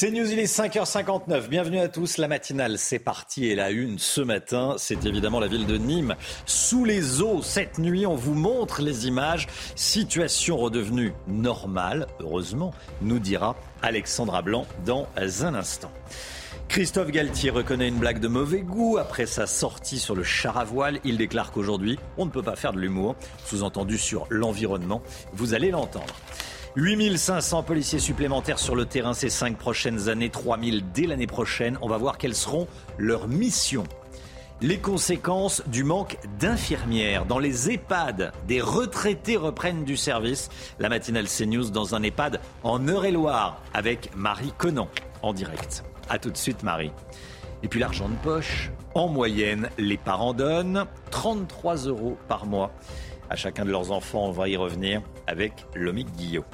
C'est News, il est 5h59. Bienvenue à tous. La matinale, c'est parti. Et la une ce matin, c'est évidemment la ville de Nîmes. Sous les eaux, cette nuit, on vous montre les images. Situation redevenue normale, heureusement, nous dira Alexandra Blanc dans un instant. Christophe Galtier reconnaît une blague de mauvais goût après sa sortie sur le char à voile. Il déclare qu'aujourd'hui, on ne peut pas faire de l'humour, sous-entendu sur l'environnement. Vous allez l'entendre. 8500 policiers supplémentaires sur le terrain ces cinq prochaines années, 3000 dès l'année prochaine. On va voir quelles seront leurs missions. Les conséquences du manque d'infirmières. Dans les EHPAD, des retraités reprennent du service. La matinale CNews dans un EHPAD en Eure-et-Loire avec Marie Conan en direct. A tout de suite Marie. Et puis l'argent de poche. En moyenne, les parents donnent 33 euros par mois à chacun de leurs enfants. On va y revenir avec Lomique Guillot.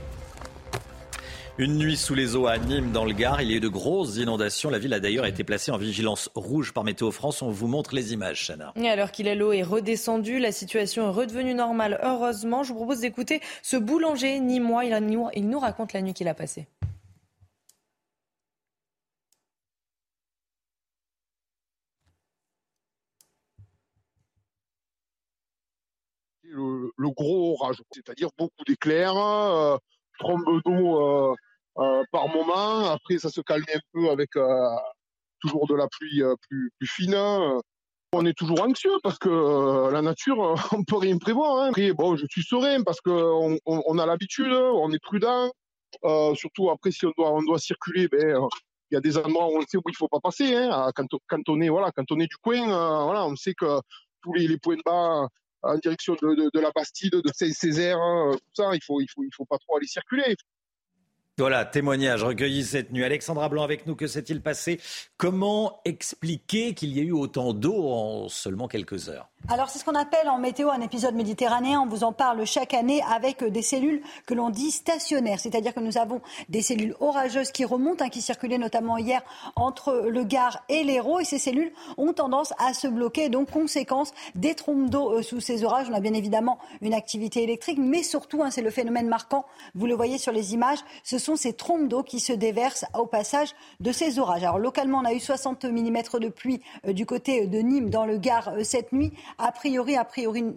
Une nuit sous les eaux à Nîmes, dans le Gard, il y a eu de grosses inondations. La ville a d'ailleurs été placée en vigilance rouge par Météo France. On vous montre les images, Chana. Et alors qu'il est l'eau est redescendue, la situation est redevenue normale. Heureusement, je vous propose d'écouter ce boulanger nîmois. Il, il nous raconte la nuit qu'il a passée. Le, gros orage, c'est-à-dire beaucoup d'éclairs, euh, trombe d'eau euh, euh, par moment. Après, ça se calme un peu avec toujours de la pluie plus, fine. On est toujours anxieux parce que la nature, on peut rien prévoir. Hein. Après, bon, je suis serein parce qu'on on, a l'habitude, on est prudent. surtout après, si on doit, circuler, ben, il y a des endroits où on sait où il faut pas passer. Hein. Quand, on est, voilà, quand on est du coin, voilà, on sait que tous les, les points bas en direction de, la Bastide, de Saint-Césaire, hein, tout ça, il faut, il, faut, il faut pas trop aller circuler. Voilà, témoignage recueilli cette nuit. Alexandra Blanc avec nous, que s'est-il passé? Comment expliquer qu'il y ait eu autant d'eau en seulement quelques heures? Alors c'est ce qu'on appelle en météo un épisode méditerranéen. On vous en parle chaque année avec des cellules que l'on dit stationnaires, c'est-à-dire que nous avons des cellules orageuses qui remontent, hein, qui circulaient notamment hier entre le Gard et l'Hérault, et ces cellules ont tendance à se bloquer. Donc conséquence des trompes d'eau euh, sous ces orages. On a bien évidemment une activité électrique, mais surtout, hein, c'est le phénomène marquant. Vous le voyez sur les images, ce sont ces trompes d'eau qui se déversent au passage de ces orages. Alors localement, on a eu 60 mm de pluie euh, du côté de Nîmes dans le Gard euh, cette nuit a priori, a priori,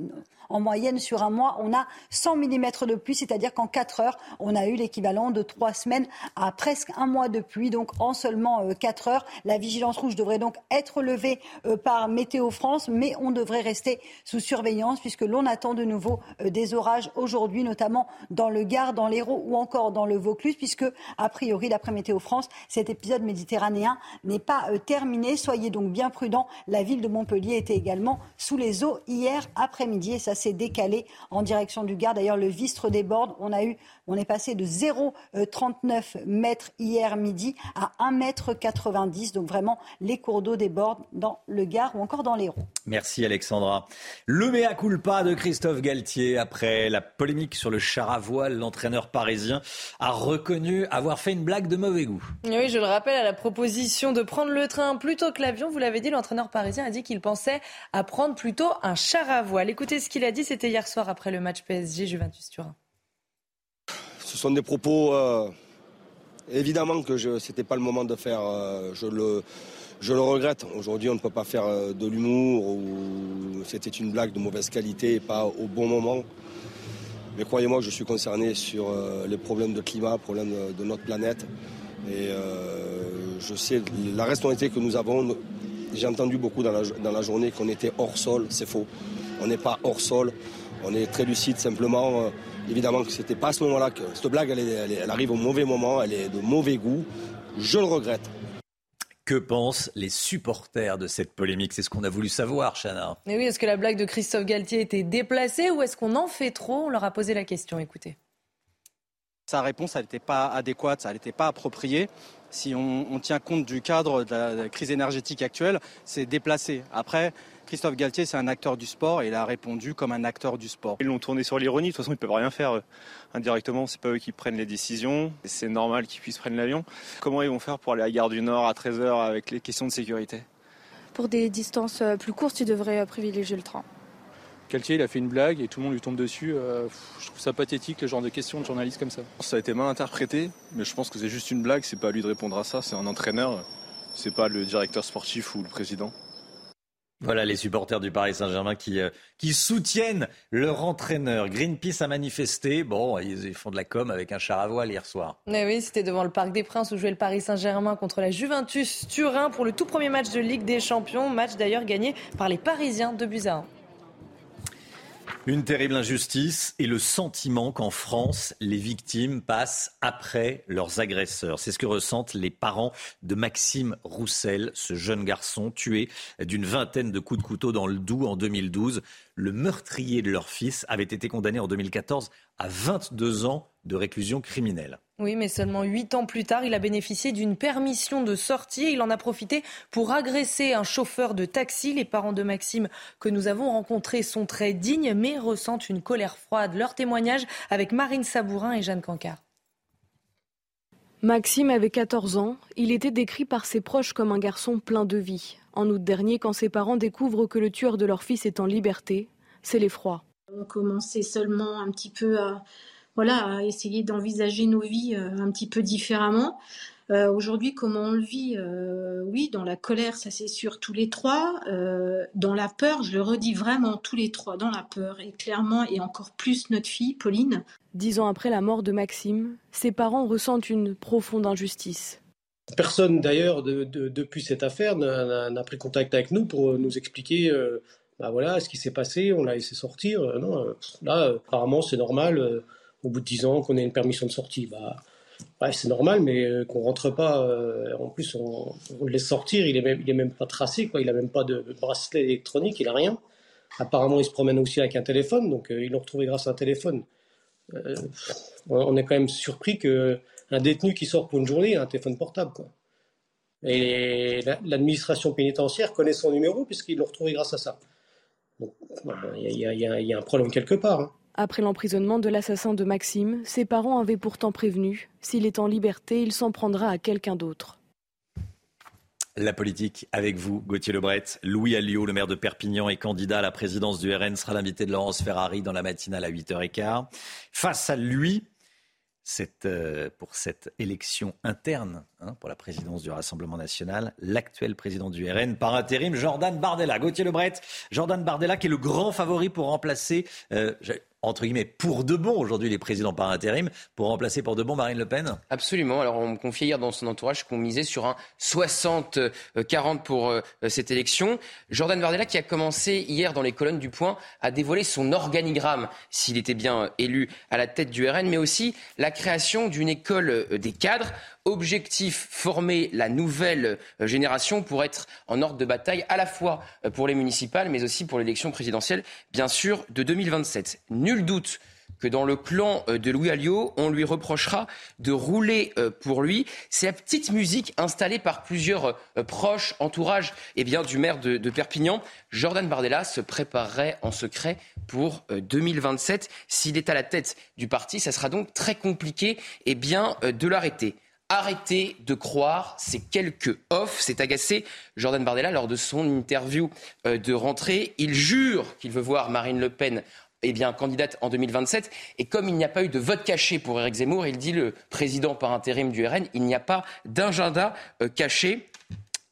en moyenne, sur un mois, on a 100 mm de pluie, c'est-à-dire qu'en 4 heures, on a eu l'équivalent de 3 semaines à presque un mois de pluie. Donc, en seulement 4 euh, heures, la vigilance rouge devrait donc être levée euh, par Météo France, mais on devrait rester sous surveillance puisque l'on attend de nouveau euh, des orages aujourd'hui, notamment dans le Gard, dans l'Hérault ou encore dans le Vaucluse, puisque, a priori, d'après Météo France, cet épisode méditerranéen n'est pas terminé. Soyez donc bien prudents. La ville de Montpellier était également sous les eaux hier après-midi et ça s'est décalé en direction du Gard. D'ailleurs, le Vistre déborde. On a eu, on est passé de 0,39 mètres hier midi à 1,90 mètre. Donc vraiment, les cours d'eau débordent dans le Gard ou encore dans l'Hérault. Merci Alexandra. Le mea culpa de Christophe Galtier après la polémique sur le char à voile, l'entraîneur parisien a reconnu avoir fait une blague de mauvais goût. Oui, je le rappelle, à la proposition de prendre le train plutôt que l'avion, vous l'avez dit, l'entraîneur parisien a dit qu'il pensait à prendre plutôt un char à voile. Écoutez ce qu'il a dit, c'était hier soir après le match PSG Juventus Turin. Ce sont des propos euh, évidemment que ce n'était pas le moment de faire. Euh, je, le, regrette. Aujourd'hui, on ne peut pas faire euh, de l'humour ou c'était une blague de mauvaise qualité et pas au bon moment. Mais croyez-moi je suis concerné sur les problèmes de climat, problèmes de, notre planète. Et je sais la responsabilité que nous avons. J'ai entendu beaucoup dans la journée qu'on était hors sol. C'est faux. On n'est pas hors sol. On est très lucide simplement. Euh, évidemment que c'était pas à ce moment-là que cette blague, elle, arrive au mauvais moment, elle est de mauvais goût. Je le regrette. Que pensent les supporters de cette polémique? C'est ce qu'on a voulu savoir, Chana. oui, est-ce que la blague de Christophe Galtier était déplacée ou est-ce qu'on en fait trop? On leur a posé la question, écoutez. Sa réponse, elle n'était pas adéquate, elle n'était pas appropriée. Si on, tient compte du cadre de la, crise énergétique actuelle, c'est déplacé. Après, Christophe Galtier, c'est un acteur du sport et il a répondu comme un acteur du sport. Ils l'ont tourné sur l'ironie, de toute façon, ils ne peuvent rien faire euh, indirectement, c'est pas eux qui prennent les décisions, c'est normal qu'ils puissent prendre l'avion. Comment ils vont faire pour aller à Gare du Nord à 13h avec les questions de sécurité? Pour des distances euh, plus courtes, ils devraient privilégier le train. Galtier, il a fait une blague et tout le monde lui tombe dessus. Euh, je trouve ça pathétique, le genre de questions de journalistes comme ça. Ça a été mal interprété, mais je pense que c'est juste une blague. C'est pas à lui de répondre à ça. C'est un entraîneur. C'est pas le directeur sportif ou le président. Voilà les supporters du Paris Saint-Germain qui, euh, qui soutiennent leur entraîneur. Greenpeace a manifesté. Bon, ils font de la com avec un char à voile hier soir. Mais oui, c'était devant le Parc des Princes où jouait le Paris Saint-Germain contre la Juventus Turin pour le tout premier match de Ligue des Champions. Match d'ailleurs gagné par les Parisiens de buts une terrible injustice et le sentiment qu'en France, les victimes passent après leurs agresseurs. C'est ce que ressentent les parents de Maxime Roussel, ce jeune garçon tué d'une vingtaine de coups de couteau dans le Doubs en 2012. Le meurtrier de leur fils avait été condamné en 2014 à 22 ans de réclusion criminelle. Oui, mais seulement huit ans plus tard, il a bénéficié d'une permission de sortie. Il en a profité pour agresser un chauffeur de taxi. Les parents de Maxime que nous avons rencontrés sont très dignes, mais ressentent une colère froide. Leur témoignage avec Marine Sabourin et Jeanne Cancard. Maxime avait 14 ans. Il était décrit par ses proches comme un garçon plein de vie. En août dernier, quand ses parents découvrent que le tueur de leur fils est en liberté, c'est l'effroi. On commençait seulement un petit peu à voilà, à essayer d'envisager nos vies euh, un petit peu différemment. Euh, aujourd'hui, comment on le vit euh, Oui, dans la colère, ça c'est sûr, tous les trois. dans la peur, je le redis vraiment, tous les trois, dans la peur. Et clairement, et encore plus notre fille, Pauline. Dix ans après la mort de Maxime, ses parents ressentent une profonde injustice. Personne d'ailleurs depuis cette affaire n'a pris contact avec nous pour nous expliquer bah voilà ce qui s'est passé, on l'a laissé sortir. non, là, apparemment c'est normal au bout de 10 ans qu'on ait une permission de sortie. Bah, c'est normal, mais euh, qu'on rentre pas. Euh, en plus, on, le laisse sortir, il est même, il est pas tracé. Il a même pas de bracelet électronique, il a rien. Apparemment, il se promène aussi avec un téléphone, donc euh, ils l'ont retrouvé grâce à un téléphone. on est quand même surpris que un détenu qui sort pour une journée a un téléphone portable, quoi. Et l'administration pénitentiaire connaît son numéro puisqu'ils l'ont retrouvé grâce à ça. Il y, y, a un problème quelque part. Hein. Après l'emprisonnement de l'assassin de Maxime, ses parents avaient pourtant prévenu, s'il est en liberté, il s'en prendra à quelqu'un d'autre. La politique avec vous, Gauthier Lebret. Louis Alliot, le maire de Perpignan et candidat à la présidence du RN, sera l'invité de Laurence Ferrari dans la matinale à 8h15. Face à lui, euh, pour cette élection interne hein, pour la présidence du Rassemblement national, l'actuel président du RN par intérim, Jordan Bardella. Gauthier Lebret, Jordan Bardella qui est le grand favori pour remplacer, euh, entre guillemets, pour de bon, aujourd'hui les présidents par intérim, pour remplacer pour de bon Marine Le Pen Absolument. Alors on me confiait hier dans son entourage qu'on misait sur un 60-40 pour euh, cette élection. Jordan Bardella qui a commencé hier dans les colonnes du Point à dévoiler son organigramme s'il était bien élu à la tête du RN, mais aussi la création d'une école euh, des cadres Objectif, former la nouvelle euh, génération pour être en ordre de bataille à la fois euh, pour les municipales, mais aussi pour l'élection présidentielle, bien sûr, de 2027. Nul doute que dans le clan euh, de Louis Alliot, on lui reprochera de rouler pour lui. C'est la petite musique installée par plusieurs proches, entourage eh bien, du maire de, de, Perpignan. Jordan Bardella se préparerait en secret pour 2027. S'il est à la tête du parti, ça sera donc très compliqué eh bien, de l'arrêter. Arrêtez de croire ces quelques off. C'est agacé Jordan Bardella lors de son interview euh, de rentrée. Il jure qu'il veut voir Marine Le Pen eh bien, candidate en 2027. Et comme il n'y a pas eu de vote caché pour Éric Zemmour, il dit le président par intérim du RN, il n'y a pas d'agenda euh, caché.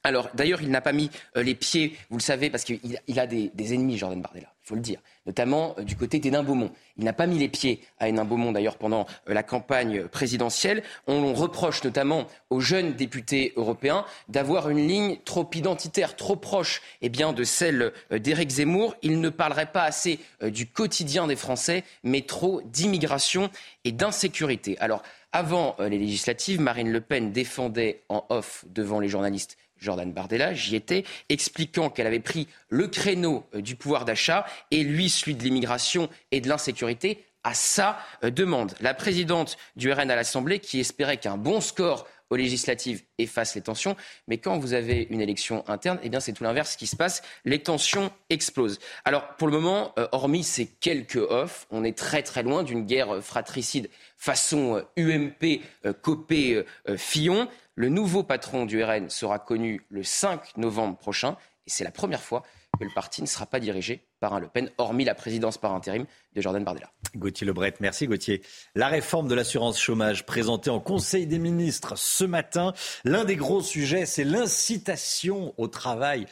Alors, d'ailleurs, il n'a pas mis euh, les pieds, vous le savez, parce qu'il a des, des ennemis, Jordan Bardella, il faut le dire notamment euh, du côté d'Hénin Beaumont. Il n'a pas mis les pieds à Hénin Beaumont d'ailleurs pendant euh, la campagne présidentielle. On reproche notamment aux jeunes députés européens d'avoir une ligne trop identitaire, trop proche eh bien, de celle euh, d'Éric Zemmour. Il ne parlerait pas assez du quotidien des Français, mais trop d'immigration et d'insécurité. Alors, avant les législatives, Marine Le Pen défendait en off devant les journalistes Jordan Bardella, j'y étais, expliquant qu'elle avait pris le créneau euh, du pouvoir d'achat et lui celui de l'immigration et de l'insécurité à sa demande. La présidente du RN à l'Assemblée, qui espérait qu'un bon score aux législatives efface les tensions. Mais quand vous avez une élection interne, eh bien c'est tout l'inverse qui se passe. Les tensions explosent. Alors pour le moment, euh, hormis ces quelques offs, on est très très loin d'une guerre fratricide façon UMP, euh, Copé, euh, Fillon. Le nouveau patron du RN sera connu le 5 novembre prochain et c'est la première fois que le parti ne sera pas dirigé par un Le Pen, hormis la présidence par intérim de Jordan Bardella. Gauthier Lebret, merci Gauthier. La réforme de l'assurance chômage présentée en Conseil des ministres ce matin. L'un des gros sujets, c'est l'incitation au travail,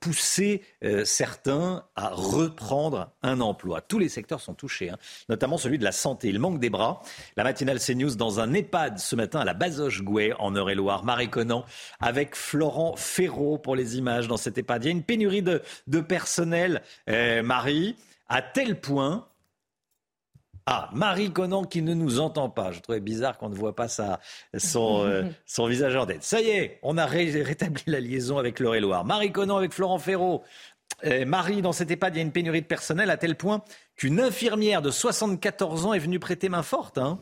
pousser euh, certains à reprendre un emploi. Tous les secteurs sont touchés, hein, notamment celui de la santé. Il manque des bras. La matinale CNews dans un EHPAD ce matin à la Bazoche-Gouet en Eure-et-Loire. Marie Conan avec Florent Ferraud pour les images dans cet EHPAD. Il y a une pénurie de, personnel, euh, Marie, à tel point ah, Marie Conan qui ne nous entend pas. Je trouvais bizarre qu'on ne voit pas sa, son, euh, son visage en tête. Ça y est, on a rétabli la liaison avec le loire Marie Conan avec Florent Ferraud. Marie, dans cet EHPAD, il y a une pénurie de personnel à tel point qu'une infirmière de 74 ans est venue prêter main forte. Hein.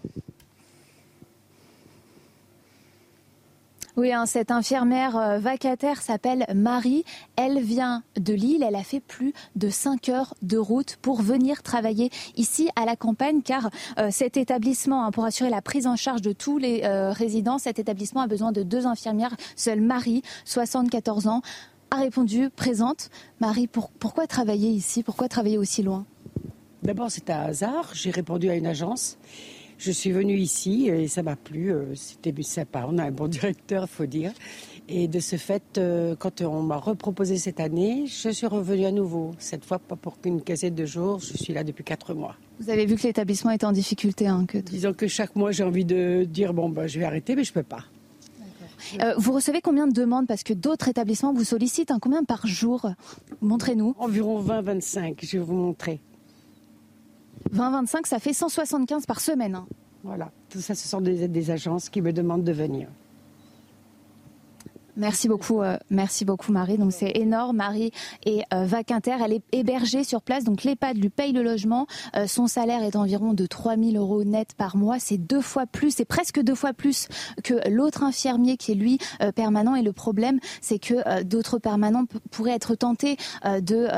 Oui, hein, cette infirmière euh, vacataire s'appelle Marie. Elle vient de Lille. Elle a fait plus de 5 heures de route pour venir travailler ici à la campagne car euh, cet établissement, hein, pour assurer la prise en charge de tous les euh, résidents, cet établissement a besoin de deux infirmières. Seule Marie, 74 ans, a répondu présente. Marie, pourquoi travailler ici? Pourquoi travailler aussi loin? D'abord, c'est un hasard. J'ai répondu à une agence. Je suis venue ici et ça m'a plu. Euh, c'était sympa. On a un bon directeur, il faut dire. Et de ce fait, euh, quand on m'a reproposé cette année, je suis revenue à nouveau. Cette fois, pas pour qu'une quinzaine de jours. Je suis là depuis quatre mois. Vous avez vu que l'établissement était en difficulté. Hein, que Disons que chaque mois, j'ai envie de dire bon, ben, je vais arrêter, mais je peux pas. Euh, vous recevez combien de demandes? Parce que d'autres établissements vous sollicitent. Hein, combien par jour? Montrez-nous. Environ 20-25, je vais vous montrer. 20-25, ça fait 175 par semaine. Hein. Voilà, tout ça, ce sont des, des agences qui me demandent de venir. Merci beaucoup, euh, merci beaucoup Marie. Donc c'est énorme. Marie est euh, elle est hébergée sur place. Donc l'EHPAD lui paye le logement. Euh, son salaire est environ de 3 000 euros net par mois. C'est deux fois plus, c'est presque deux fois plus que l'autre infirmier qui est lui permanent. Et le problème, c'est que d'autres permanents pourraient être tentés de,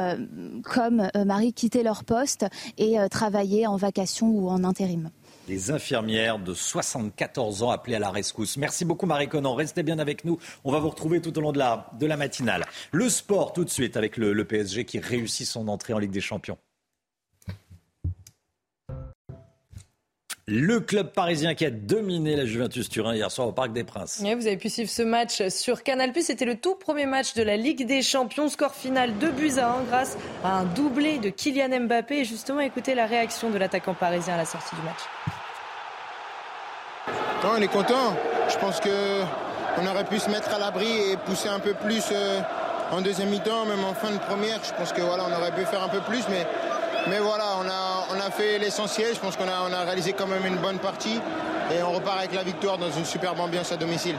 comme Marie, quitter leur poste et travailler en vacation ou en intérim les infirmières de 74 ans appelées à la rescousse. Merci beaucoup Marie Conan. Restez bien avec nous. On va vous retrouver tout au long de la, matinale. Le sport tout de suite avec le, le PSG qui réussit son entrée en Ligue des Champions. Le club parisien qui a dominé la Juventus Turin hier soir au Parc des Princes. vous avez pu suivre ce match sur Canal+. C'était le tout premier match de la Ligue des Champions. Score final 2 buts à 1 grâce à un doublé de Kylian Mbappé. Et justement, écoutez la réaction de l'attaquant parisien à la sortie du match. On est content. Je pense qu'on aurait pu se mettre à l'abri et pousser un peu plus euh, en deuxième mi-temps, même en fin de première. Je pense que voilà, on aurait pu faire un peu plus, mais voilà, on a, fait l'essentiel. Je pense qu'on a, a réalisé quand même une bonne partie. Et on repart avec la victoire dans une superbe ambiance à domicile.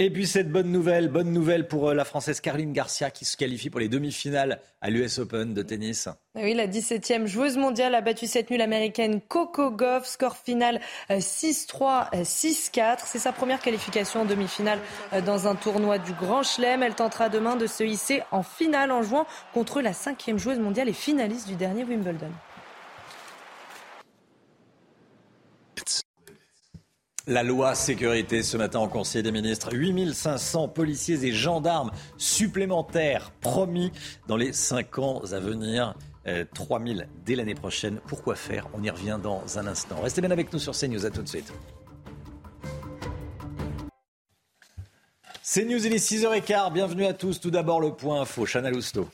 Et puis cette bonne nouvelle, bonne nouvelle pour euh, la Française Caroline Garcia qui se qualifie pour les demi-finales à l'US Open de tennis. Ah oui, la 17e joueuse mondiale a battu cette nuit l'américaine Coco Goff. Score final 6-3, euh, 6-4. Euh, C'est sa première qualification en demi-finale dans un tournoi du Grand Chelem. Elle tentera demain de se hisser en finale en jouant contre la cinquième joueuse mondiale et finaliste du dernier Wimbledon. La loi sécurité ce matin en Conseil des ministres. 8500 policiers et gendarmes supplémentaires promis dans les 5 ans à venir. 3000 euh, dès l'année prochaine. Pourquoi faire? On y revient dans un instant. Restez bien avec nous sur CNews. À tout de suite. CNews, il est 6h15. Bienvenue à tous. Tout d'abord, le point info. Chana Lousteau.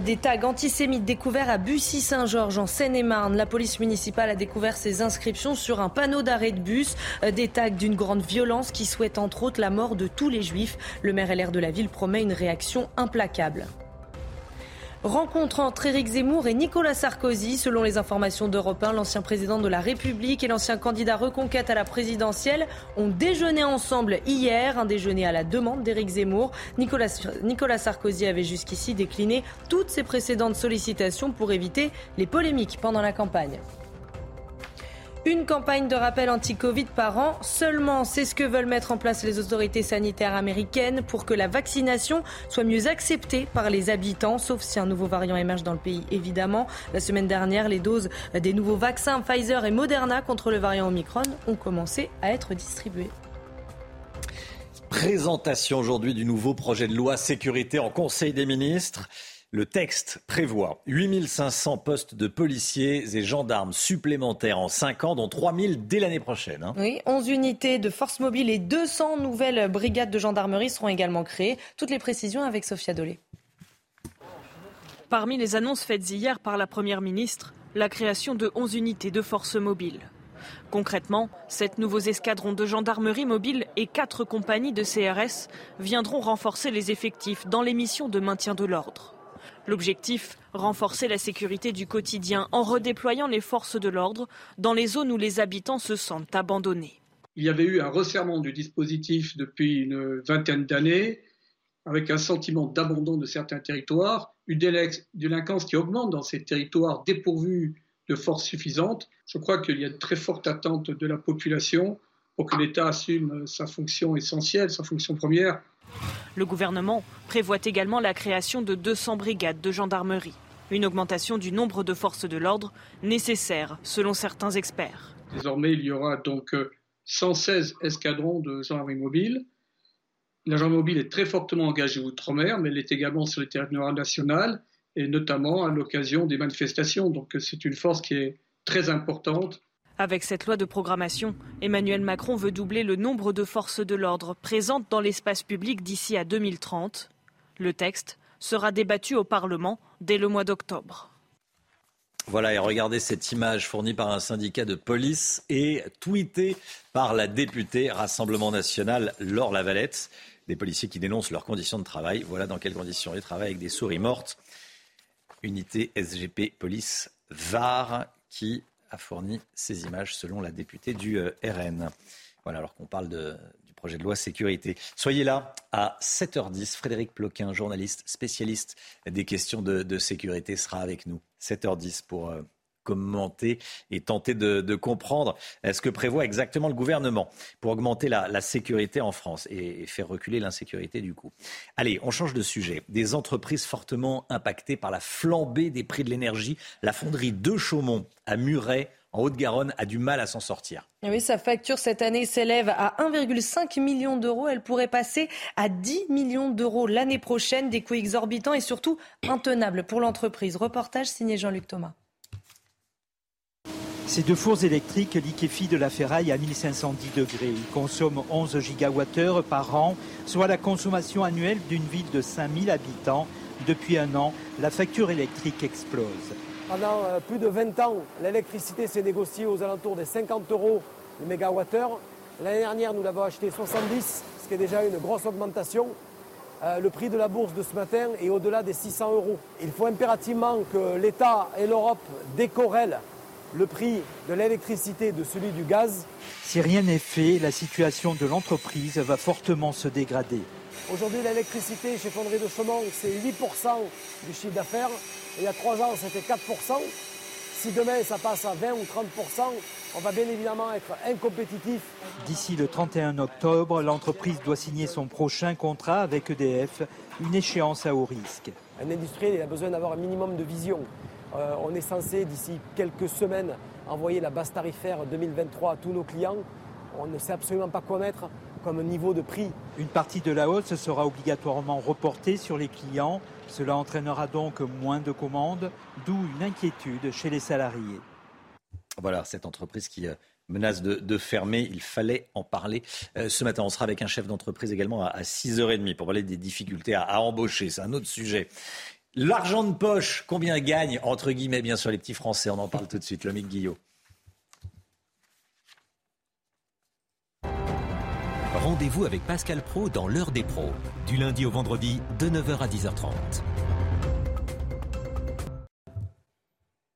Des tags antisémites découverts à Bussy-Saint-Georges en Seine-et-Marne. La police municipale a découvert ces inscriptions sur un panneau d'arrêt de bus. Des tags d'une grande violence qui souhaitent entre autres la mort de tous les juifs. Le maire LR de la ville promet une réaction implacable. Rencontre entre Éric Zemmour et Nicolas Sarkozy. Selon les informations d'Europe 1, l'ancien président de la République et l'ancien candidat reconquête à la présidentielle ont déjeuné ensemble hier. Un déjeuner à la demande d'Éric Zemmour. Nicolas, Nicolas Sarkozy avait jusqu'ici décliné toutes ses précédentes sollicitations pour éviter les polémiques pendant la campagne. Une campagne de rappel anti-Covid par an seulement, c'est ce que veulent mettre en place les autorités sanitaires américaines pour que la vaccination soit mieux acceptée par les habitants, sauf si un nouveau variant émerge dans le pays, évidemment. La semaine dernière, les doses des nouveaux vaccins Pfizer et Moderna contre le variant Omicron ont commencé à être distribuées. Présentation aujourd'hui du nouveau projet de loi sécurité en Conseil des ministres. Le texte prévoit 8500 postes de policiers et gendarmes supplémentaires en 5 ans, dont 3000 dès l'année prochaine. Hein. Oui, 11 unités de force mobile et 200 nouvelles brigades de gendarmerie seront également créées. Toutes les précisions avec Sophia Dolé. Parmi les annonces faites hier par la Première ministre, la création de 11 unités de force mobile. Concrètement, sept nouveaux escadrons de gendarmerie mobile et quatre compagnies de CRS viendront renforcer les effectifs dans les missions de maintien de l'ordre. L'objectif, renforcer la sécurité du quotidien en redéployant les forces de l'ordre dans les zones où les habitants se sentent abandonnés. Il y avait eu un resserrement du dispositif depuis une vingtaine d'années, avec un sentiment d'abandon de certains territoires, une délinquance qui augmente dans ces territoires dépourvus de forces suffisantes. Je crois qu'il y a de très fortes attentes de la population pour que l'État assume sa fonction essentielle, sa fonction première, le gouvernement prévoit également la création de 200 brigades de gendarmerie, une augmentation du nombre de forces de l'ordre nécessaire selon certains experts. Désormais, il y aura donc 116 euh, escadrons de gendarmerie mobile. La gendarmerie mobile est très fortement engagée outre-mer, mais elle est également sur le territoire national et notamment à l'occasion des manifestations. Donc c'est une force qui est très importante avec cette loi de programmation, Emmanuel Macron veut doubler le nombre de forces de l'ordre présentes dans l'espace public d'ici à 2030. Le texte sera débattu au Parlement dès le mois d'octobre. Voilà, et regardez cette image fournie par un syndicat de police et tweetée par la députée Rassemblement national Laure Lavalette. Des policiers qui dénoncent leurs conditions de travail. Voilà dans quelles conditions ils travaillent avec des souris mortes. Unité SGP Police VAR qui a fourni ces images selon la députée du euh, RN. Voilà, alors qu'on parle du projet de loi sécurité. Soyez là à 7h10. Frédéric Ploquin, journaliste spécialiste des questions de, sécurité, sera avec nous. 7h10 pour euh, commenter et tenter de, comprendre ce que prévoit exactement le gouvernement pour augmenter la, sécurité en France et, faire reculer l'insécurité du coup. Allez, on change de sujet. Des entreprises fortement impactées par la flambée des prix de l'énergie. La fonderie de Chaumont à Muret en Haute-Garonne a du mal à s'en sortir. Oui, sa facture cette année s'élève à 1,5 million d'euros. Elle pourrait passer à 10 millions d'euros l'année prochaine. Des coûts exorbitants et surtout intenables pour l'entreprise. Reportage signé Jean-Luc Thomas. Ces deux fours électriques liquéfient de la ferraille à 1510 degrés. Ils consomment 11 gigawattheures par an, soit la consommation annuelle d'une ville de 5000 habitants. Depuis un an, la facture électrique explose. Pendant euh, plus de 20 ans, l'électricité s'est négociée aux alentours des 50 euros le mégawattheure. L'année dernière, nous l'avons acheté 70, ce qui est déjà une grosse augmentation. Euh, le prix de la bourse de ce matin est au-delà des 600 euros. Il faut impérativement que l'État et l'Europe décorrèlent le prix de l'électricité de celui du gaz. Si rien n'est fait, la situation de l'entreprise va fortement se dégrader. Aujourd'hui, l'électricité chez Fonderie de Chaumont, c'est 8% du chiffre d'affaires. Il y a trois ans, c'était 4%. Si demain, ça passe à 20 ou 30%, on va bien évidemment être incompétitif. D'ici le 31 octobre, l'entreprise doit signer son prochain contrat avec EDF, une échéance à haut risque. Un industriel, il a besoin d'avoir un minimum de vision. Euh, on est censé, d'ici quelques semaines, envoyer la base tarifaire 2023 à tous nos clients. On ne sait absolument pas quoi mettre comme niveau de prix. Une partie de la hausse sera obligatoirement reportée sur les clients. Cela entraînera donc moins de commandes, d'où une inquiétude chez les salariés. Voilà, cette entreprise qui euh, menace de, fermer. Il fallait en parler euh, ce matin. On sera avec un chef d'entreprise également à, 6h30 pour parler des difficultés à embaucher. C'est un autre sujet. L'argent de poche, combien gagnent, entre guillemets, bien sûr, les petits Français? On en parle tout de suite. Lomique Guillot. Rendez-vous avec Pascal Pro dans l'heure des pros, du lundi au vendredi de 9h à 10h30.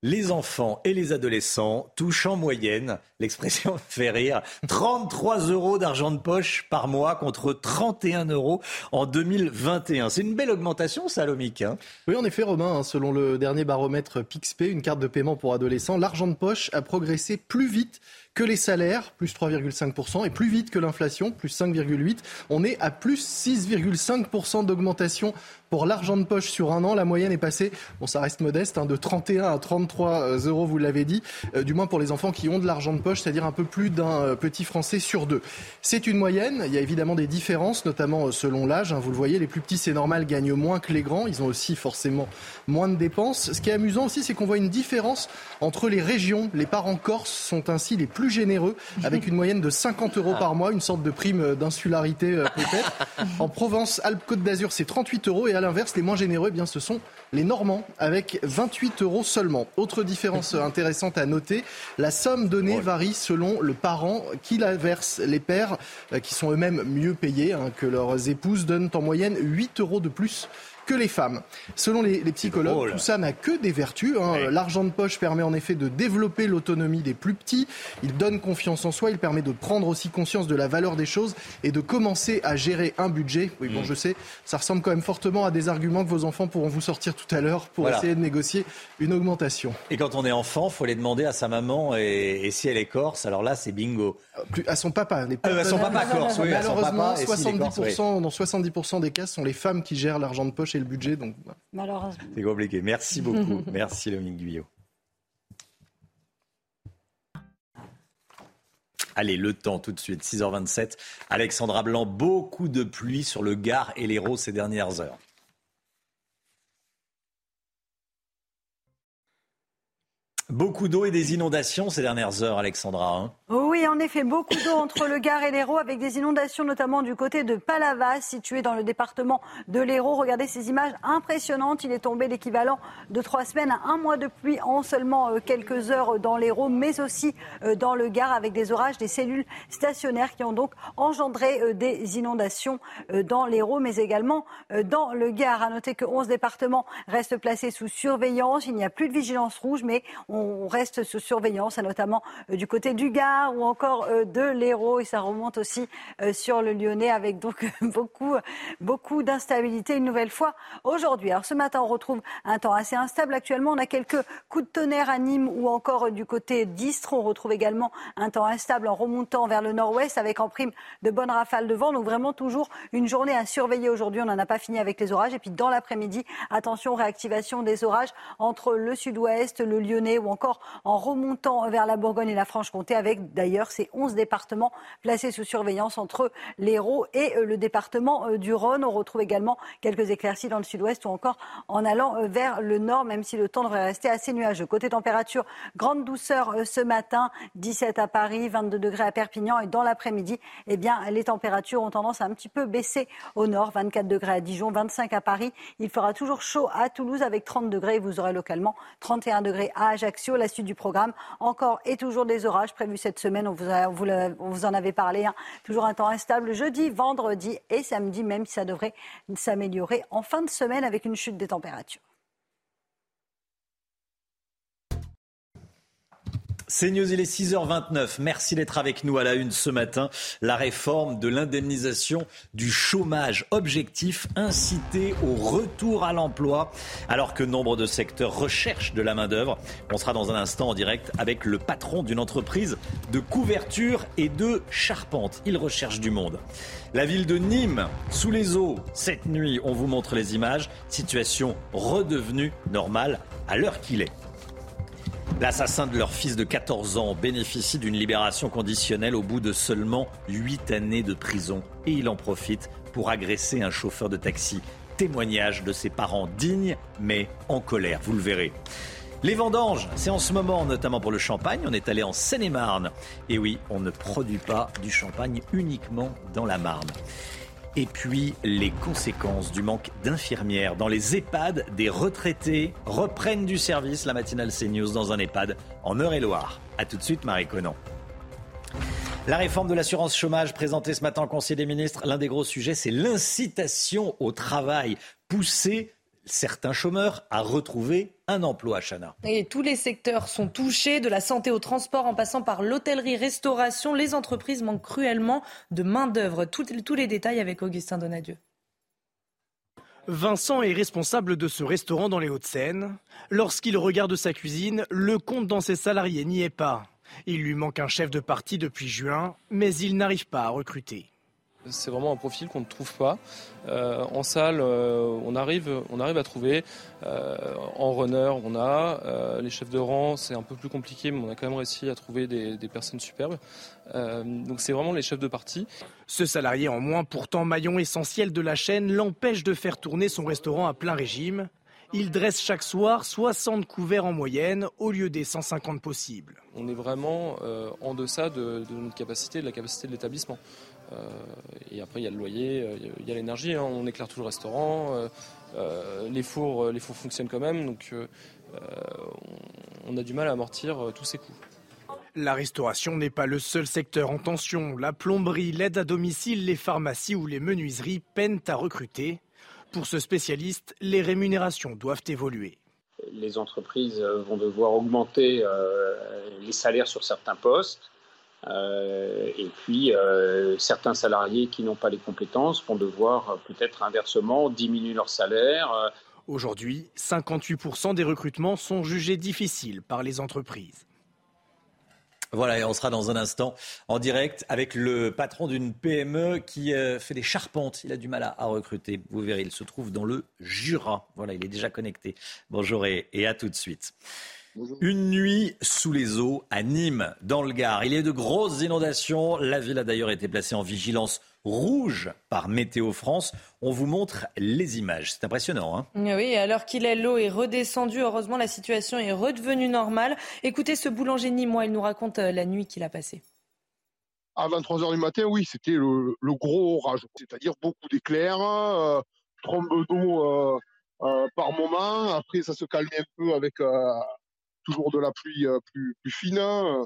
Les enfants et les adolescents touchent en moyenne, l'expression fait rire, 33 euros d'argent de poche par mois contre 31 euros en 2021. C'est une belle augmentation, Salomique. Hein? Oui, en effet, Romain, hein, selon le dernier baromètre PixPay, une carte de paiement pour adolescents, l'argent de poche a progressé plus vite que les salaires, plus 3,5%, et plus vite que l'inflation, plus 5,8%. On est à plus 6,5% d'augmentation pour l'argent de poche sur un an. La moyenne est passée, bon ça reste modeste, hein, de 31 à 33 euh, euros, vous l'avez dit, euh, du moins pour les enfants qui ont de l'argent de poche, c'est-à-dire un peu plus d'un euh, petit Français sur deux. C'est une moyenne, il y a évidemment des différences, notamment selon l'âge. Hein, vous le voyez, les plus petits, c'est normal, gagnent moins que les grands. Ils ont aussi forcément moins de dépenses. Ce qui est amusant aussi, c'est qu'on voit une différence entre les régions. Les parents corses sont ainsi les plus généreux, avec une moyenne de 50 euros par mois, une sorte de prime d'insularité peut-être. En Provence, Alpes-Côte d'Azur, c'est 38 euros et à l'inverse, les moins généreux, eh bien, ce sont les Normands, avec 28 euros seulement. Autre différence intéressante à noter, la somme donnée varie selon le parent qui la verse. Les pères, euh, qui sont eux-mêmes mieux payés hein, que leurs épouses, donnent en moyenne 8 euros de plus que les femmes. Selon les, psychologues, tout ça n'a que des vertus. Hein. L'argent de poche permet en effet de développer l'autonomie des plus petits. Il donne confiance en soi. Il permet de prendre aussi conscience de la valeur des choses et de commencer à gérer un budget. Oui, bon, mm. je sais, ça ressemble quand même fortement à des arguments que vos enfants pourront vous sortir tout à l'heure pour essayer de négocier une augmentation. Et quand on est enfant, faut les demander à sa maman et, si elle est corse, alors là, c'est bingo. Euh, plus, à son papa. Les à son papa corse, oui. Malheureusement, 70%, dans 70% des cas, ce sont les femmes qui gèrent l'argent de poche le budget. Donc, Malheureusement. C'est compliqué. Merci beaucoup. Merci, Dominique Guyot. Allez, le temps tout de suite, 6h27. Alexandra Blanc, beaucoup de pluie sur le Gard et l'Hérault ces dernières heures. Beaucoup d'eau et des inondations ces dernières heures, Alexandra. Hein. oui, en effet, beaucoup d'eau entre le Gard et l'Hérault, avec des inondations notamment du côté de Palavas, situé dans le département de l'Hérault. Regardez ces images impressionnantes. Il est tombé l'équivalent de trois semaines à un mois de pluie en seulement euh, quelques heures dans l'Hérault, mais aussi euh, dans le Gard, avec des orages, des cellules stationnaires qui ont donc engendré euh, des inondations dans l'Hérault, mais également dans le Gard. À noter que 11 départements restent placés sous surveillance. Il n'y a plus de vigilance rouge, mais on on reste sous surveillance, notamment euh, du côté du Gard ou encore euh, de l'Hérault. Et ça remonte aussi euh, sur le Lyonnais avec donc beaucoup, beaucoup d'instabilité une nouvelle fois aujourd'hui. Alors ce matin, on retrouve un temps assez instable. Actuellement, on a quelques coups de tonnerre à Nîmes ou encore du côté d'Istres. On retrouve également un temps instable en remontant vers le nord-ouest avec en prime de bonnes rafales de vent. Donc vraiment toujours une journée à surveiller aujourd'hui. On n'en a pas fini avec les orages. Et puis dans l'après-midi, attention, réactivation des orages entre le sud-ouest, le Lyonnais encore en remontant vers la Bourgogne et la Franche-Comté, avec d'ailleurs ces 11 départements placés sous surveillance entre l'Hérault et euh, le département euh, du Rhône. On retrouve également quelques éclaircies dans le sud-ouest ou encore en allant euh, vers le nord, même si le temps devrait rester assez nuageux. Côté température, grande douceur ce matin, 17 à Paris, 22 degrés à Perpignan et dans l'après-midi, eh bien, les températures ont tendance à un petit peu baisser au nord, 24 degrés à Dijon, 25 à Paris. Il fera toujours chaud à Toulouse avec 30 degrés. Vous aurez localement 31 degrés à Ajaccio la suite du programme, encore et toujours des orages prévus cette semaine. On vous, en avait parlé. Hein. Toujours un temps instable jeudi, vendredi et samedi, même si ça devrait s'améliorer en fin de semaine avec une chute des températures. C'est il est 6h29. Merci d'être avec nous à la une ce matin. La réforme de l'indemnisation du chômage. Objectif inciter au retour à l'emploi alors que nombre de secteurs recherchent de la main-d'œuvre. On sera dans un instant en direct avec le patron d'une entreprise de couverture et de charpente. Il recherche du monde. La ville de Nîmes, sous les eaux, cette nuit, on vous montre les images. Situation redevenue normale à l'heure qu'il est. L'assassin de leur fils de 14 ans bénéficie d'une libération conditionnelle au bout de seulement 8 années de prison. Et il en profite pour agresser un chauffeur de taxi. Témoignage de ses parents dignes mais en colère, vous le verrez. Les vendanges, c'est en ce moment, notamment pour le champagne. On est allé en Seine-et-Marne. Et oui, on ne produit pas du champagne uniquement dans la Marne. Et puis les conséquences du manque d'infirmières dans les EHPAD des retraités reprennent du service. La matinale CNews dans un EHPAD en Eure-et-Loire. A tout de suite, Marie Conan. La réforme de l'assurance chômage présentée ce matin au Conseil des ministres, l'un des gros sujets, c'est l'incitation au travail, pousser certains chômeurs à retrouver un emploi, Chana. Et tous les secteurs sont touchés, de la santé au transport en passant par l'hôtellerie-restauration. Les entreprises manquent cruellement de main-d'œuvre. Tous, tous les détails avec Augustin Donadieu. Vincent est responsable de ce restaurant dans les Hauts-de-Seine. Lorsqu'il regarde sa cuisine, le compte dans ses salariés n'y est pas. Il lui manque un chef de parti depuis juin, mais il n'arrive pas à recruter. C'est vraiment un profil qu'on ne trouve pas. Euh, en salle, euh, on, arrive, on arrive à trouver. Euh, en runner, on a. les chefs de rang, c'est un peu plus compliqué, mais on a quand même réussi à trouver des, des personnes superbes. donc c'est vraiment les chefs de parti. Ce salarié en moins, pourtant maillon essentiel de la chaîne, l'empêche de faire tourner son restaurant à plein régime. Il dresse chaque soir 60 couverts en moyenne au lieu des 150 possibles. On est vraiment en deçà de, de, notre capacité, de la capacité de l'établissement. Euh, et après, il y a le loyer, euh, il y a l'énergie. Hein. On éclaire tout le restaurant. Euh, les, fours, les fours fonctionnent quand même. Donc, on a du mal à amortir tous ces coûts. La restauration n'est pas le seul secteur en tension. La plomberie, l'aide à domicile, les pharmacies ou les menuiseries peinent à recruter. Pour ce spécialiste, les rémunérations doivent évoluer. Les entreprises vont devoir augmenter les salaires sur certains postes. Euh, et puis, euh, certains salariés qui n'ont pas les compétences vont devoir euh, peut-être inversement diminuer leur salaire. Aujourd'hui, 58% des recrutements sont jugés difficiles par les entreprises. Voilà, et on sera dans un instant en direct avec le patron d'une PME qui fait des charpentes. Il a du mal à, recruter. Vous verrez, il se trouve dans le Jura. Voilà, il est déjà connecté. Bonjour et à tout de suite. Une nuit sous les eaux à Nîmes, dans le Gard. Il y a de grosses inondations. La ville a d'ailleurs été placée en vigilance rouge par Météo France. On vous montre les images. C'est impressionnant. Hein oui, alors qu'il est, l'eau est redescendue. Heureusement, la situation est redevenue normale. Écoutez ce boulanger nîmois, il nous raconte euh, la nuit qu'il a passée. À 23h du matin, oui, c'était le, gros orage. C'est-à-dire beaucoup d'éclairs, euh, trombe d'eau euh, euh, par moment. Après, ça se calmait un peu avec toujours de la pluie euh, plus, fine. Hein.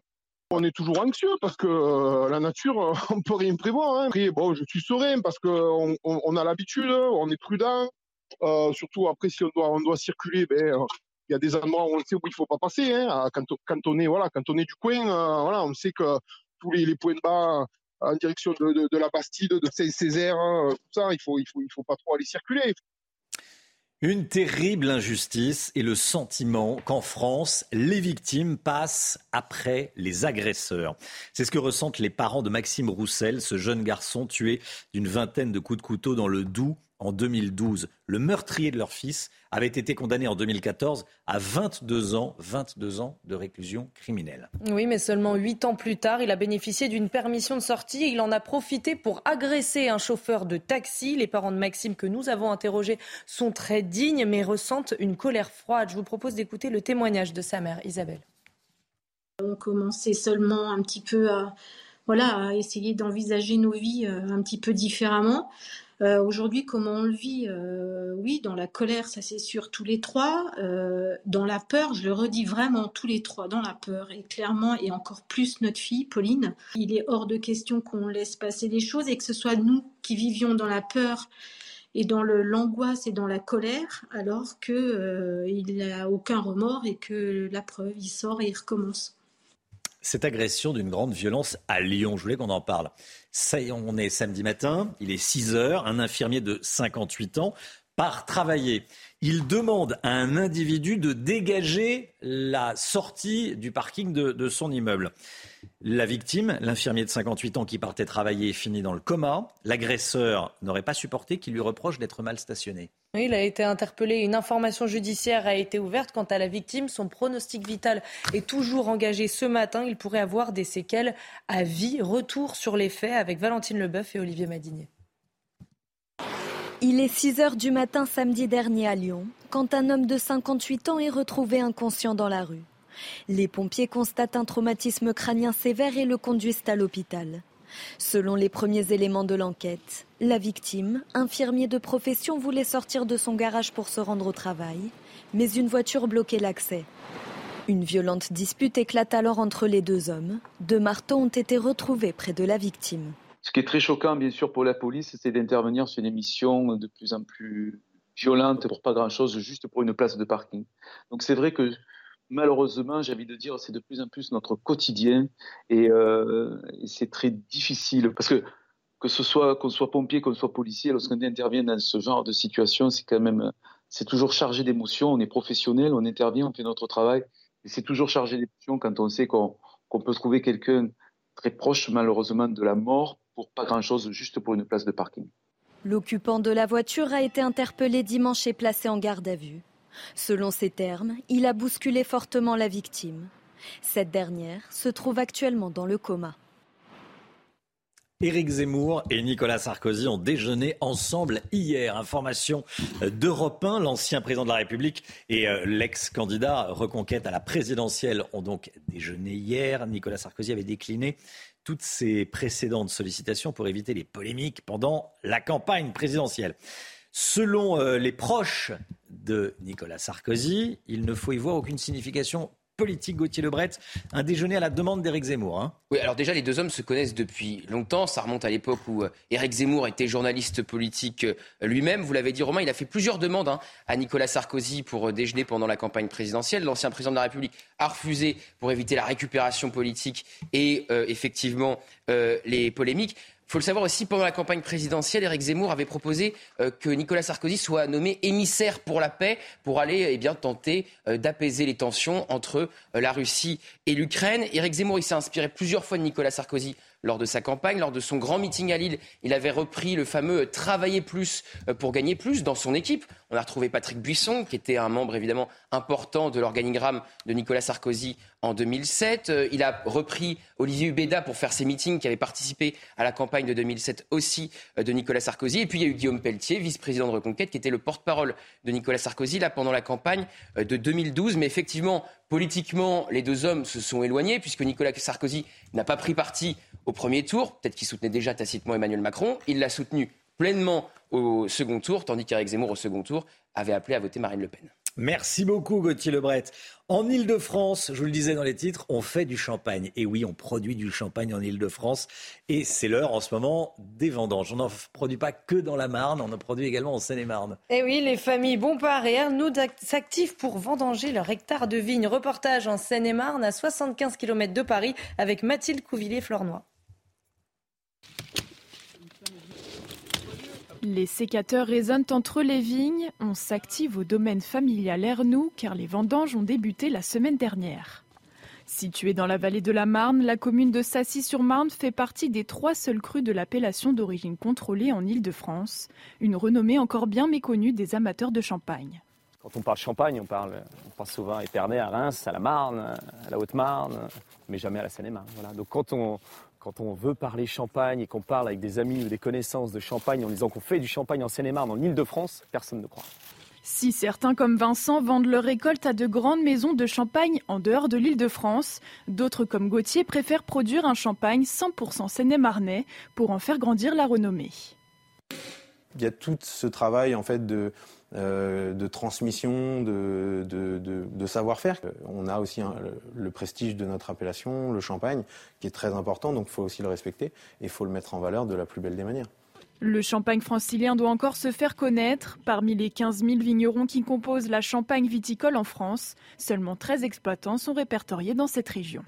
On est toujours anxieux parce que euh, la nature, on peut rien prévoir. Hein. Après, bon, je suis serein parce qu'on on, a l'habitude, on est prudent. Euh, surtout après, si on doit, on doit circuler, ben, il y a des endroits où on sait où il faut pas passer. Hein. Quand, quand, on est, voilà, quand on est du coin, voilà, on sait que tous les, points de bas en direction de, la Bastide, de Saint-Césaire, tout ça, il faut, il faut, il faut pas trop aller circuler. Une terrible injustice et le sentiment qu'en France, les victimes passent après les agresseurs. C'est ce que ressentent les parents de Maxime Roussel, ce jeune garçon tué d'une vingtaine de coups de couteau dans le Doubs en 2012. Le meurtrier de leur fils avait été condamné en 2014 à 22 ans, 22 ans de réclusion criminelle. Oui, mais seulement 8 ans plus tard, il a bénéficié d'une permission de sortie. Il en a profité pour agresser un chauffeur de taxi. Les parents de Maxime que nous avons interrogés sont très dignes, mais ressentent une colère froide. Je vous propose d'écouter le témoignage de sa mère, Isabelle. On commençait seulement un petit peu à, voilà, à essayer d'envisager nos vies euh, un petit peu différemment. Euh, aujourd'hui, comment on le vit euh, Oui, dans la colère, ça c'est sûr, tous les trois. Euh, dans la peur, je le redis vraiment, tous les trois, dans la peur. Et clairement, et encore plus notre fille, Pauline, il est hors de question qu'on laisse passer les choses et que ce soit nous qui vivions dans la peur et dans l'angoisse et dans la colère, alors qu'il n'a aucun remords et que la preuve, il sort et il recommence cette agression d'une grande violence à Lyon. Je voulais qu'on en parle. Ça, on est samedi matin, il est 6 heures, un infirmier de 58 ans part travailler. Il demande à un individu de dégager la sortie du parking de, son immeuble. La victime, l'infirmier de 58 ans qui partait travailler, finit dans le coma. L'agresseur n'aurait pas supporté qu'il lui reproche d'être mal stationné. Il a été interpellé. Une information judiciaire a été ouverte. Quant à la victime, son pronostic vital est toujours engagé ce matin. Il pourrait avoir des séquelles à vie. Retour sur les faits avec Valentine Leboeuf et Olivier Madinier. Il est 6 heures du matin samedi dernier à Lyon, quand un homme de 58 ans est retrouvé inconscient dans la rue. Les pompiers constatent un traumatisme crânien sévère et le conduisent à l'hôpital. Selon les premiers éléments de l'enquête, la victime, infirmier de profession, voulait sortir de son garage pour se rendre au travail, mais une voiture bloquait l'accès. Une violente dispute éclate alors entre les deux hommes. Deux marteaux ont été retrouvés près de la victime. Ce qui est très choquant, bien sûr, pour la police, c'est d'intervenir sur une émission de plus en plus violentes pour pas grand-chose, juste pour une place de parking. Donc c'est vrai que malheureusement, j'ai envie de dire, c'est de plus en plus notre quotidien et, euh, c'est très difficile parce que que ce soit qu'on soit pompier, qu'on soit policier, lorsqu'on intervient dans ce genre de situation, c'est quand même c'est toujours chargé d'émotions. On est professionnel, on intervient, on fait notre travail, et c'est toujours chargé d'émotions quand on sait qu'on peut trouver quelqu'un très proche, malheureusement, de la mort pour pas grand-chose, juste pour une place de parking. L'occupant de la voiture a été interpellé dimanche et placé en garde à vue. Selon ses termes, il a bousculé fortement la victime. Cette dernière se trouve actuellement dans le coma. Éric Zemmour et Nicolas Sarkozy ont déjeuné ensemble hier. Information d'Europe 1, l'ancien président de la République et euh, l'ex-candidat reconquête à la présidentielle ont donc déjeuné hier. Nicolas Sarkozy avait décliné toutes ses précédentes sollicitations pour éviter les polémiques pendant la campagne présidentielle. Selon euh, les proches de Nicolas Sarkozy, il ne faut y voir aucune signification politique, Gauthier Lebret, un déjeuner à la demande d'Éric Zemmour. Hein. Oui, alors déjà, les deux hommes se connaissent depuis longtemps. Ça remonte à l'époque où euh, Éric Zemmour était journaliste politique euh, lui-même. Vous l'avez dit, Romain, il a fait plusieurs demandes hein, à Nicolas Sarkozy pour euh, déjeuner pendant la campagne présidentielle. L'ancien président de la République a refusé pour éviter la récupération politique et effectivement les polémiques. Faut le savoir aussi, pendant la campagne présidentielle, Éric Zemmour avait proposé euh, que Nicolas Sarkozy soit nommé émissaire pour la paix pour aller eh bien, tenter euh, d'apaiser les tensions entre euh, la Russie et l'Ukraine. Éric Zemmour il s'est inspiré plusieurs fois de Nicolas Sarkozy lors de sa campagne, lors de son grand meeting à Lille. Il avait repris le fameux travailler plus pour gagner plus dans son équipe. On a retrouvé Patrick Buisson, qui était un membre évidemment important de l'organigramme de Nicolas Sarkozy en 2007. Euh, il a repris Olivier Hubeda pour faire ses meetings, qui avait participé à la campagne de 2007 aussi euh, de Nicolas Sarkozy. Et puis il y a eu Guillaume Pelletier, vice-président de Reconquête, qui était le porte-parole de Nicolas Sarkozy là pendant la campagne euh, de 2012. Mais effectivement, politiquement, les deux hommes se sont éloignés puisque Nicolas Sarkozy n'a pas pris parti au premier tour. Peut-être qu'il soutenait déjà tacitement Emmanuel Macron. Il l'a soutenu pleinement au second tour, tandis qu'Éric Zemmour, au second tour, avait appelé à voter Marine Le Pen. Merci beaucoup Gauthier Lebret. En Ile-de-France, je vous le disais dans les titres, on fait du champagne. Et oui, on produit du champagne en Ile-de-France. Et c'est l'heure en ce moment des vendanges. On n'en produit pas que dans la Marne, on en produit également en Seine-et-Marne. Et eh oui, les familles Bompard et Arnaud s'activent pour vendanger leur hectare de vignes. Reportage en Seine-et-Marne à 75 km de Paris avec Mathilde Couvillier-Flornois. Les sécateurs résonnent entre les vignes. On s'active au domaine familial Ernoux car les vendanges ont débuté la semaine dernière. Située dans la vallée de la Marne, la commune de Sassy-sur-Marne fait partie des trois seuls crus de l'appellation d'origine contrôlée en Île-de-France, une renommée encore bien méconnue des amateurs de champagne. Quand on parle champagne, on, parle, on pense souvent à Épernay, à Reims, à la Marne, à la Haute-Marne, mais jamais à la Seine-et-Marne. Voilà. Donc quand quand on veut parler champagne et qu'on parle avec des amis ou des connaissances de champagne en disant qu'on fait du champagne en Seine-et-Marne, en Ile-de-France, personne ne croit. Si certains comme Vincent vendent leur récolte à de grandes maisons de champagne en dehors de l'île de France, d'autres comme Gauthier préfèrent produire un champagne 100% seine-et-marnais pour en faire grandir la renommée. Il y a tout ce travail en fait de, euh, de transmission, de, de, savoir-faire. On a aussi le, prestige de notre appellation, le champagne, qui est très important, donc il faut aussi le respecter et il faut le mettre en valeur de la plus belle des manières. Le champagne francilien doit encore se faire connaître. Parmi les 15 000 vignerons qui composent la champagne viticole en France, seulement 13 exploitants sont répertoriés dans cette région.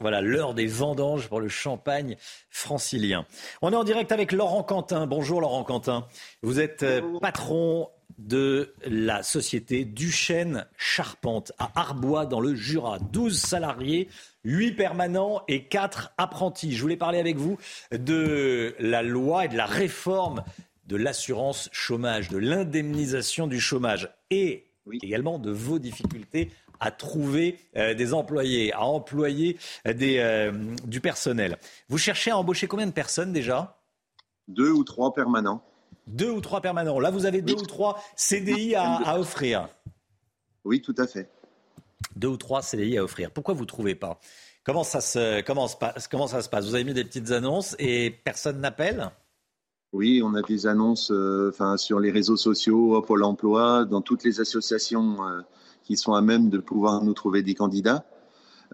Voilà l'heure des vendanges pour le champagne francilien. On est en direct avec Laurent Quentin. Bonjour Laurent Quentin. Vous êtes euh, patron de la société Duchesne Charpente à Arbois dans le Jura. 12 salariés, 8 permanents et 4 apprentis. Je voulais parler avec vous de la loi et de la réforme de l'assurance chômage, de l'indemnisation du chômage et également de vos difficultés à trouver euh, des employés, à employer des, euh, du personnel. Vous cherchez à embaucher combien de personnes déjà? Deux ou trois permanents. Deux ou trois permanents. Là, vous avez deux ou trois CDI à, offrir. Oui, tout à fait. Deux ou trois CDI à offrir. Pourquoi vous ne trouvez pas? Comment ça, se, comment, comment ça se passe? Vous avez mis des petites annonces et personne n'appelle? Oui, on a des annonces euh, enfin, sur les réseaux sociaux, Pôle emploi, dans toutes les associations euh, qui sont à même de pouvoir nous trouver des candidats.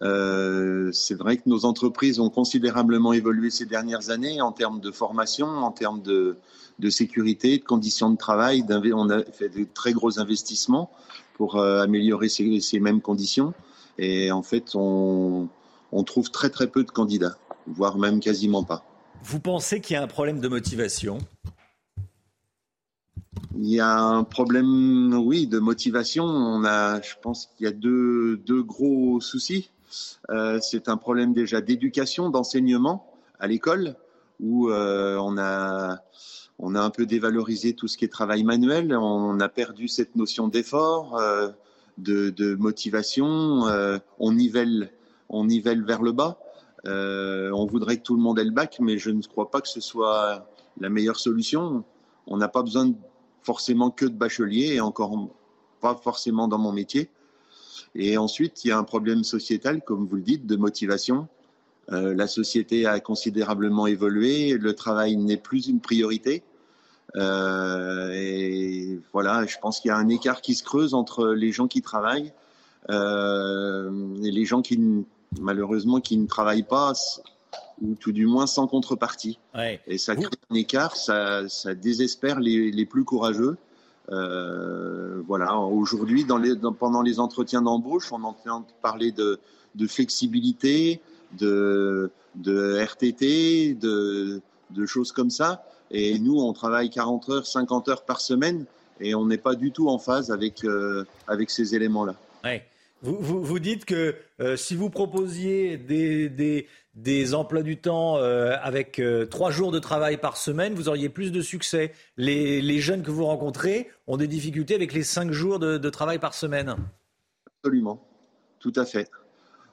Euh, c'est vrai que nos entreprises ont considérablement évolué ces dernières années en termes de formation, en termes de, de sécurité, de conditions de travail. On a fait de très gros investissements pour euh, améliorer ces, ces, mêmes conditions. Et en fait, on, on trouve très très peu de candidats, voire même quasiment pas. Vous pensez qu'il y a un problème de motivation? Il y a un problème, oui, de motivation. On a, je pense qu'il y a deux, deux gros soucis. Euh, c'est un problème déjà d'éducation, d'enseignement à l'école, où euh, on a on a un peu dévalorisé tout ce qui est travail manuel. On a perdu cette notion d'effort, euh, de, motivation. Euh, on nivelle, on nivelle vers le bas. Euh, on voudrait que tout le monde ait le bac, mais je ne crois pas que ce soit la meilleure solution. On n'a pas besoin forcément que de bacheliers et encore pas forcément dans mon métier. Et ensuite, il y a un problème sociétal, comme vous le dites, de motivation. La société a considérablement évolué, le travail n'est plus une priorité. Euh, et voilà, je pense qu'il y a un écart qui se creuse entre les gens qui travaillent euh, et les gens qui, malheureusement, qui ne travaillent pas ou tout du moins sans contrepartie. Ouais. Et ça crée un écart, ça, ça désespère les, les plus courageux. Euh, voilà, aujourd'hui, dans les, dans, pendant les entretiens d'embauche, on entend parler de, de flexibilité, de, de RTT, de, de, choses comme ça. Et nous, on travaille 40 heures, 50 heures par semaine et on n'est pas du tout en phase avec, euh, avec ces éléments-là. Ouais. Vous, vous, vous, dites que euh, si vous proposiez des, des, des emplois du temps euh, avec trois jours de travail par semaine, vous auriez plus de succès. Les, les, jeunes que vous rencontrez ont des difficultés avec les cinq jours de, de travail par semaine. Absolument, tout à fait.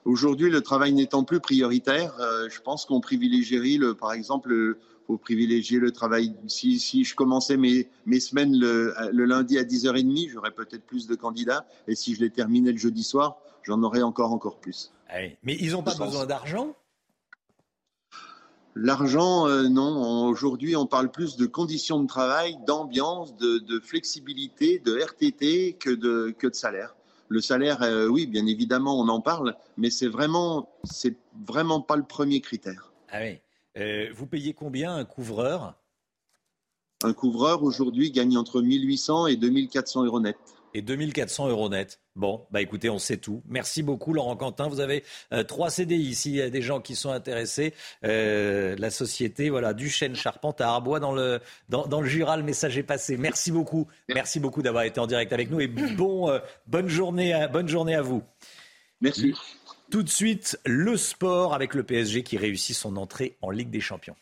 Aujourd'hui, le travail n'étant plus prioritaire, je pense qu'on privilégierait, le, par exemple, le, faut privilégier le travail. Si, si je commençais mes, mes semaines le, le, lundi à 10h30, j'aurais peut-être plus de candidats. Et si je les terminais le jeudi soir, j'en aurais encore, encore plus. Mais ils n'ont pas besoin d'argent? L'argent, euh, non. Aujourd'hui, on parle plus de conditions de travail, d'ambiance, de, de, flexibilité, de RTT que de, que de salaire. Le salaire, euh, oui, bien évidemment, on en parle, mais c'est vraiment, c'est vraiment pas le premier critère. Ah oui. Euh, vous payez combien un couvreur? Un couvreur aujourd'hui gagne entre 1800 et 2400 euros net. Et 2400 euros net. Bon, bah écoutez, on sait tout. Merci beaucoup, Laurent Quentin. Vous avez euh, trois CDI. S'il y a des gens qui sont intéressés, euh, la société, voilà, Duchesne Charpente à Arbois dans le, dans, dans, le Jura, le message est passé. Merci beaucoup. Merci beaucoup d'avoir été en direct avec nous et bon, euh, bonne, journée à, bonne journée à vous. Merci. Tout de suite, le sport avec le PSG qui réussit son entrée en Ligue des Champions.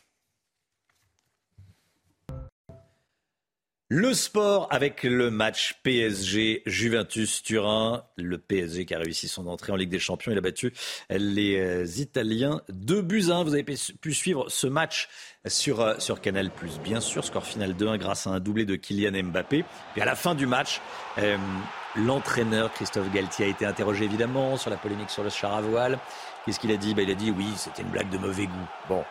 Le sport avec le match PSG Juventus Turin. Le PSG qui a réussi son entrée en Ligue des Champions. Il a battu les Italiens 2 buts 1. Vous avez pu suivre ce match sur, sur Canal+, bien sûr. Score final 2-1 grâce à un doublé de Kylian Mbappé. Et à la fin du match, euh, l'entraîneur Christophe Galtier a été interrogé évidemment sur la polémique sur le char à voile. Qu'est-ce qu'il a dit? Ben, Il a dit oui, c'était une blague de mauvais goût. Bon,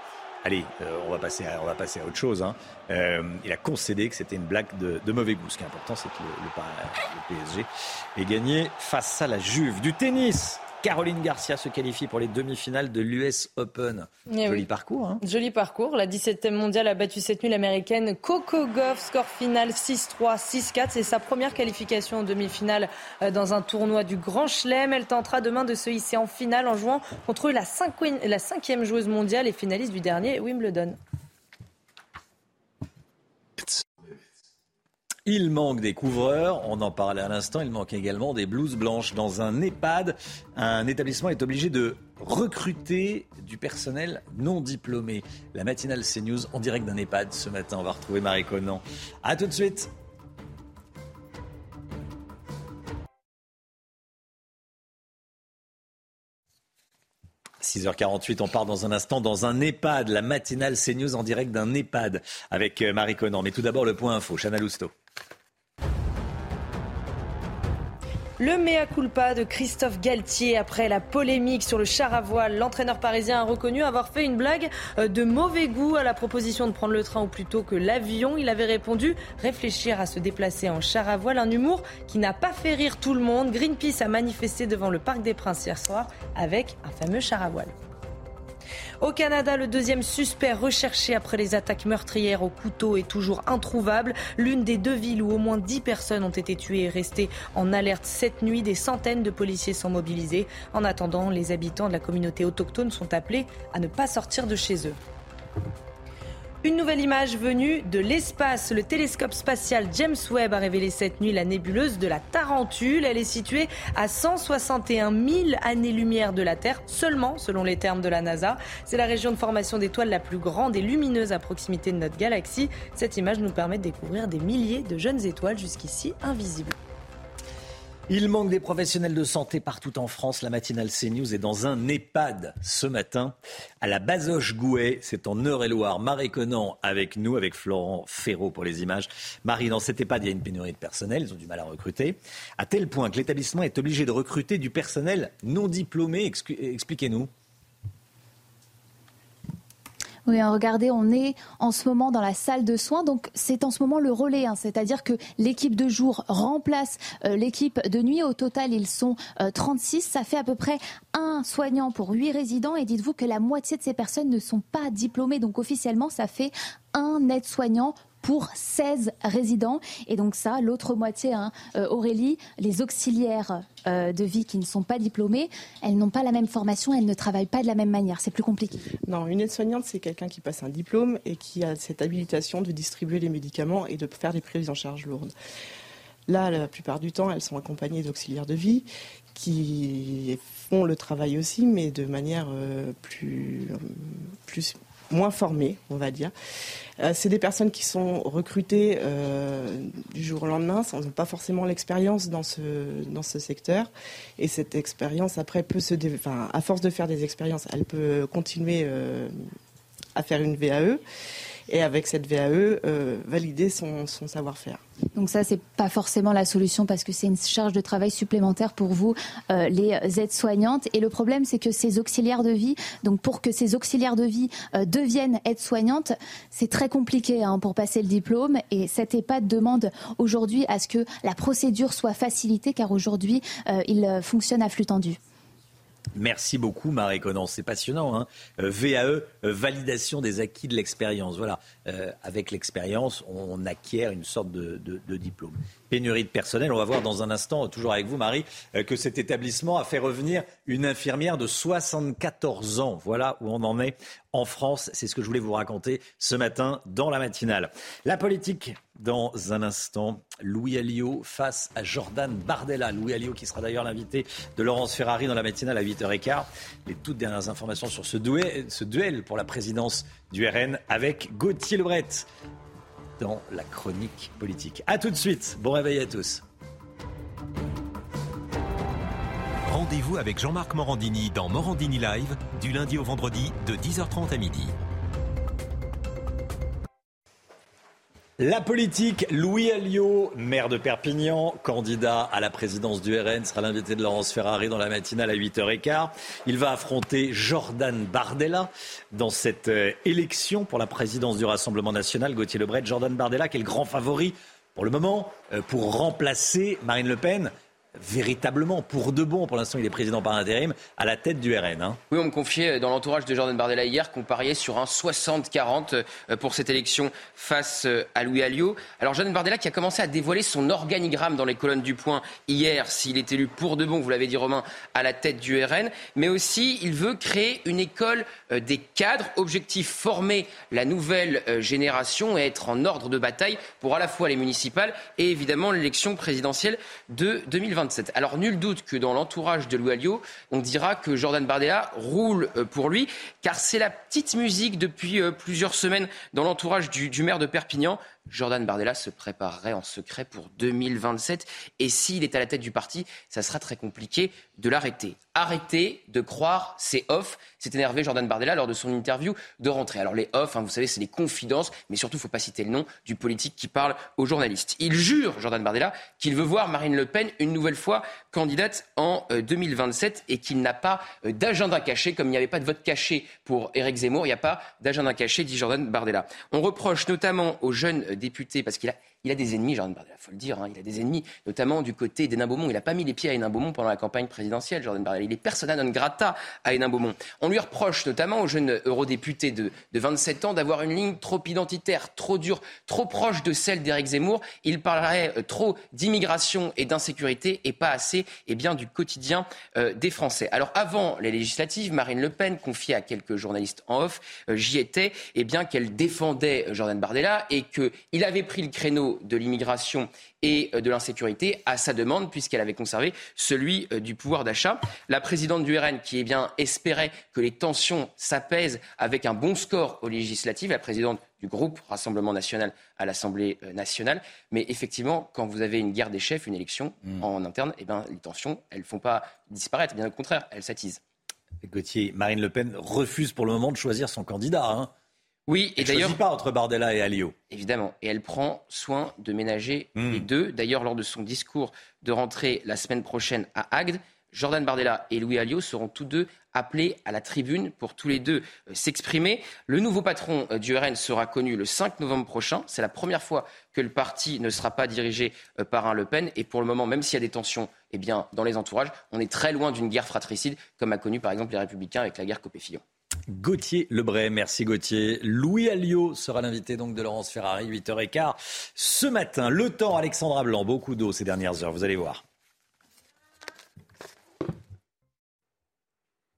Allez, euh, on, va passer à, on va passer à autre chose. Hein. Euh, il a concédé que c'était une blague de, de, mauvais goût. Ce qui est important, c'est que le, le, le, PSG ait gagné face à la Juve. Du tennis, Caroline Garcia se qualifie pour les demi-finales de l'US Open. Eh Joli oui. parcours. Hein Joli parcours. La 17e mondiale a battu cette nuit l'américaine Coco Gauff. Score final 6-3, 6-4. C'est sa première qualification en demi-finale dans un tournoi du Grand Chelem. Elle tentera demain de se hisser en finale en jouant contre la cinquième joueuse mondiale et finaliste du dernier Wimbledon. Il manque des couvreurs, on en parlait à l'instant, il manque également des blouses blanches. Dans un EHPAD, un établissement est obligé de recruter du personnel non diplômé. La matinale CNews en direct d'un EHPAD ce matin, on va retrouver Marie Conan. A tout de suite. « 6h48, on part dans un instant dans un EHPAD, la matinale CNews en direct d'un EHPAD avec Marie Conan. Mais tout d'abord le point info, Chana Lousteau. Le mea culpa de Christophe Galtier après la polémique sur le char à voile. L'entraîneur parisien a reconnu avoir fait une blague euh, de mauvais goût à la proposition de prendre le train ou plutôt que l'avion. Il avait répondu réfléchir à se déplacer en char à voile, un humour qui n'a pas fait rire tout le monde. Greenpeace a manifesté devant le Parc des Princes hier soir avec un fameux char à voile. Au Canada, le deuxième suspect recherché après les attaques meurtrières au couteau est toujours introuvable. L'une des deux villes où au moins 10 personnes ont été tuées est restée en alerte cette nuit. Des centaines de policiers sont mobilisés. En attendant, les habitants de la communauté autochtone sont appelés à ne pas sortir de chez eux. Une nouvelle image venue de l'espace. Le télescope spatial James Webb a révélé cette nuit la nébuleuse de la Tarentule. Elle est située à 161 000 années-lumière de la Terre, seulement selon les termes de la NASA. C'est la région de formation d'étoiles la plus grande et lumineuse à proximité de notre galaxie. Cette image nous permet de découvrir des milliers de jeunes étoiles jusqu'ici invisibles. Il manque des professionnels de santé partout en France. La matinale CNews est dans un EHPAD ce matin à la Bazoche-Gouet. C'est en Eure-et-Loire. Marie Conan avec nous, avec Florent Ferraud pour les images. Marie, dans cet EHPAD, il y a une pénurie de personnel. Ils ont du mal à recruter. À tel point que l'établissement est obligé de recruter du personnel non diplômé. Expliquez-nous. Hein, regardez, on est en ce moment dans la salle de soins, donc c'est en ce moment le relais, hein. c'est-à-dire que l'équipe de jour remplace euh, l'équipe de nuit. Au total, ils sont 36, euh, ça fait à peu près un soignant pour huit résidents, et dites-vous que la moitié de ces personnes ne sont pas diplômées, donc officiellement, ça fait un aide-soignant pour 16 résidents. Et donc ça, l'autre moitié, hein, euh, Aurélie, les auxiliaires euh, de vie qui ne sont pas diplômées, elles n'ont pas la même formation, elles ne travaillent pas de la même manière. C'est plus compliqué. Non, une aide-soignante, c'est quelqu'un qui passe un diplôme et qui a cette habilitation de distribuer les médicaments et de faire des prises en charge lourdes. Là, la plupart du temps, elles sont accompagnées d'auxiliaires de vie qui font le travail aussi, mais de manière euh, plus, plus moins formées, on va dire. Euh, c'est des personnes qui sont recrutées euh, du jour au lendemain, sans pas forcément l'expérience dans ce, dans ce secteur. Et cette expérience, après, peut se. Enfin, à force de faire des expériences, elle peut continuer euh, à faire une VAE et avec cette VAE, euh, valider son, savoir-faire. Donc ça, c'est pas forcément la solution parce que c'est une charge de travail supplémentaire pour vous, euh, les aides-soignantes. Et le problème, c'est que ces auxiliaires de vie, donc pour que ces auxiliaires de vie euh, deviennent aides-soignantes, c'est très compliqué hein, pour passer le diplôme. Et cette EHPAD demande aujourd'hui à ce que la procédure soit facilitée, car aujourd'hui, il fonctionne à flux tendu. Merci beaucoup, Marie Conan. C'est passionnant. Hein euh, VAE, euh, validation des acquis de l'expérience. Voilà. Euh, avec l'expérience, on acquiert une sorte de, diplôme. Pénurie de personnel. On va voir dans un instant, toujours avec vous, Marie, que cet établissement a fait revenir une infirmière de 74 ans. Voilà où on en est en France. C'est ce que je voulais vous raconter ce matin dans la matinale. La politique, dans un instant. Louis Alliot face à Jordan Bardella. Louis Alliot qui sera d'ailleurs l'invité de Laurence Ferrari dans la matinale à 8h15. Les toutes dernières informations sur ce duel, pour la présidence du RN avec Gauthier Lebret dans la chronique politique. A tout de suite. Bon réveil à tous. Rendez-vous avec Jean-Marc Morandini dans Morandini Live du lundi au vendredi de 10h30 à midi. La politique, Louis Alliot, maire de Perpignan, candidat à la présidence du RN, sera l'invité de Laurence Ferrari dans la matinale à 8h15. Il va affronter Jordan Bardella dans cette euh, élection pour la présidence du Rassemblement national. Gauthier Lebret, Jordan Bardella qui est le grand favori pour le moment euh, pour remplacer Marine Le Pen véritablement pour de bon, pour l'instant il est président par intérim, à la tête du RN. Hein. Oui, on me confiait dans l'entourage de Jordan Bardella hier qu'on pariait sur un 60-40 euh, pour cette élection face euh, à Louis Alliot. Alors Jordan Bardella qui a commencé à dévoiler son organigramme dans les colonnes du point hier, s'il est élu pour de bon, vous l'avez dit Romain, à la tête du RN, mais aussi il veut créer une école euh, des cadres, objectif former la nouvelle génération et être en ordre de bataille pour à la fois les municipales et évidemment l'élection présidentielle de 2020. Alors nul doute que dans l'entourage de Louis Alliot, on dira que Jordan Bardella roule euh, pour lui, car c'est la petite musique depuis euh, plusieurs semaines dans l'entourage du, maire de Perpignan. Jordan Bardella se préparerait en secret pour 2027. Et s'il est à la tête du parti, ça sera très compliqué de l'arrêter. Arrêter de croire, c'est off. C'est énervé Jordan Bardella lors de son interview de rentrée. Alors les off, hein, vous savez, c'est les confidences, mais surtout, il ne faut pas citer le nom du politique qui parle aux journalistes. Il jure, Jordan Bardella, qu'il veut voir Marine Le Pen une nouvelle fois candidate en 2027 euh, et qu'il n'a pas euh, d'agenda caché, comme il n'y avait pas de vote caché pour Éric Zemmour, il n'y a pas d'agenda caché, dit Jordan Bardella. On reproche notamment aux jeunes députés, parce qu'il a il a des ennemis, Jordan Bardella, il faut le dire. Hein. il a des ennemis, notamment du côté d'Hénin Beaumont. Il n'a pas mis les pieds à Hénin Beaumont pendant la campagne présidentielle, Jordan Bardella. Il est persona non grata à Hénin Beaumont. On lui reproche notamment aux jeunes eurodéputés de, de 27 ans d'avoir une ligne trop identitaire, trop dure, trop proche de celle d'Éric Zemmour. Il parlerait euh, trop d'immigration et d'insécurité et pas assez eh bien, du quotidien euh, des Français. Alors avant les législatives, Marine Le Pen confiait à quelques journalistes en off, euh, j'y étais, eh bien qu'elle défendait Jordan Bardella et qu'il avait pris le créneau de l'immigration et euh, de l'insécurité à sa demande, puisqu'elle avait conservé celui euh, du pouvoir d'achat. La présidente du RN, qui eh bien, espérait que les tensions s'apaisent avec un bon score aux législatives, la présidente du groupe Rassemblement national à l'Assemblée euh, nationale. Mais effectivement, quand vous avez une guerre des chefs, une élection hmm. en interne, eh bien, les tensions, elles ne font pas disparaître, bien au contraire, elles s'attisent. Gauthier, Marine Le Pen refuse pour le moment de choisir son candidat. Hein. Oui, et d'ailleurs. pas entre Bardella et Alliot. Évidemment. Et elle prend soin de ménager hmm. les deux. D'ailleurs, lors de son discours de rentrée la semaine prochaine à Agde, Jordan Bardella et Louis Alliot seront tous deux appelés à la tribune pour tous les deux euh, s'exprimer. Le nouveau patron euh, du RN sera connu le 5 novembre prochain. C'est la première fois que le parti ne sera pas dirigé euh, par un Le Pen. Et pour le moment, même s'il y a des tensions eh bien, dans les entourages, on est très loin d'une guerre fratricide, comme a connu par exemple les Républicains avec la guerre Copé-Fillon. Gauthier Lebray, merci Gauthier. Louis Alliot sera l'invité donc de Laurence Ferrari, 8h15 ce matin. Le temps, Alexandra Blanc, beaucoup d'eau ces dernières heures, vous allez voir.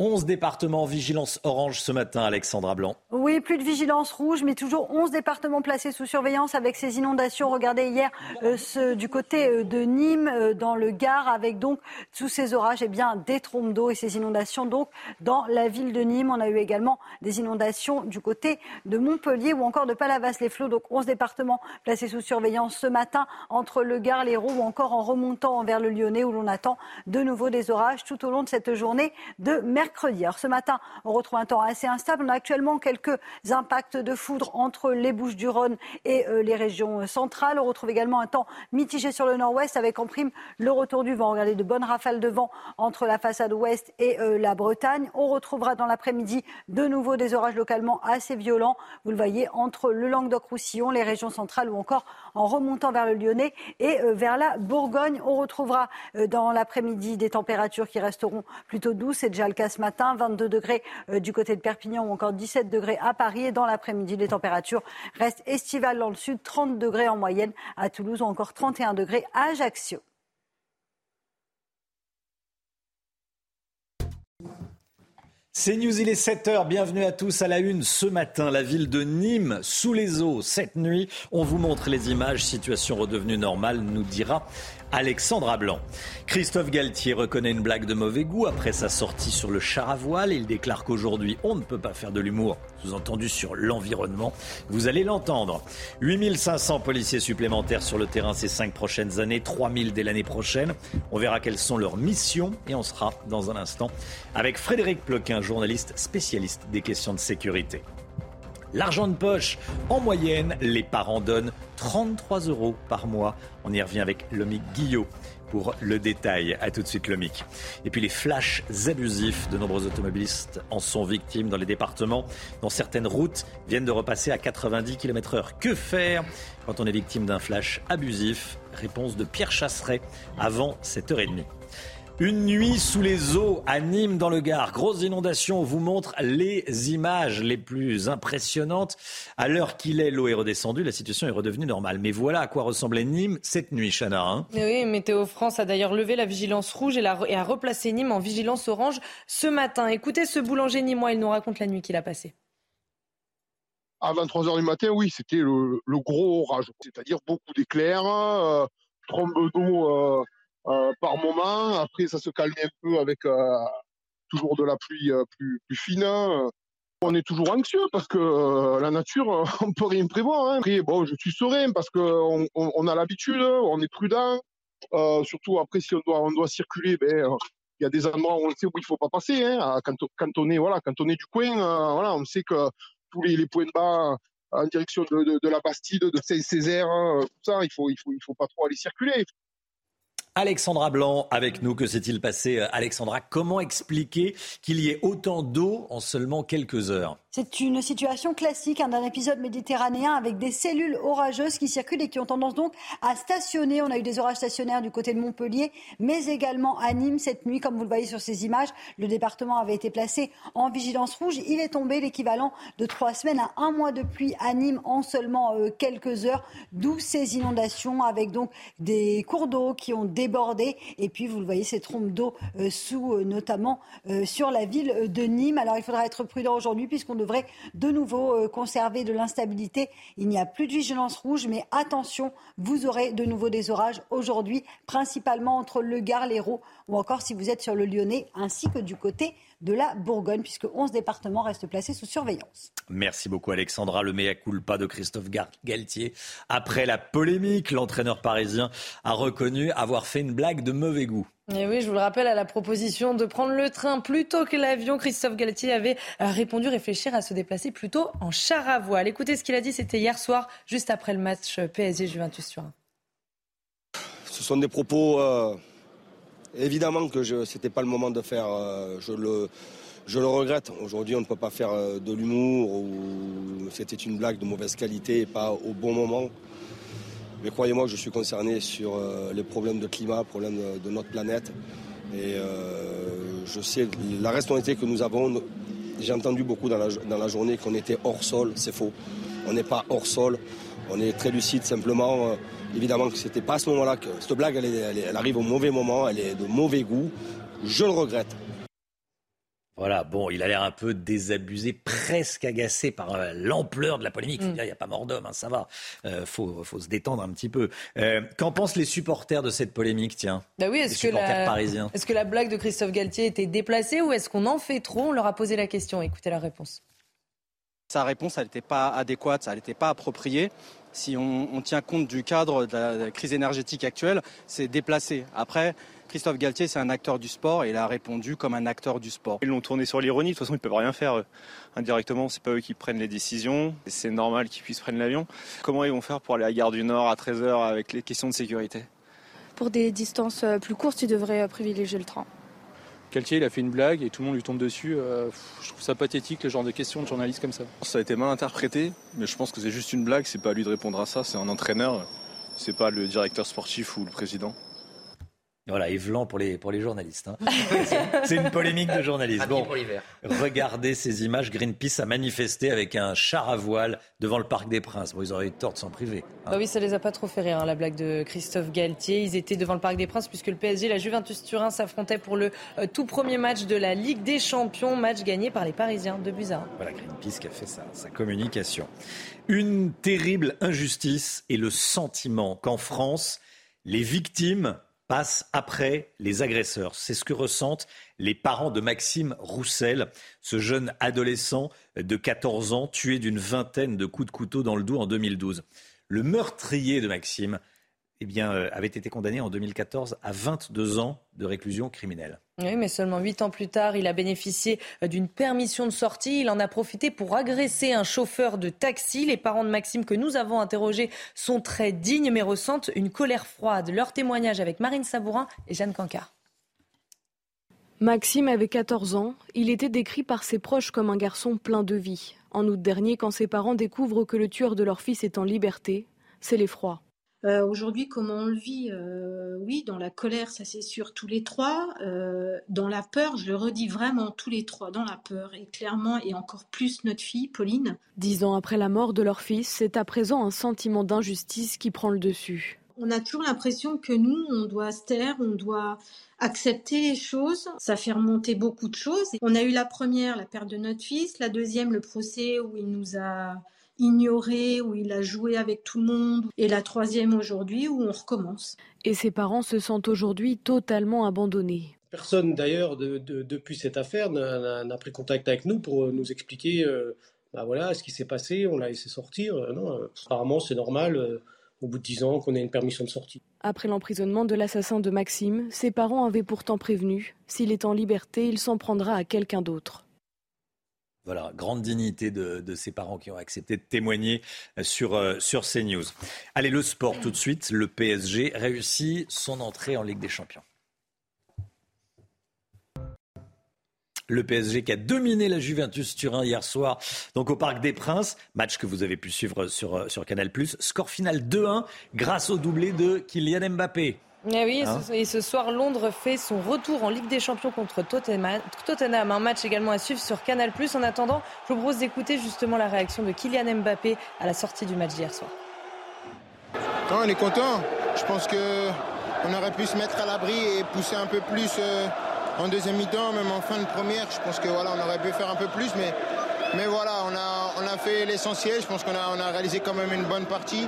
11 départements en vigilance orange ce matin, Alexandra Blanc. Oui, plus de vigilance rouge, mais toujours 11 départements placés sous surveillance avec ces inondations. Regardez hier euh, du côté euh, de Nîmes, euh, dans le Gard, avec donc sous ces orages, eh bien, des trompes d'eau et ces inondations. Donc, dans la ville de Nîmes, on a eu également des inondations du côté de Montpellier ou encore de Palavas-les-Flots. Donc, 11 départements placés sous surveillance ce matin entre le Gard, l'Hérault ou encore en remontant vers le Lyonnais où l'on attend de nouveau des orages tout au long de cette journée de mercredi ce matin, on retrouve un temps assez instable. On a actuellement quelques impacts de foudre entre les Bouches du Rhône et euh, les régions centrales. On retrouve également un temps mitigé sur le nord-ouest avec en prime le retour du vent. Regardez de bonnes rafales de vent entre la façade ouest et euh, la Bretagne. On retrouvera dans l'après-midi de nouveau des orages localement assez violents. Vous le voyez entre le Languedoc-Roussillon, les régions centrales ou encore en remontant vers le Lyonnais et euh, vers la Bourgogne. On retrouvera dans l'après-midi des températures qui resteront plutôt douces. C'est déjà le cas ce matin, 22 degrés euh, du côté de Perpignan ou encore 17 degrés à Paris. Et dans l'après-midi, les températures restent estivales dans le sud, 30 degrés en moyenne à Toulouse ou encore 31 degrés à Ajaccio. C'est News, il est 7h, bienvenue à tous à la une. Ce matin, la ville de Nîmes, sous les eaux, cette nuit, on vous montre les images, situation redevenue normale, nous dira Alexandra Blanc. Christophe Galtier reconnaît une blague de mauvais goût après sa sortie sur le char à voile. Il déclare qu'aujourd'hui, on ne peut pas faire de l'humour, sous-entendu sur l'environnement. Vous allez l'entendre. 8500 policiers supplémentaires sur le terrain ces cinq prochaines années, 3000 dès l'année prochaine. On verra quelles sont leurs missions et on sera dans un instant avec Frédéric Ploquin, journaliste spécialiste des questions de sécurité. L'argent de poche, en moyenne, les parents donnent 33 euros par mois. On y revient avec Lomic Guillot pour le détail. A tout de suite, Lomic. Et puis les flashs abusifs, de nombreux automobilistes en sont victimes dans les départements dont certaines routes viennent de repasser à 90 km/h. Que faire quand on est victime d'un flash abusif? Réponse de Pierre Chasseret avant 7h30. Une nuit sous les eaux à Nîmes dans le Gard. Grosse inondation. On vous montre les images les plus impressionnantes. À l'heure qu'il est, l'eau est redescendue. La situation est redevenue normale. Mais voilà à quoi ressemblait Nîmes cette nuit, Chana. Hein. oui, Météo France a d'ailleurs levé la vigilance rouge et, a replacé Nîmes en vigilance orange ce matin. Écoutez ce boulanger nîmois, il nous raconte la nuit qu'il a passée. À 23h du matin, oui, c'était le, gros orage. C'est-à-dire beaucoup d'éclairs, euh, trombe d'eau. Euh, par moment. Après, ça se calme un peu avec euh, toujours de la pluie euh, plus, plus fine. On est toujours anxieux parce que euh, la nature, euh, on peut rien prévoir. Hein. Après, bon, je suis serein parce qu'on on, a l'habitude, on est prudent. Euh, surtout après, si on doit, on doit circuler, ben, il y a des endroits où on sait où il faut pas passer. Hein. Quand, quand, on est, voilà, quand on est du coin, voilà, on sait que tous les, les points de bas en direction de, de, de la Bastide, de Saint-Césaire, hein, tout ça, il faut, il faut, il faut pas trop aller circuler. Alexandra Blanc avec nous. Que s'est-il passé, euh, Alexandra? Comment expliquer qu'il y ait autant d'eau en seulement quelques heures? C'est une situation classique hein, d'un épisode méditerranéen avec des cellules orageuses qui circulent et qui ont tendance donc à stationner. On a eu des orages stationnaires du côté de Montpellier, mais également à Nîmes cette nuit, comme vous le voyez sur ces images. Le département avait été placé en vigilance rouge. Il est tombé l'équivalent de trois semaines à un mois de pluie à Nîmes en seulement euh, quelques heures, d'où ces inondations avec donc des cours d'eau qui ont débordé. Et puis, vous le voyez, ces trompes d'eau euh, sous, euh, notamment sur la ville de Nîmes. Alors, il faudra être prudent aujourd'hui puisqu'on devrait de nouveau euh, conserver de l'instabilité. Il n'y a plus de vigilance rouge, mais attention, vous aurez de nouveau des orages aujourd'hui, principalement entre le Gard, l'Hérault ou encore si vous êtes sur le Lyonnais, ainsi que du côté de la Bourgogne, puisque 11 départements restent placés sous surveillance. Merci beaucoup Alexandra. Le mea culpa de Christophe Galtier. Après la polémique, l'entraîneur parisien a reconnu avoir fait une blague de mauvais goût. Et oui, je vous le rappelle, à la proposition de prendre le train plutôt que l'avion, Christophe Galtier avait euh, répondu réfléchir à se déplacer plutôt en char à voile. Écoutez ce qu'il a dit, c'était hier soir, juste après le match PSG Juventus Turin. Ce sont des propos euh, Évidemment que ce n'était pas le moment de faire. Euh, je, le, je le regrette. Aujourd'hui, on ne peut pas faire euh, de l'humour ou c'était une blague de mauvaise qualité et pas au bon moment. Mais croyez-moi je suis concerné sur euh, les problèmes de climat, problèmes de, notre planète. Et je sais la responsabilité que nous avons. J'ai entendu beaucoup dans la journée qu'on était hors sol. C'est faux. On n'est pas hors sol. On est très lucide simplement. Évidemment que c'était pas à ce moment-là que cette blague, elle, arrive au mauvais moment, elle est de mauvais goût. Je le regrette. Voilà, bon, il a l'air un peu désabusé, presque agacé par euh, l'ampleur de la polémique. Mm. Il n'y a pas mort d'homme, hein, ça va. Il euh, faut, se détendre un petit peu. Euh, qu'en pensent les supporters de cette polémique, tiens? Bah oui, est-ce que, la... est-ce que la blague de Christophe Galtier était déplacée ou est-ce qu'on en fait trop? On leur a posé la question. Écoutez la réponse. Sa réponse, elle n'était pas adéquate, elle n'était pas appropriée si on, tient compte du cadre de la, crise énergétique actuelle, c'est déplacé. Après, Christophe Galtier, c'est un acteur du sport et il a répondu comme un acteur du sport. Ils l'ont tourné sur l'ironie, de toute façon, ils ne peuvent rien faire indirectement, c'est pas eux qui prennent les décisions, c'est normal qu'ils puissent prendre l'avion. Comment ils vont faire pour aller à la gare du Nord à 13h avec les questions de sécurité? Pour des distances euh, plus courtes, ils devraient euh, privilégier le train. Galtier, il a fait une blague et tout le monde lui tombe dessus. Euh, je trouve ça pathétique, le genre de questions de journalistes comme ça. Ça a été mal interprété, mais je pense que c'est juste une blague. C'est pas à lui de répondre à ça, c'est un entraîneur. C'est pas le directeur sportif ou le président. Voilà, Yvelan pour les, pour les journalistes. Hein. C'est une polémique de journalistes. Bon, regardez ces images. Greenpeace a manifesté avec un char à voile devant le Parc des Princes. Bon, ils auraient eu tort de s'en priver. Hein. Bah oui, ça les a pas trop fait rire, hein, la blague de Christophe Galtier. Ils étaient devant le Parc des Princes puisque le PSG, la Juventus Turin s'affrontaient pour le euh, tout premier match de la Ligue des Champions, match gagné par les Parisiens de Buzyn. Voilà, Greenpeace qui a fait sa, sa communication. Une terrible injustice et le sentiment qu'en France, les victimes passe après les agresseurs. C'est ce que ressentent les parents de Maxime Roussel, ce jeune adolescent de 14 ans tué d'une vingtaine de coups de couteau dans le dos en 2012. Le meurtrier de Maxime eh bien, euh, avait été condamné en 2014 à 22 ans de réclusion criminelle. Oui, mais seulement huit ans plus tard, il a bénéficié euh, d'une permission de sortie. Il en a profité pour agresser un chauffeur de taxi. Les parents de Maxime que nous avons interrogés sont très dignes, mais ressentent une colère froide. Leur témoignage avec Marine Sabourin et Jeanne Cancard. Maxime avait 14 ans. Il était décrit par ses proches comme un garçon plein de vie. En août dernier, quand ses parents découvrent que le tueur de leur fils est en liberté, c'est l'effroi. Euh, aujourd'hui, comment on le vit? Euh, Oui, dans la colère, ça c'est sûr, tous les trois. Euh, dans la peur, je le redis vraiment, tous les trois, dans la peur. Et clairement, et encore plus notre fille, Pauline. Dix ans après la mort de leur fils, c'est à présent un sentiment d'injustice qui prend le dessus. On a toujours l'impression que nous, on doit se taire, on doit accepter les choses. Ça fait remonter beaucoup de choses. On a eu la première, la perte de notre fils. La deuxième, le procès où il nous a ignoré, où il a joué avec tout le monde, et la troisième aujourd'hui où on recommence. Et ses parents se sentent aujourd'hui totalement abandonnés. Personne d'ailleurs depuis cette affaire n'a pris contact avec nous pour nous expliquer bah voilà ce qui s'est passé, on l'a laissé sortir. non, apparemment c'est normal au bout de 10 ans qu'on ait une permission de sortie. Après l'emprisonnement de l'assassin de Maxime, ses parents avaient pourtant prévenu, s'il est en liberté, il s'en prendra à quelqu'un d'autre. Voilà, grande dignité de, ses parents qui ont accepté de témoigner sur, euh, sur CNews. Allez, le sport tout de suite. Le PSG réussit son entrée en Ligue des Champions. Le PSG qui a dominé la Juventus Turin hier soir, donc au Parc des Princes. Match que vous avez pu suivre sur, euh, sur Canal. Score final 2-1 grâce au doublé de Kylian Mbappé. Eh oui, hein et, ce, soir, Londres fait son retour en Ligue des Champions contre Tottenham. Un match également à suivre sur Canal. En attendant, je vous propose d'écouter justement la réaction de Kylian Mbappé à la sortie du match d'hier soir. on est content. Je pense qu'on aurait pu se mettre à l'abri et pousser un peu plus. Euh, en deuxième mi-temps, même en fin de première. Je pense que voilà, on aurait pu faire un peu plus, mais, mais voilà, on a, on a fait l'essentiel. Je pense qu'on a, on a réalisé quand même une bonne partie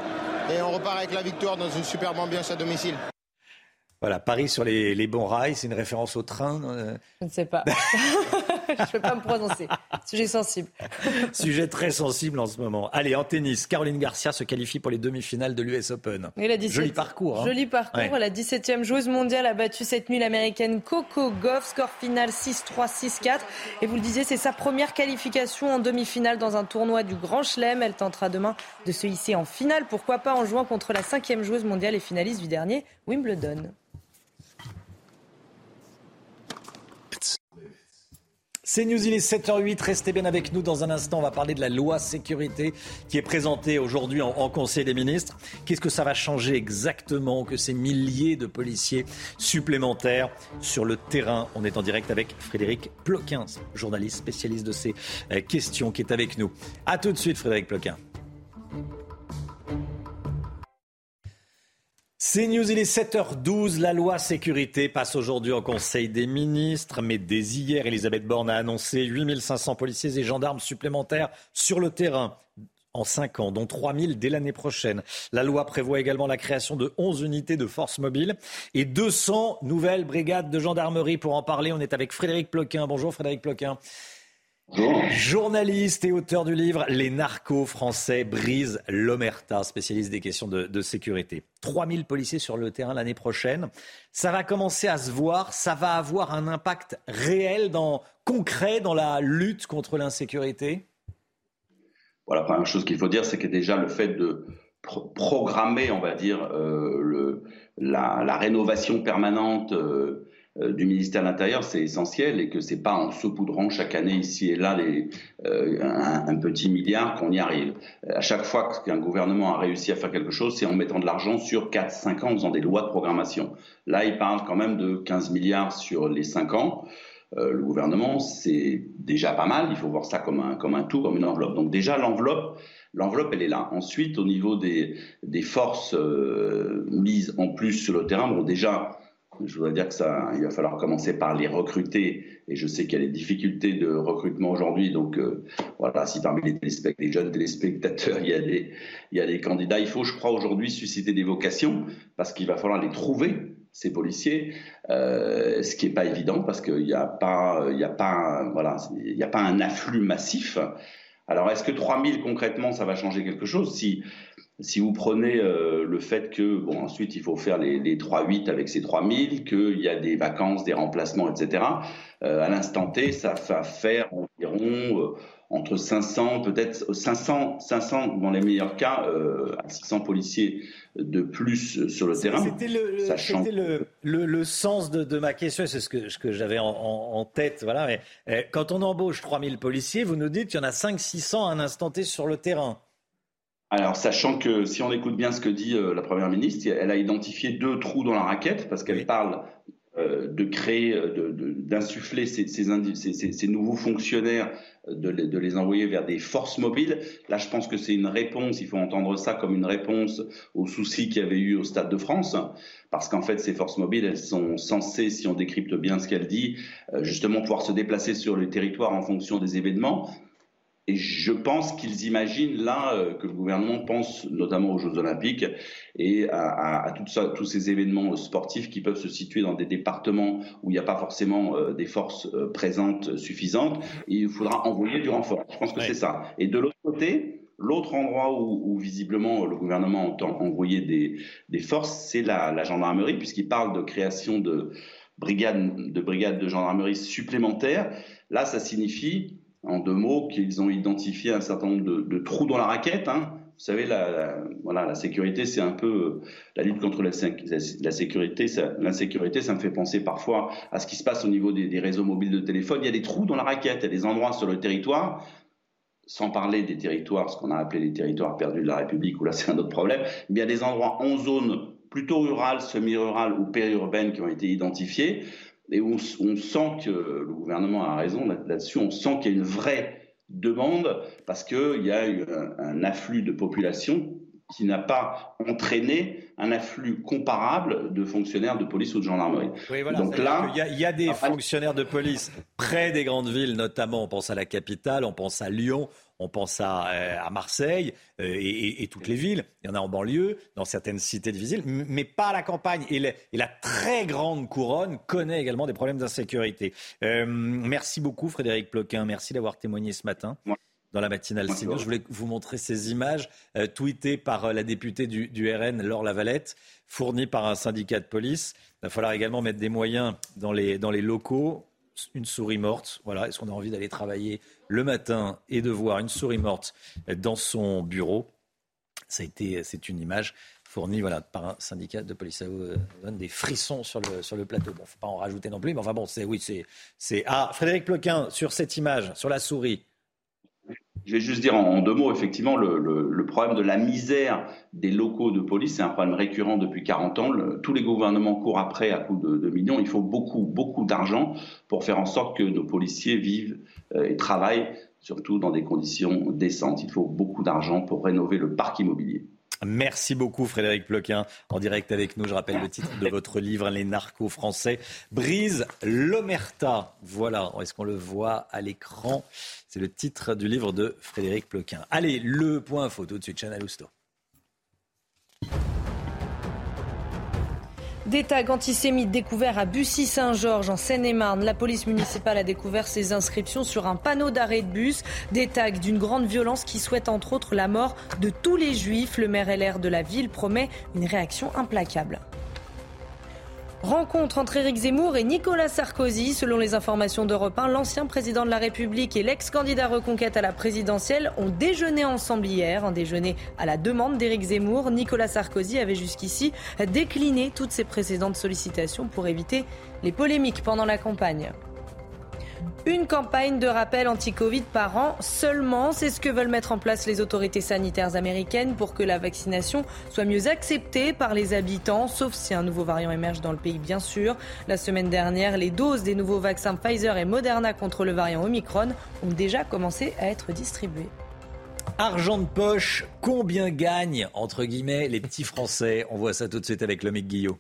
et on repart avec la victoire dans une superbe ambiance à domicile. Voilà, Paris sur les, les bons rails, c'est une référence au train euh Je ne sais pas. je ne peux pas me prononcer. Sujet sensible. Sujet très sensible en ce moment. Allez, en tennis, Caroline Garcia se qualifie pour les demi-finales de l'US Open. joli parcours. Hein. Joli parcours. La 17e joueuse mondiale a battu cette nuit l'américaine Coco Goff. Score final 6-3, 6-4. Et vous le disiez, c'est sa première qualification en demi-finale dans un tournoi du Grand Chelem. Elle tentera demain de se hisser en finale. Pourquoi pas en jouant contre la cinquième joueuse mondiale et finaliste du dernier Wimbledon. C'est News, il est 7h08. Restez bien avec nous. Dans un instant, on va parler de la loi sécurité qui est présentée aujourd'hui en, Conseil des ministres. Qu'est-ce que ça va changer exactement que ces milliers de policiers supplémentaires sur le terrain? On est en direct avec Frédéric Ploquin, journaliste spécialiste de ces euh, questions, qui est avec nous. A tout de suite, Frédéric Ploquin. C'est News, il est 7h12. La loi sécurité passe aujourd'hui au Conseil des ministres. Mais dès hier, Elisabeth Borne a annoncé 8500 policiers et gendarmes supplémentaires sur le terrain en 5 ans, dont 3000 dès l'année prochaine. La loi prévoit également la création de 11 unités de force mobile et 200 nouvelles brigades de gendarmerie. Pour en parler, on est avec Frédéric Ploquin. Bonjour Frédéric Ploquin. Journaliste et auteur du livre Les narcos français brisent l'omerta, spécialiste des questions de, de sécurité. 3000 policiers sur le terrain l'année prochaine. Ça va commencer à se voir, ça va avoir un impact réel, dans, concret dans la lutte contre l'insécurité? Voilà, la première chose qu'il faut dire, c'est que déjà le fait de programmer, on va dire, euh, la, rénovation permanente euh, du ministère de l'Intérieur, c'est essentiel et que c'est pas en saupoudrant chaque année ici et là les, euh, un, petit milliard qu'on y arrive. À chaque fois qu'un gouvernement a réussi à faire quelque chose, c'est en mettant de l'argent sur 4-5 ans, en faisant des lois de programmation. Là, il parle quand même de 15 milliards sur les 5 ans. Euh, le gouvernement, c'est déjà pas mal. Il faut voir ça comme un, comme un tout, comme une enveloppe. Donc déjà, l'enveloppe, l'enveloppe, elle est là. Ensuite, au niveau des, des forces mises en plus sur le terrain, bon, déjà, je voudrais dire que ça, il va falloir commencer par les recruter. Et je sais qu'il y a des difficultés de recrutement aujourd'hui. Donc euh, voilà, si parmi les, jeunes téléspectateurs, il y, a des, il y a des candidats, il faut, je crois, aujourd'hui susciter des vocations parce qu'il va falloir les trouver ces policiers, euh, ce qui n'est pas évident parce qu'il n'y a pas, a voilà, a pas un afflux massif. Alors, est-ce que 3000 concrètement, ça va changer quelque chose? Si vous prenez euh, le fait que, bon, ensuite, il faut faire les, les 3-8 avec ces 3000, qu'il y a des vacances, des remplacements, etc., euh, à l'instant T, ça va faire environ euh, entre 500, peut-être 500, 500 dans les meilleurs cas, à 600 policiers de plus sur le terrain. C'était le, le, le, sens de, de, ma question, c'est ce que, ce que j'avais en, en, tête. Voilà. Mais, quand on embauche 3000 policiers, vous nous dites qu'il y en a 500-600 à un instant T sur le terrain. Alors, sachant que si on écoute bien ce que dit euh, la Première ministre, elle a identifié deux trous dans la raquette parce qu'elle parle euh, de créer, euh, d'insuffler ces, ces, nouveaux fonctionnaires, de, de, les envoyer vers des forces mobiles. Là, je pense que c'est une réponse, il faut entendre ça comme une réponse aux soucis qu'il y avait eu au Stade de France, parce qu'en fait, ces forces mobiles, elles sont censées, si on décrypte bien ce qu'elle dit, justement pouvoir se déplacer sur le territoire en fonction des événements Et je pense qu'ils imaginent là euh, que le gouvernement pense notamment aux Jeux Olympiques et à, à, ça, tous ces événements sportifs qui peuvent se situer dans des départements où il n'y a pas forcément euh, des forces euh, présentes suffisantes. Et il faudra envoyer du renfort. Je pense que c'est ça. Et de l'autre côté, L'autre endroit où, où, visiblement le gouvernement entend envoyer des, des forces, c'est la, la, gendarmerie, puisqu'il parle de création de brigades, de brigades de gendarmerie supplémentaires. Là, ça signifie en deux mots, qu'ils ont identifié un certain nombre de, trous dans la raquette. Hein. Vous savez, la, voilà, la sécurité, c'est un peu euh, la lutte contre la, la sécurité. L'insécurité, ça me fait penser parfois à ce qui se passe au niveau des, réseaux mobiles de téléphone. Il y a des trous dans la raquette, il y a des endroits sur le territoire, sans parler des territoires, ce qu'on a appelé les territoires perdus de la République, où là c'est un autre problème. Il y a des endroits en zone plutôt rurale, semi-rurale ou périurbaine qui ont été identifiés et on, on, sent que le gouvernement a raison là-dessus, on sent qu'il y a une vraie demande parce qu'il y a eu un, un, afflux de population qui n'a pas entraîné un afflux comparable de fonctionnaires de police ou de gendarmerie. Oui, voilà, Donc là, il y, a, il y, a des fonctionnaires de police près des grandes villes, notamment on pense à la capitale, on pense à Lyon, on pense à, euh, à Marseille euh, et, et, toutes les villes. Il y en a en banlieue, dans certaines cités difficiles, mais pas à la campagne. Et, les, et la très grande couronne connaît également des problèmes d'insécurité. Euh, merci beaucoup, Frédéric Ploquin. Merci d'avoir témoigné ce matin. Ouais dans la matinale CNews. Je voulais vous montrer ces images euh, tweetées par euh, la députée du, du, RN, Laure Lavalette, fournies par un syndicat de police. Il va falloir également mettre des moyens dans les, dans les locaux. Une souris morte. Voilà. Est-ce qu'on a envie d'aller travailler le matin et de voir une souris morte dans son bureau? Ça a été, c'est une image fournie voilà, par un syndicat de police. Ça vous donne des frissons sur le, sur le plateau. Bon, faut pas en rajouter non plus, mais enfin bon, c'est oui, c'est, c'est. Ah, Frédéric Ploquin, sur cette image, sur la souris. Je vais juste dire en, deux mots, effectivement, le, problème de la misère des locaux de police, c'est un problème récurrent depuis 40 ans. Tous les gouvernements courent après à coups de, de millions. Il faut beaucoup, beaucoup d'argent pour faire en sorte que nos policiers vivent euh, et travaillent, surtout dans des conditions décentes. Il faut beaucoup d'argent pour rénover le parc immobilier. Merci beaucoup Frédéric Ploquin en direct avec nous. Je rappelle le titre de votre livre Les narcos français brise l'omerta. Voilà, est-ce qu'on le voit à l'écran? C'est le titre du livre de Frédéric Ploquin. Allez, le point photo de suite, Chanel Housteau. Des tags antisémites découverts à Bussy-Saint-Georges en Seine-et-Marne. La police municipale a découvert ces inscriptions sur un panneau d'arrêt de bus. Des tags d'une grande violence qui souhaite entre autres la mort de tous les juifs. Le maire LR de la ville promet une réaction implacable. Rencontre entre Éric Zemmour et Nicolas Sarkozy. Selon les informations d'Europe 1, l'ancien président de la République et l'ex-candidat reconquête à la présidentielle ont déjeuné ensemble hier. Un déjeuner à la demande d'Éric Zemmour. Nicolas Sarkozy avait jusqu'ici décliné toutes ses précédentes sollicitations pour éviter les polémiques pendant la campagne. Une campagne de rappel anti-Covid par an seulement, c'est ce que veulent mettre en place les autorités sanitaires américaines pour que la vaccination soit mieux acceptée par les habitants, sauf si un nouveau variant émerge dans le pays, bien sûr. La semaine dernière, les doses des nouveaux vaccins Pfizer et Moderna contre le variant Omicron ont déjà commencé à être distribuées. Argent de poche, combien gagnent, entre guillemets, les petits Français? On voit ça tout de suite avec Lomic Guillot.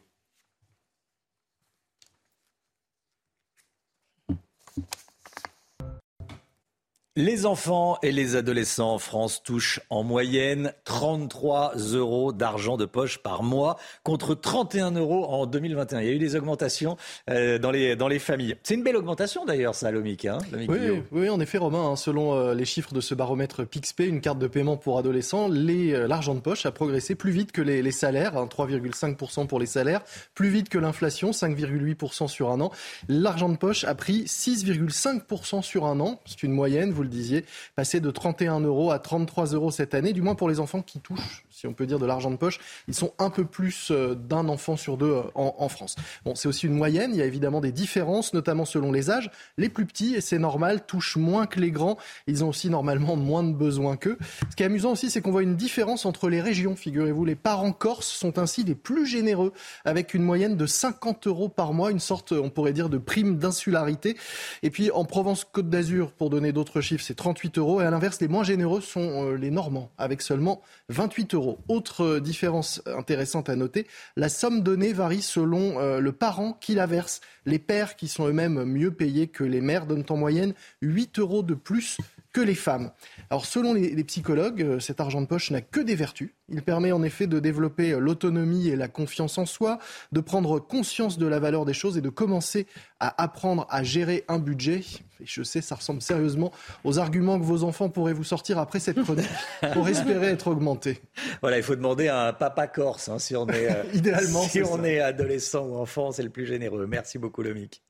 Les enfants et les adolescents en France touchent en moyenne 33 euros d'argent de poche par mois contre 31 euros en 2021. Il y a eu des augmentations euh, dans, les, dans les familles. C'est une belle augmentation d'ailleurs, ça, Lomic. Hein, oui, oui, en effet, Romain. Hein, selon euh, les chiffres de ce baromètre PixPay, une carte de paiement pour adolescents, euh, l'argent de poche a progressé plus vite que les, les salaires, hein, 3,5% pour les salaires, plus vite que l'inflation, 5,8% sur un an. L'argent de poche a pris 6,5% sur un an. C'est une moyenne. Vous le disiez, passer de 31 euros à 33 euros cette année, du moins pour les enfants qui touchent, si on peut dire, de l'argent de poche. Ils sont un peu plus euh, d'un enfant sur deux euh, en, France. Bon, c'est aussi une moyenne. Il y a évidemment des différences, notamment selon les âges. Les plus petits, et c'est normal, touchent moins que les grands. Ils ont aussi normalement moins de besoins qu'eux. Ce qui est amusant aussi, c'est qu'on voit une différence entre les régions. Figurez-vous, les parents corses sont ainsi les plus généreux, avec une moyenne de 50 euros par mois, une sorte, on pourrait dire, de prime d'insularité. Et puis en Provence-Côte d'Azur, pour donner d'autres chiffres, c'est 38 euros. Et à l'inverse, les moins généreux sont euh, les Normands, avec seulement 28 euros. Autre différence intéressante à noter, la somme donnée varie selon euh, le parent qui la verse. Les pères, qui sont eux-mêmes mieux payés que les mères, donnent en moyenne 8 euros de plus que les femmes. Alors selon les, psychologues, euh, cet argent de poche n'a que des vertus. Il permet en effet de développer euh, l'autonomie et la confiance en soi, de prendre conscience de la valeur des choses et de commencer à apprendre à gérer un budget. Et je sais, ça ressemble sérieusement aux arguments que vos enfants pourraient vous sortir après cette chronique pour espérer être augmentés. Voilà, il faut demander à un papa corse hein, si on est, euh, Idéalement, si on est adolescent ou enfant, c'est le plus généreux. Merci beaucoup, Lomic.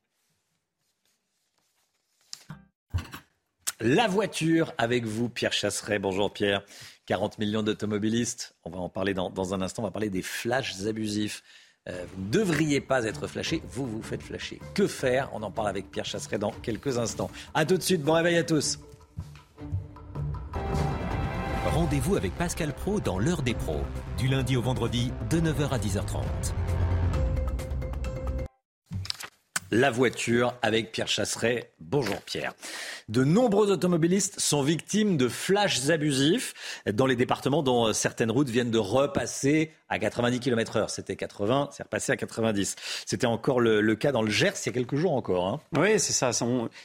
La voiture avec vous, Pierre Chasseret. Bonjour Pierre. 40 millions d'automobilistes. On va en parler dans, un instant. On va parler des flashs abusifs. Euh, vous ne devriez pas être flashé. Vous vous faites flasher. Que faire? On en parle avec Pierre Chasseret dans quelques instants. A tout de suite. Bon réveil à tous. Rendez-vous avec Pascal Pro dans l'heure des pros. Du lundi au vendredi de 9h à 10h30. La voiture avec Pierre Chasseret. Bonjour Pierre. De nombreux automobilistes sont victimes de flashs abusifs dans les départements dont certaines routes viennent de repasser à 90 km heure. C'était 80, c'est repassé à 90. C'était encore le, cas dans le Gers il y a quelques jours encore. Hein. Oui, c'est ça.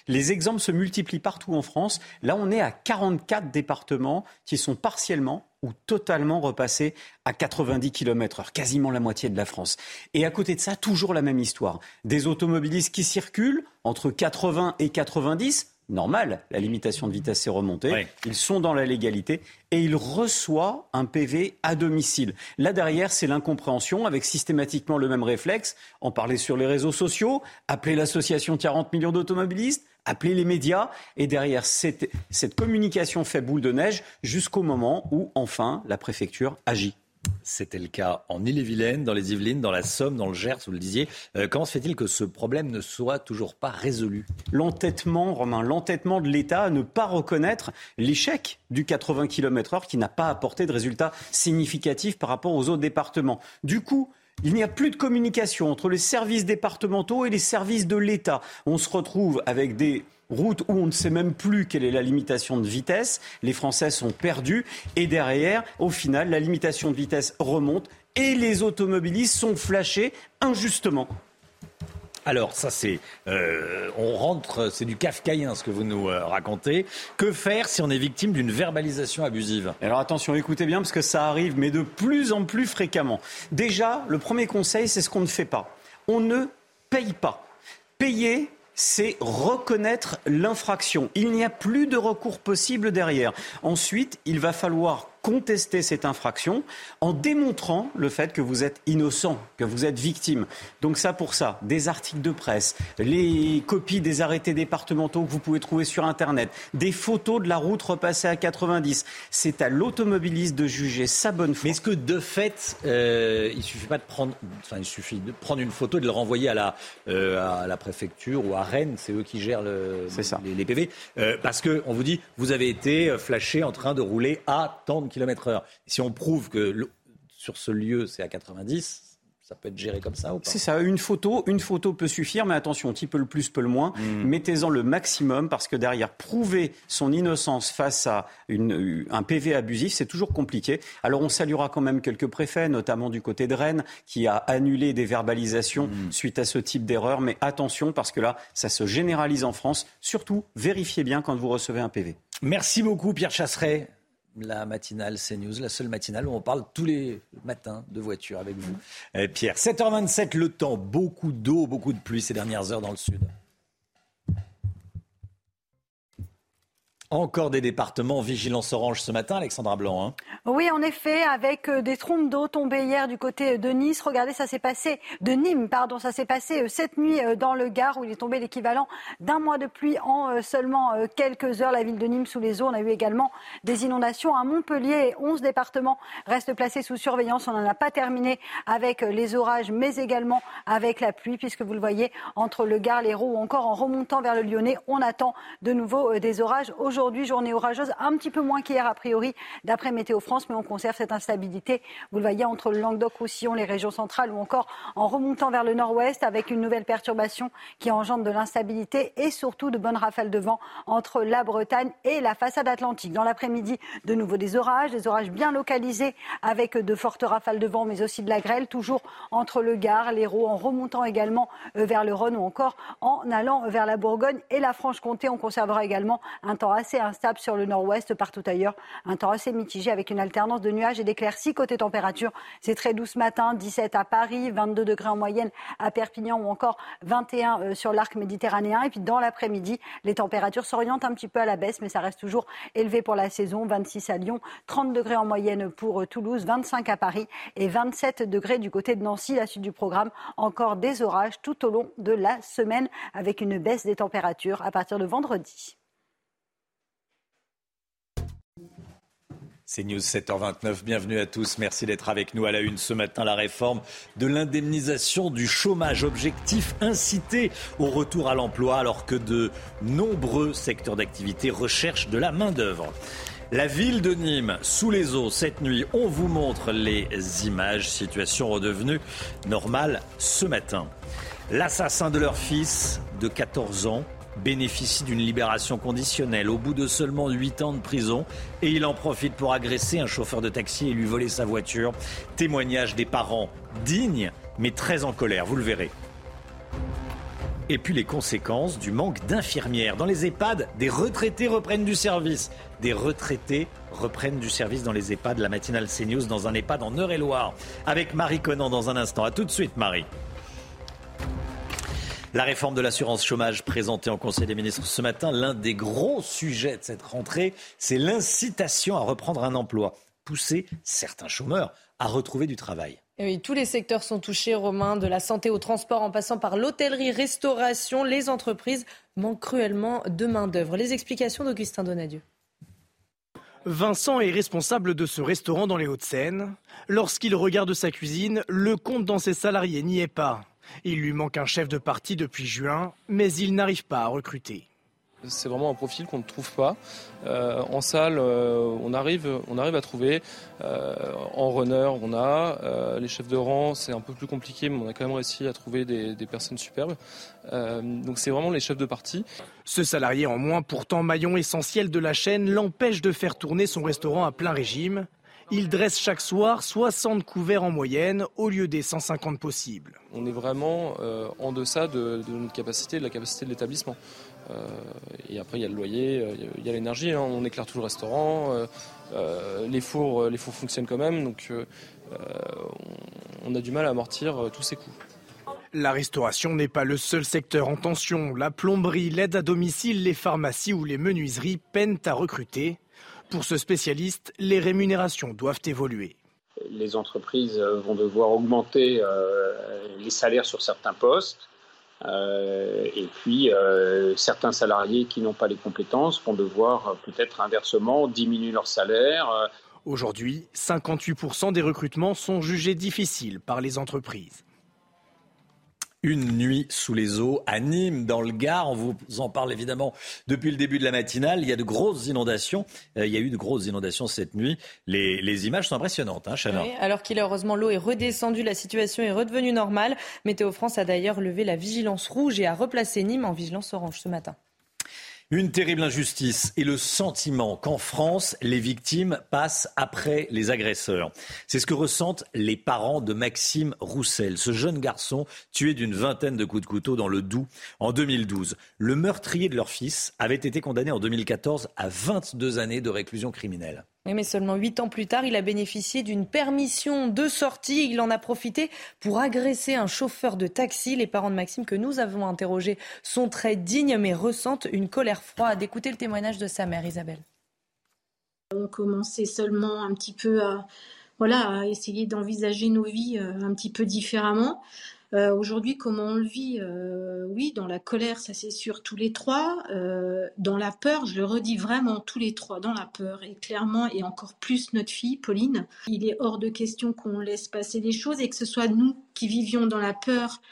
les exemples se multiplient partout en France. Là, on est à 44 départements qui sont partiellement ou totalement repassés à 90 km heure, quasiment la moitié de la France. Et à côté de ça, toujours la même histoire. Des automobilistes qui circulent entre 80 et 90, normal, la limitation de vitesse est remontée, ils sont dans la légalité et ils reçoivent un PV à domicile. Là derrière, c'est l'incompréhension avec systématiquement le même réflexe, en parler sur les réseaux sociaux, appeler l'association 40 millions d'automobilistes, appeler les médias et derrière cette, cette communication fait boule de neige jusqu'au moment où enfin la préfecture agit. C'était le cas en Ille-et-Vilaine, dans les Yvelines, dans la Somme, dans le Gers, vous le disiez. Euh, comment se fait-il que ce problème ne soit toujours pas résolu? L'entêtement, Romain, l'entêtement de l'État à ne pas reconnaître l'échec du 80 km/h qui n'a pas apporté de résultats significatifs par rapport aux autres départements. Du coup, il n'y a plus de communication entre les services départementaux et les services de l'État. On se retrouve avec des route où on ne sait même plus quelle est la limitation de vitesse. Les Français sont perdus et derrière, au final, la limitation de vitesse remonte et les automobilistes sont flashés injustement. Alors ça c'est, euh, on rentre, c'est du kafkaïen ce que vous nous euh, racontez. Que faire si on est victime d'une verbalisation abusive? Alors attention, écoutez bien parce que ça arrive, mais de plus en plus fréquemment. Déjà, le premier conseil, c'est ce qu'on ne fait pas. On ne paye pas. Payer, c'est reconnaître l'infraction. Il n'y a plus de recours possible derrière. Ensuite, il va falloir contester cette infraction en démontrant le fait que vous êtes innocent, que vous êtes victime. Donc ça pour ça, des articles de presse, les copies des arrêtés départementaux que vous pouvez trouver sur Internet, des photos de la route repassée à 90. C'est à l'automobiliste de juger sa bonne foi. Mais est-ce que de fait, euh, il suffit pas de prendre, enfin il suffit de prendre une photo et de le renvoyer à la, euh, à la préfecture ou à Rennes, c'est eux qui gèrent le, Les, PV, euh, parce que on vous dit, vous avez été flashé en train de rouler à tant de km heure. Si on prouve que sur ce lieu, c'est à 90, ça peut être géré comme ça ou pas? C'est ça, une photo, une photo peut suffire, mais attention, petit peu le plus, peu le moins. Hmm. Mettez-en le maximum parce que derrière, prouver son innocence face à une, un PV abusif, c'est toujours compliqué. Alors on saluera quand même quelques préfets, notamment du côté de Rennes, qui a annulé des verbalisations hmm. suite à ce type d'erreur. Mais attention parce que là, ça se généralise en France. Surtout, vérifiez bien quand vous recevez un PV. Merci beaucoup Pierre Chasseret la matinale CNews, la seule matinale où on parle tous les matins de voitures avec vous. Eh, Pierre, 7h27, le temps, beaucoup d'eau, beaucoup de pluie ces dernières heures dans le sud. Encore des départements vigilance orange ce matin, Alexandra Blanc. Hein. Oui, en effet, avec euh, des trompes d'eau tombées hier du côté de Nice. Regardez, ça s'est passé de Nîmes, pardon, ça s'est passé euh, cette nuit euh, dans le Gard où il est tombé l'équivalent d'un mois de pluie en seulement quelques heures. La ville de Nîmes sous les eaux. On a eu également des inondations à Montpellier. 11 départements restent placés sous surveillance. On n'en a pas terminé avec les orages, mais également avec la pluie, puisque vous le voyez entre le Gard, l'Hérault ou encore en remontant vers le Lyonnais, on attend de nouveau des orages aujourd'hui aujourd'hui, journée orageuse, un petit peu moins qu'hier a priori, d'après Météo France, mais on conserve cette instabilité. Vous le voyez entre le Languedoc-Roussillon, les régions centrales, ou encore en remontant vers le nord-ouest, avec une nouvelle perturbation qui engendre de l'instabilité et surtout de bonnes rafales de vent entre la Bretagne et la façade atlantique. Dans l'après-midi, de nouveau des orages, des orages bien localisés avec de fortes rafales de vent, mais aussi de la grêle, toujours entre le Gard, l'Hérault, en remontant également euh, vers le Rhône ou encore en allant vers la Bourgogne et la Franche-Comté. On conservera également un temps assez assez instable sur le nord-ouest. Partout ailleurs, un temps assez mitigé avec une alternance de nuages et d'éclaircies. Côté température, c'est très doux ce matin, 17 à Paris, 22 degrés en moyenne à Perpignan ou encore 21 euh, sur l'arc méditerranéen. Et puis dans l'après-midi, les températures s'orientent un petit peu à la baisse, mais ça reste toujours élevé pour la saison. 26 à Lyon, 30 degrés en moyenne pour euh, Toulouse, 25 à Paris et 27 degrés du côté de Nancy. La suite du programme, encore des orages tout au long de la semaine avec une baisse des températures à partir de vendredi. C'est News 7h29. Bienvenue à tous. Merci d'être avec nous à la une ce matin. La réforme de l'indemnisation du chômage. Objectif incité au retour à l'emploi alors que de nombreux secteurs d'activité recherchent de la main-d'œuvre. La ville de Nîmes, sous les eaux, cette nuit, on vous montre les images. Situation redevenue normale ce matin. L'assassin de leur fils de 14 ans bénéficie d'une libération conditionnelle au bout de seulement 8 ans de prison et il en profite pour agresser un chauffeur de taxi et lui voler sa voiture. Témoignage des parents dignes mais très en colère, vous le verrez. Et puis les conséquences du manque d'infirmières. Dans les EHPAD, des retraités reprennent du service. Des retraités reprennent du service dans les EHPAD. La matinale CNews dans un EHPAD en Eure-et-Loire. Avec Marie Conan dans un instant. A tout de suite, Marie. La réforme de l'assurance chômage présentée en Conseil des ministres ce matin, l'un des gros sujets de cette rentrée, c'est l'incitation à reprendre un emploi, pousser certains chômeurs à retrouver du travail. oui, tous les secteurs sont touchés, Romain, de la santé au transport en passant par l'hôtellerie, restauration. Les entreprises manquent cruellement de main-d'œuvre. Les explications d'Augustin Donadieu. Vincent est responsable de ce restaurant dans les Hauts-de-Seine. Lorsqu'il regarde sa cuisine, le compte dans ses salariés n'y est pas. Il lui manque un chef de parti depuis juin, mais il n'arrive pas à recruter. C'est vraiment un profil qu'on ne trouve pas. Euh, en salle, euh, on, arrive, on arrive à trouver. Euh, en runner, on a. les chefs de rang, c'est un peu plus compliqué, mais on a quand même réussi à trouver des, des personnes superbes. donc c'est vraiment les chefs de parti. Ce salarié en moins, pourtant maillon essentiel de la chaîne, l'empêche de faire tourner son restaurant à plein régime. Il dresse chaque soir 60 couverts en moyenne au lieu des 150 possibles. On est vraiment euh, en deçà de, notre capacité, de la capacité de l'établissement. Euh, et après, il y a le loyer, euh, il y a l'énergie. Hein. On éclaire tout le restaurant. les, fours, les fours fonctionnent quand même. Donc, on a du mal à amortir tous ces coûts. La restauration n'est pas le seul secteur en tension. La plomberie, l'aide à domicile, les pharmacies ou les menuiseries peinent à recruter. Pour ce spécialiste, les rémunérations doivent évoluer. Les entreprises vont devoir augmenter euh, les salaires sur certains postes. Euh, et puis, euh, certains salariés qui n'ont pas les compétences vont devoir peut-être inversement diminuer leur salaire. Aujourd'hui, 58% des recrutements sont jugés difficiles par les entreprises. Une nuit sous les eaux à Nîmes, dans le Gard. On vous en parle évidemment depuis le début de la matinale. Il y a de grosses inondations. Euh, il y a eu de grosses inondations cette nuit. Les, images sont impressionnantes, hein, alors qu'il est heureusement l'eau est redescendue, la situation est redevenue normale. Météo France a d'ailleurs levé la vigilance rouge et a replacé Nîmes en vigilance orange ce matin. Une terrible injustice et le sentiment qu'en France, les victimes passent après les agresseurs. C'est ce que ressentent les parents de Maxime Roussel, ce jeune garçon tué d'une vingtaine de coups de couteau dans le Doubs en 2012. Le meurtrier de leur fils avait été condamné en 2014 à 22 années de réclusion criminelle mais seulement huit ans plus tard, il a bénéficié d'une permission de sortie. Il en a profité pour agresser un chauffeur de taxi. Les parents de Maxime que nous avons interrogés sont très dignes, mais ressentent une colère froide. Écoutez le témoignage de sa mère, Isabelle. On commençait seulement un petit peu à, voilà, à essayer d'envisager nos vies euh, un petit peu différemment. Euh, aujourd'hui, comment on le vit euh, Oui, dans la colère, ça c'est sûr, tous les trois. Euh, dans la peur, je le redis vraiment, tous les trois, dans la peur. Et clairement, et encore plus notre fille, Pauline, il est hors de question qu'on laisse passer les choses et que ce soit nous qui vivions dans la peur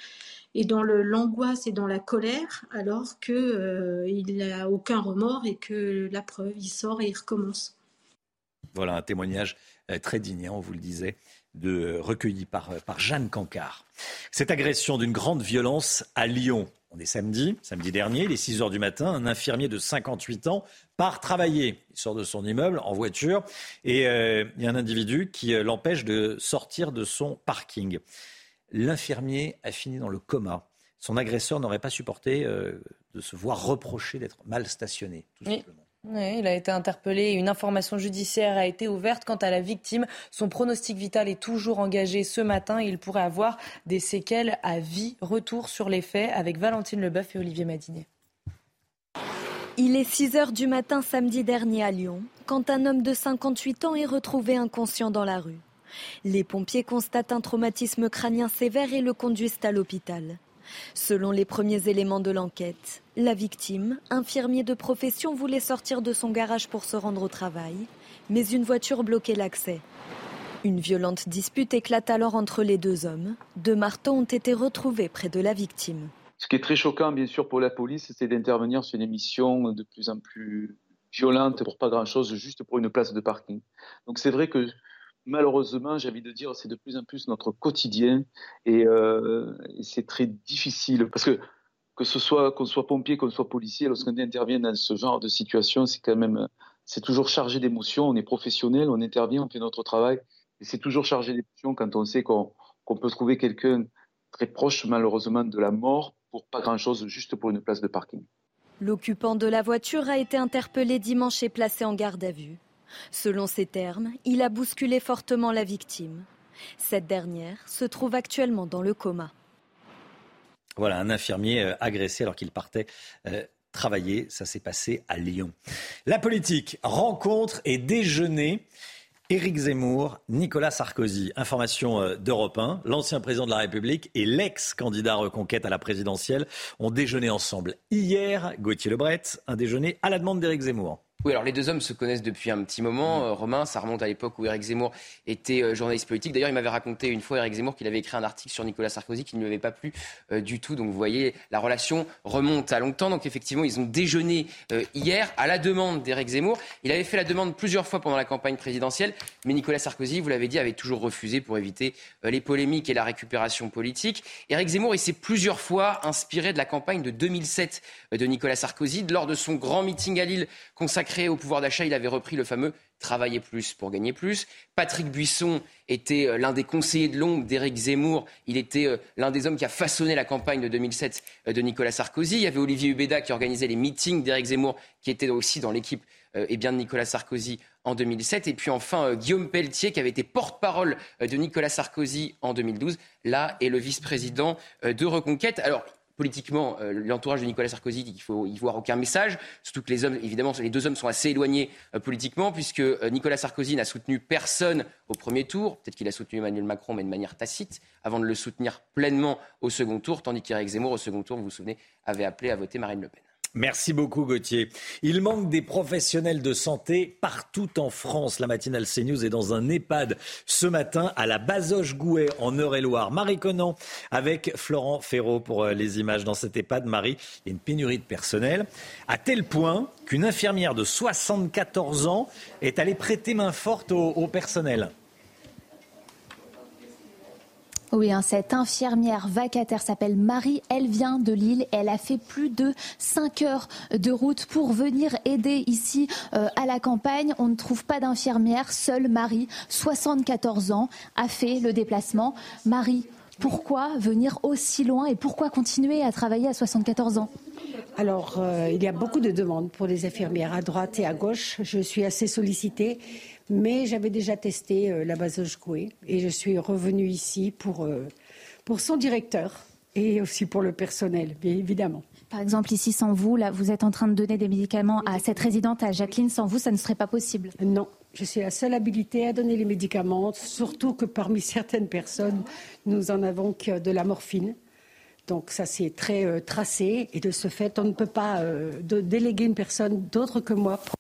et dans l'angoisse et dans la colère, alors qu'il n'a aucun remords et que la preuve, il sort et il recommence. Voilà un témoignage très digne, on vous le disait de, recueilli par, par Jeanne Cancard. Cette agression d'une grande violence à Lyon. On est samedi, samedi dernier, il est 6 heures du matin, un infirmier de 58 ans part travailler. Il sort de son immeuble en voiture et euh, il y a un individu qui euh, l'empêche de sortir de son parking. L'infirmier a fini dans le coma. Son agresseur n'aurait pas supporté euh, de se voir reprocher d'être mal stationné, tout simplement. Il a été interpellé. Une information judiciaire a été ouverte quant à la victime. Son pronostic vital est toujours engagé ce matin. Il pourrait avoir des séquelles à vie. Retour sur les faits avec Valentine Leboeuf et Olivier Madinet. Il est 6 heures du matin samedi dernier à Lyon, quand un homme de 58 ans est retrouvé inconscient dans la rue. Les pompiers constatent un traumatisme crânien sévère et le conduisent à l'hôpital. Selon les premiers éléments de l'enquête, la victime, infirmier de profession, voulait sortir de son garage pour se rendre au travail, mais une voiture bloquait l'accès. Une violente dispute éclate alors entre les deux hommes. Deux marteaux ont été retrouvés près de la victime. Ce qui est très choquant, bien sûr, pour la police, c'est d'intervenir sur une émission de plus en plus violente pour pas grand-chose, juste pour une place de parking. Donc c'est vrai que malheureusement, j'ai envie de dire, c'est de plus en plus notre quotidien euh, et, c'est très difficile parce que que ce soit qu'on soit pompier, qu'on soit policier, lorsqu'on intervient dans ce genre de situation, c'est quand même c'est toujours chargé d'émotions. On est professionnel, on intervient, on fait notre travail et c'est toujours chargé d'émotions quand on sait qu'on peut trouver quelqu'un très proche malheureusement de la mort pour pas grand-chose, juste pour une place de parking. L'occupant de la voiture a été interpellé dimanche et placé en garde à vue. Selon ses termes, il a bousculé fortement la victime. Cette dernière se trouve actuellement dans le coma. Voilà, un infirmier euh, agressé alors qu'il partait euh, travailler. Ça s'est passé à Lyon. La politique, rencontre et déjeuner. Éric Zemmour, Nicolas Sarkozy. Information euh, d'Europe 1. L'ancien président de la République et l'ex-candidat reconquête à la présidentielle ont déjeuné ensemble hier. Gauthier Lebret, un déjeuner à la demande d'Éric Zemmour. Oui, alors les deux hommes se connaissent depuis un petit moment. Euh, Romain, ça remonte à l'époque où Éric Zemmour était euh, journaliste politique. D'ailleurs, il m'avait raconté une fois, Éric Zemmour, qu'il avait écrit un article sur Nicolas Sarkozy qui ne lui avait pas plu euh, du tout. Donc vous voyez, la relation remonte à longtemps. Donc effectivement, ils ont déjeuné hier à la demande d'Éric Zemmour. Il avait fait la demande plusieurs fois pendant la campagne présidentielle, mais Nicolas Sarkozy, vous l'avez dit, avait toujours refusé pour éviter les polémiques et la récupération politique. Éric Zemmour, il s'est plusieurs fois inspiré de la campagne de 2007 de Nicolas Sarkozy lors de son grand meeting à Lille consacré au pouvoir d'achat. Il avait repris le fameux travailler plus pour gagner plus. Patrick Buisson était euh, l'un des conseillers de l'ombre d'Éric Zemmour. Il était euh, l'un des hommes qui a façonné la campagne de 2007 euh, de Nicolas Sarkozy. Il y avait Olivier Hubeda qui organisait les meetings d'Éric Zemmour, qui était aussi dans l'équipe et bien de Nicolas Sarkozy en 2007. Et puis enfin, Guillaume Pelletier, qui avait été porte-parole de Nicolas Sarkozy en 2012, là est le vice-président de Reconquête. Alors, politiquement euh, l'entourage de Nicolas Sarkozy qu'il faut y voir aucun message, surtout que les hommes, évidemment, les deux hommes sont assez éloignés euh, politiquement, puisque euh, Nicolas Sarkozy n'a soutenu personne au premier tour, peut-être qu'il a soutenu Emmanuel Macron, mais de manière tacite, avant de le soutenir pleinement au second tour, tandis qu'Éric Zemmour, au second tour, vous vous souvenez, avait appelé à voter Marine Le Pen. Merci beaucoup Gauthier. Il manque des professionnels de santé partout en France. La matinale CNews est dans un EHPAD ce matin à la Bazoche-Gouet en Eure-et-Loire. Marie Conan avec Florent Ferraud pour euh, les images dans cet EHPAD. Marie, il y a une pénurie de personnel à tel point qu'une infirmière de 74 ans est allée prêter main forte au personnel. Oui, hein, cette infirmière vacataire s'appelle Marie. Elle vient de Lille. Elle a fait plus de 5 heures de route pour venir aider ici euh, à la campagne. On ne trouve pas d'infirmière. Seule Marie, 74 ans, a fait le déplacement. Marie, pourquoi venir aussi loin et pourquoi continuer à travailler à 74 ans? Alors, euh, il y a beaucoup de demandes pour les infirmières à droite et à gauche. Je suis assez sollicitée. Mais j'avais déjà testé euh, la base Coué et je suis revenue ici pour, euh, pour son directeur et aussi pour le personnel, bien évidemment. Par exemple, ici, sans vous, là, vous êtes en train de donner des médicaments à cette résidente, à Jacqueline. Sans vous, ça ne serait pas possible. Non, je suis la seule habilitée à donner les médicaments, surtout que parmi certaines personnes, nous en avons que de la morphine. Donc ça c'est très euh, tracé et de ce fait on ne peut pas euh, déléguer une personne d'autre que moi pour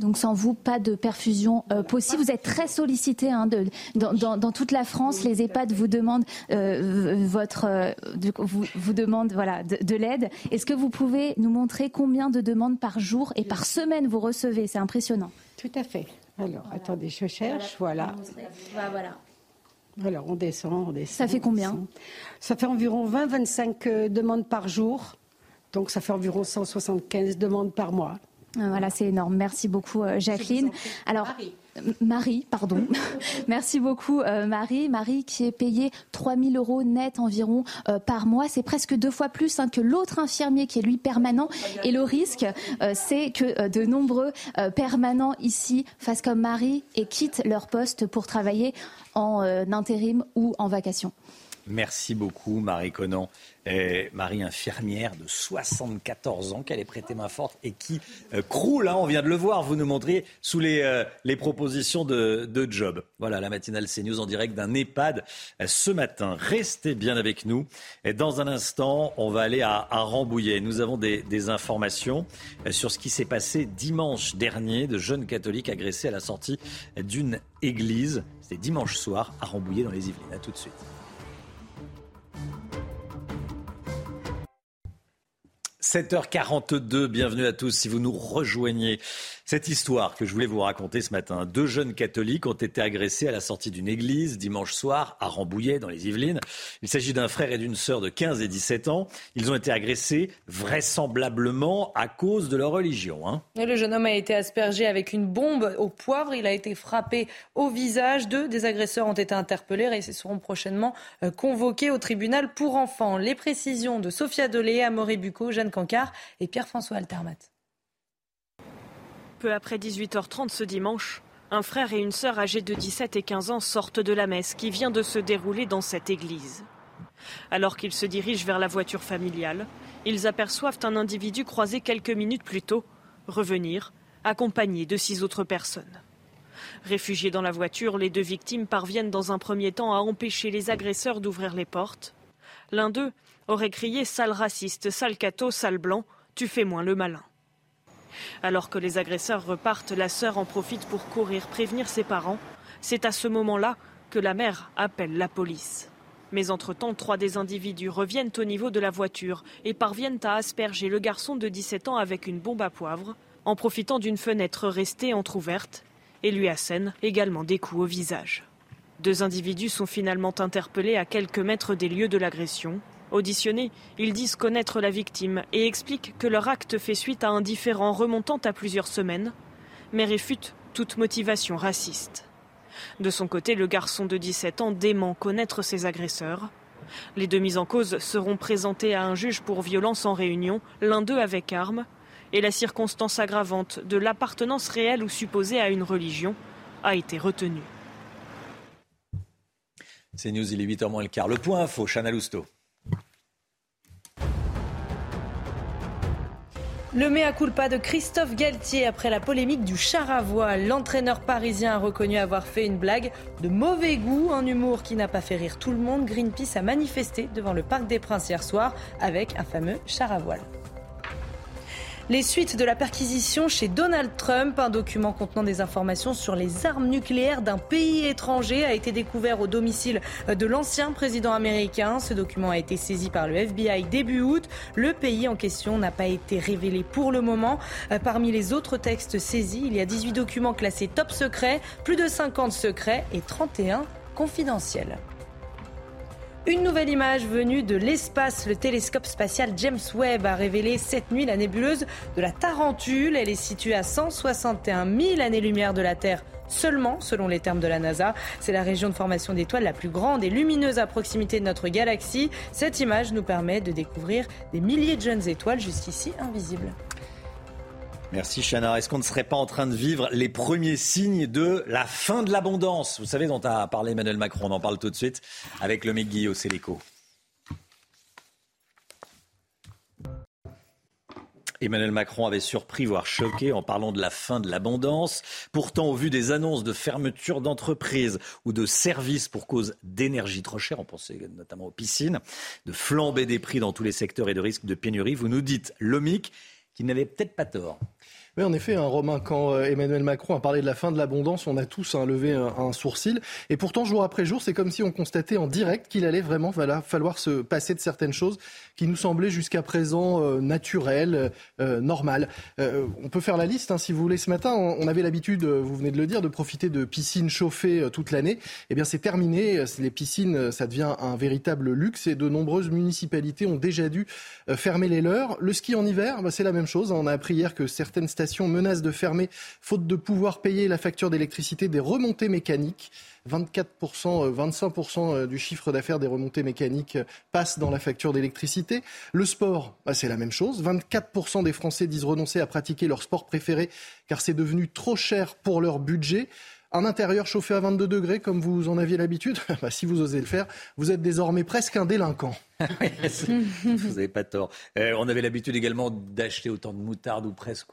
Donc sans vous pas de perfusion euh, possible. Vous êtes très sollicité hein, dans, toute la France. Les EHPAD vous demandent votre vous, vous demandent voilà de, l'aide. Est-ce que vous pouvez nous montrer combien de demandes par jour et par semaine vous recevez? C'est impressionnant. Tout à fait. Alors attendez je cherche voilà. voilà. Alors, on descend, on descend. Ça fait combien Ça fait environ 20-25 euh, demandes par jour. Donc, ça fait environ 175 demandes par mois. Voilà, c'est énorme. Merci beaucoup, Jacqueline. Alors, Marie, pardon. Merci beaucoup, euh, Marie. Marie qui est payée 3 000 euros net environ euh, par mois. C'est presque deux fois plus hein, que l'autre infirmier qui est lui permanent. Et le risque, euh, c'est que de nombreux permanents ici fassent comme Marie et quittent leur poste pour travailler en intérim ou en vacation. Merci beaucoup, Marie Conan. Marie infirmière de 74 ans, qu'elle est prêtée main forte et qui euh, croule, hein, on vient de le voir, vous nous montriez sous les, euh, propositions de, job. Voilà, la matinale CNews en direct d'un EHPAD euh, ce matin. Restez bien avec nous. Et dans un instant, on va aller à, à Rambouillet. Nous avons des, des informations sur ce qui s'est passé dimanche dernier de jeunes catholiques agressés à la sortie d'une église. C'était dimanche soir à Rambouillet dans les Yvelines. A tout de suite. 7h42, bienvenue à tous si vous nous rejoignez. Cette histoire que je voulais vous raconter ce matin, deux jeunes catholiques ont été agressés à la sortie d'une église dimanche soir à Rambouillet dans les Yvelines. Il s'agit d'un frère et d'une sœur de 15 et 17 ans. Ils ont été agressés vraisemblablement à cause de leur religion. Hein. le jeune homme a été aspergé avec une bombe au poivre. Il a été frappé au visage. Deux des agresseurs ont été interpellés et seront prochainement euh, convoqués au tribunal pour enfants. Les précisions de Sophia Dolé, Amaury Bucco, Jeanne Cancard et Pierre-François Altermat peu après 18h30 ce dimanche, un frère et une sœur âgés de 17 et 15 ans sortent de la messe qui vient de se dérouler dans cette église. Alors qu'ils se dirigent vers la voiture familiale, ils aperçoivent un individu croisé quelques minutes plus tôt revenir, accompagné de six autres personnes. Réfugiés dans la voiture, les deux victimes parviennent dans un premier temps à empêcher les agresseurs d'ouvrir les portes. L'un d'eux aurait crié Sale raciste, sale cato, sale blanc, tu fais moins le malin. Alors que les agresseurs repartent, la sœur en profite pour courir prévenir ses parents. C'est à ce moment-là que la mère appelle la police. Mais entre-temps, trois des individus reviennent au niveau de la voiture et parviennent à asperger le garçon de 17 ans avec une bombe à poivre, en profitant d'une fenêtre restée entr'ouverte, et lui assènent également des coups au visage. Deux individus sont finalement interpellés à quelques mètres des lieux de l'agression. Auditionnés, ils disent connaître la victime et expliquent que leur acte fait suite à un différend remontant à plusieurs semaines, mais réfutent toute motivation raciste. De son côté, le garçon de 17 ans dément connaître ses agresseurs. Les deux mises en cause seront présentés à un juge pour violence en réunion, l'un d'eux avec arme, et la circonstance aggravante de l'appartenance réelle ou supposée à une religion a été retenue. C'est News, il est 8h moins. Le point info, Chana Lousteau. Le mea culpa de Christophe Galtier après la polémique du char à voile. L'entraîneur parisien a reconnu avoir fait une blague de mauvais goût, un humour qui n'a pas fait rire tout le monde. Greenpeace a manifesté devant le Parc des Princes hier soir avec un fameux char à voile. Les suites de la perquisition chez Donald Trump, un document contenant des informations sur les armes nucléaires d'un pays étranger a été découvert au domicile de l'ancien président américain. Ce document a été saisi par le FBI début août. Le pays en question n'a pas été révélé pour le moment. Euh, parmi les autres textes saisis, il y a 18 documents classés top secret, plus de 50 secrets et 31 confidentiels. Une nouvelle image venue de l'espace, le télescope spatial James Webb a révélé cette nuit la nébuleuse de la Tarentule. Elle est située à 161 000 années-lumière de la Terre seulement, selon les termes de la NASA. C'est la région de formation d'étoiles la plus grande et lumineuse à proximité de notre galaxie. Cette image nous permet de découvrir des milliers de jeunes étoiles jusqu'ici invisibles. Merci Chana. Est-ce qu'on ne serait pas en train de vivre les premiers signes de la fin de l'abondance? Vous savez dont a parlé Emmanuel Macron, on en parle tout de suite avec le McGuy au Céléco. Emmanuel Macron avait surpris, voire choqué, en parlant de la fin de l'abondance. Pourtant, au vu des annonces de fermeture d'entreprises ou de services pour cause d'énergie trop chère, on pensait notamment aux piscines, de flamber des prix dans tous les secteurs et de risques de pénurie, vous nous dites, l'OMIC, qu'il n'avait peut-être pas tort. Oui, en effet, hein, Romain, quand euh, Emmanuel Macron a parlé de la fin de l'abondance, on a tous hein, levé un, sourcil. Et pourtant, jour après jour, c'est comme si on constatait en direct qu'il allait vraiment falloir se passer de certaines choses qui nous semblaient jusqu'à présent euh, naturelles, euh, normales. on peut faire la liste, hein, si vous voulez. Ce matin, on, avait l'habitude, vous venez de le dire, de profiter de piscines chauffées toute l'année. Eh bien, c'est terminé. Les piscines, ça devient un véritable luxe et de nombreuses municipalités ont déjà dû fermer les leurs. Le ski en hiver, bah, c'est la même chose. On a appris hier que certaines stations menacent de fermer faute de pouvoir payer la facture d'électricité des remontées mécaniques. 24%, 25% euh, du chiffre d'affaires des remontées mécaniques euh, passe dans la facture d'électricité. Le sport, bah, c'est la même chose. 24% des Français disent renoncer à pratiquer leur sport préféré car c'est devenu trop cher pour leur budget. Un intérieur chauffé à 22 degrés, comme vous en aviez l'habitude, bah, si vous osez le faire, vous êtes désormais presque un délinquant. vous n'avez pas tort. Euh, on avait l'habitude également d'acheter autant de moutarde ou presque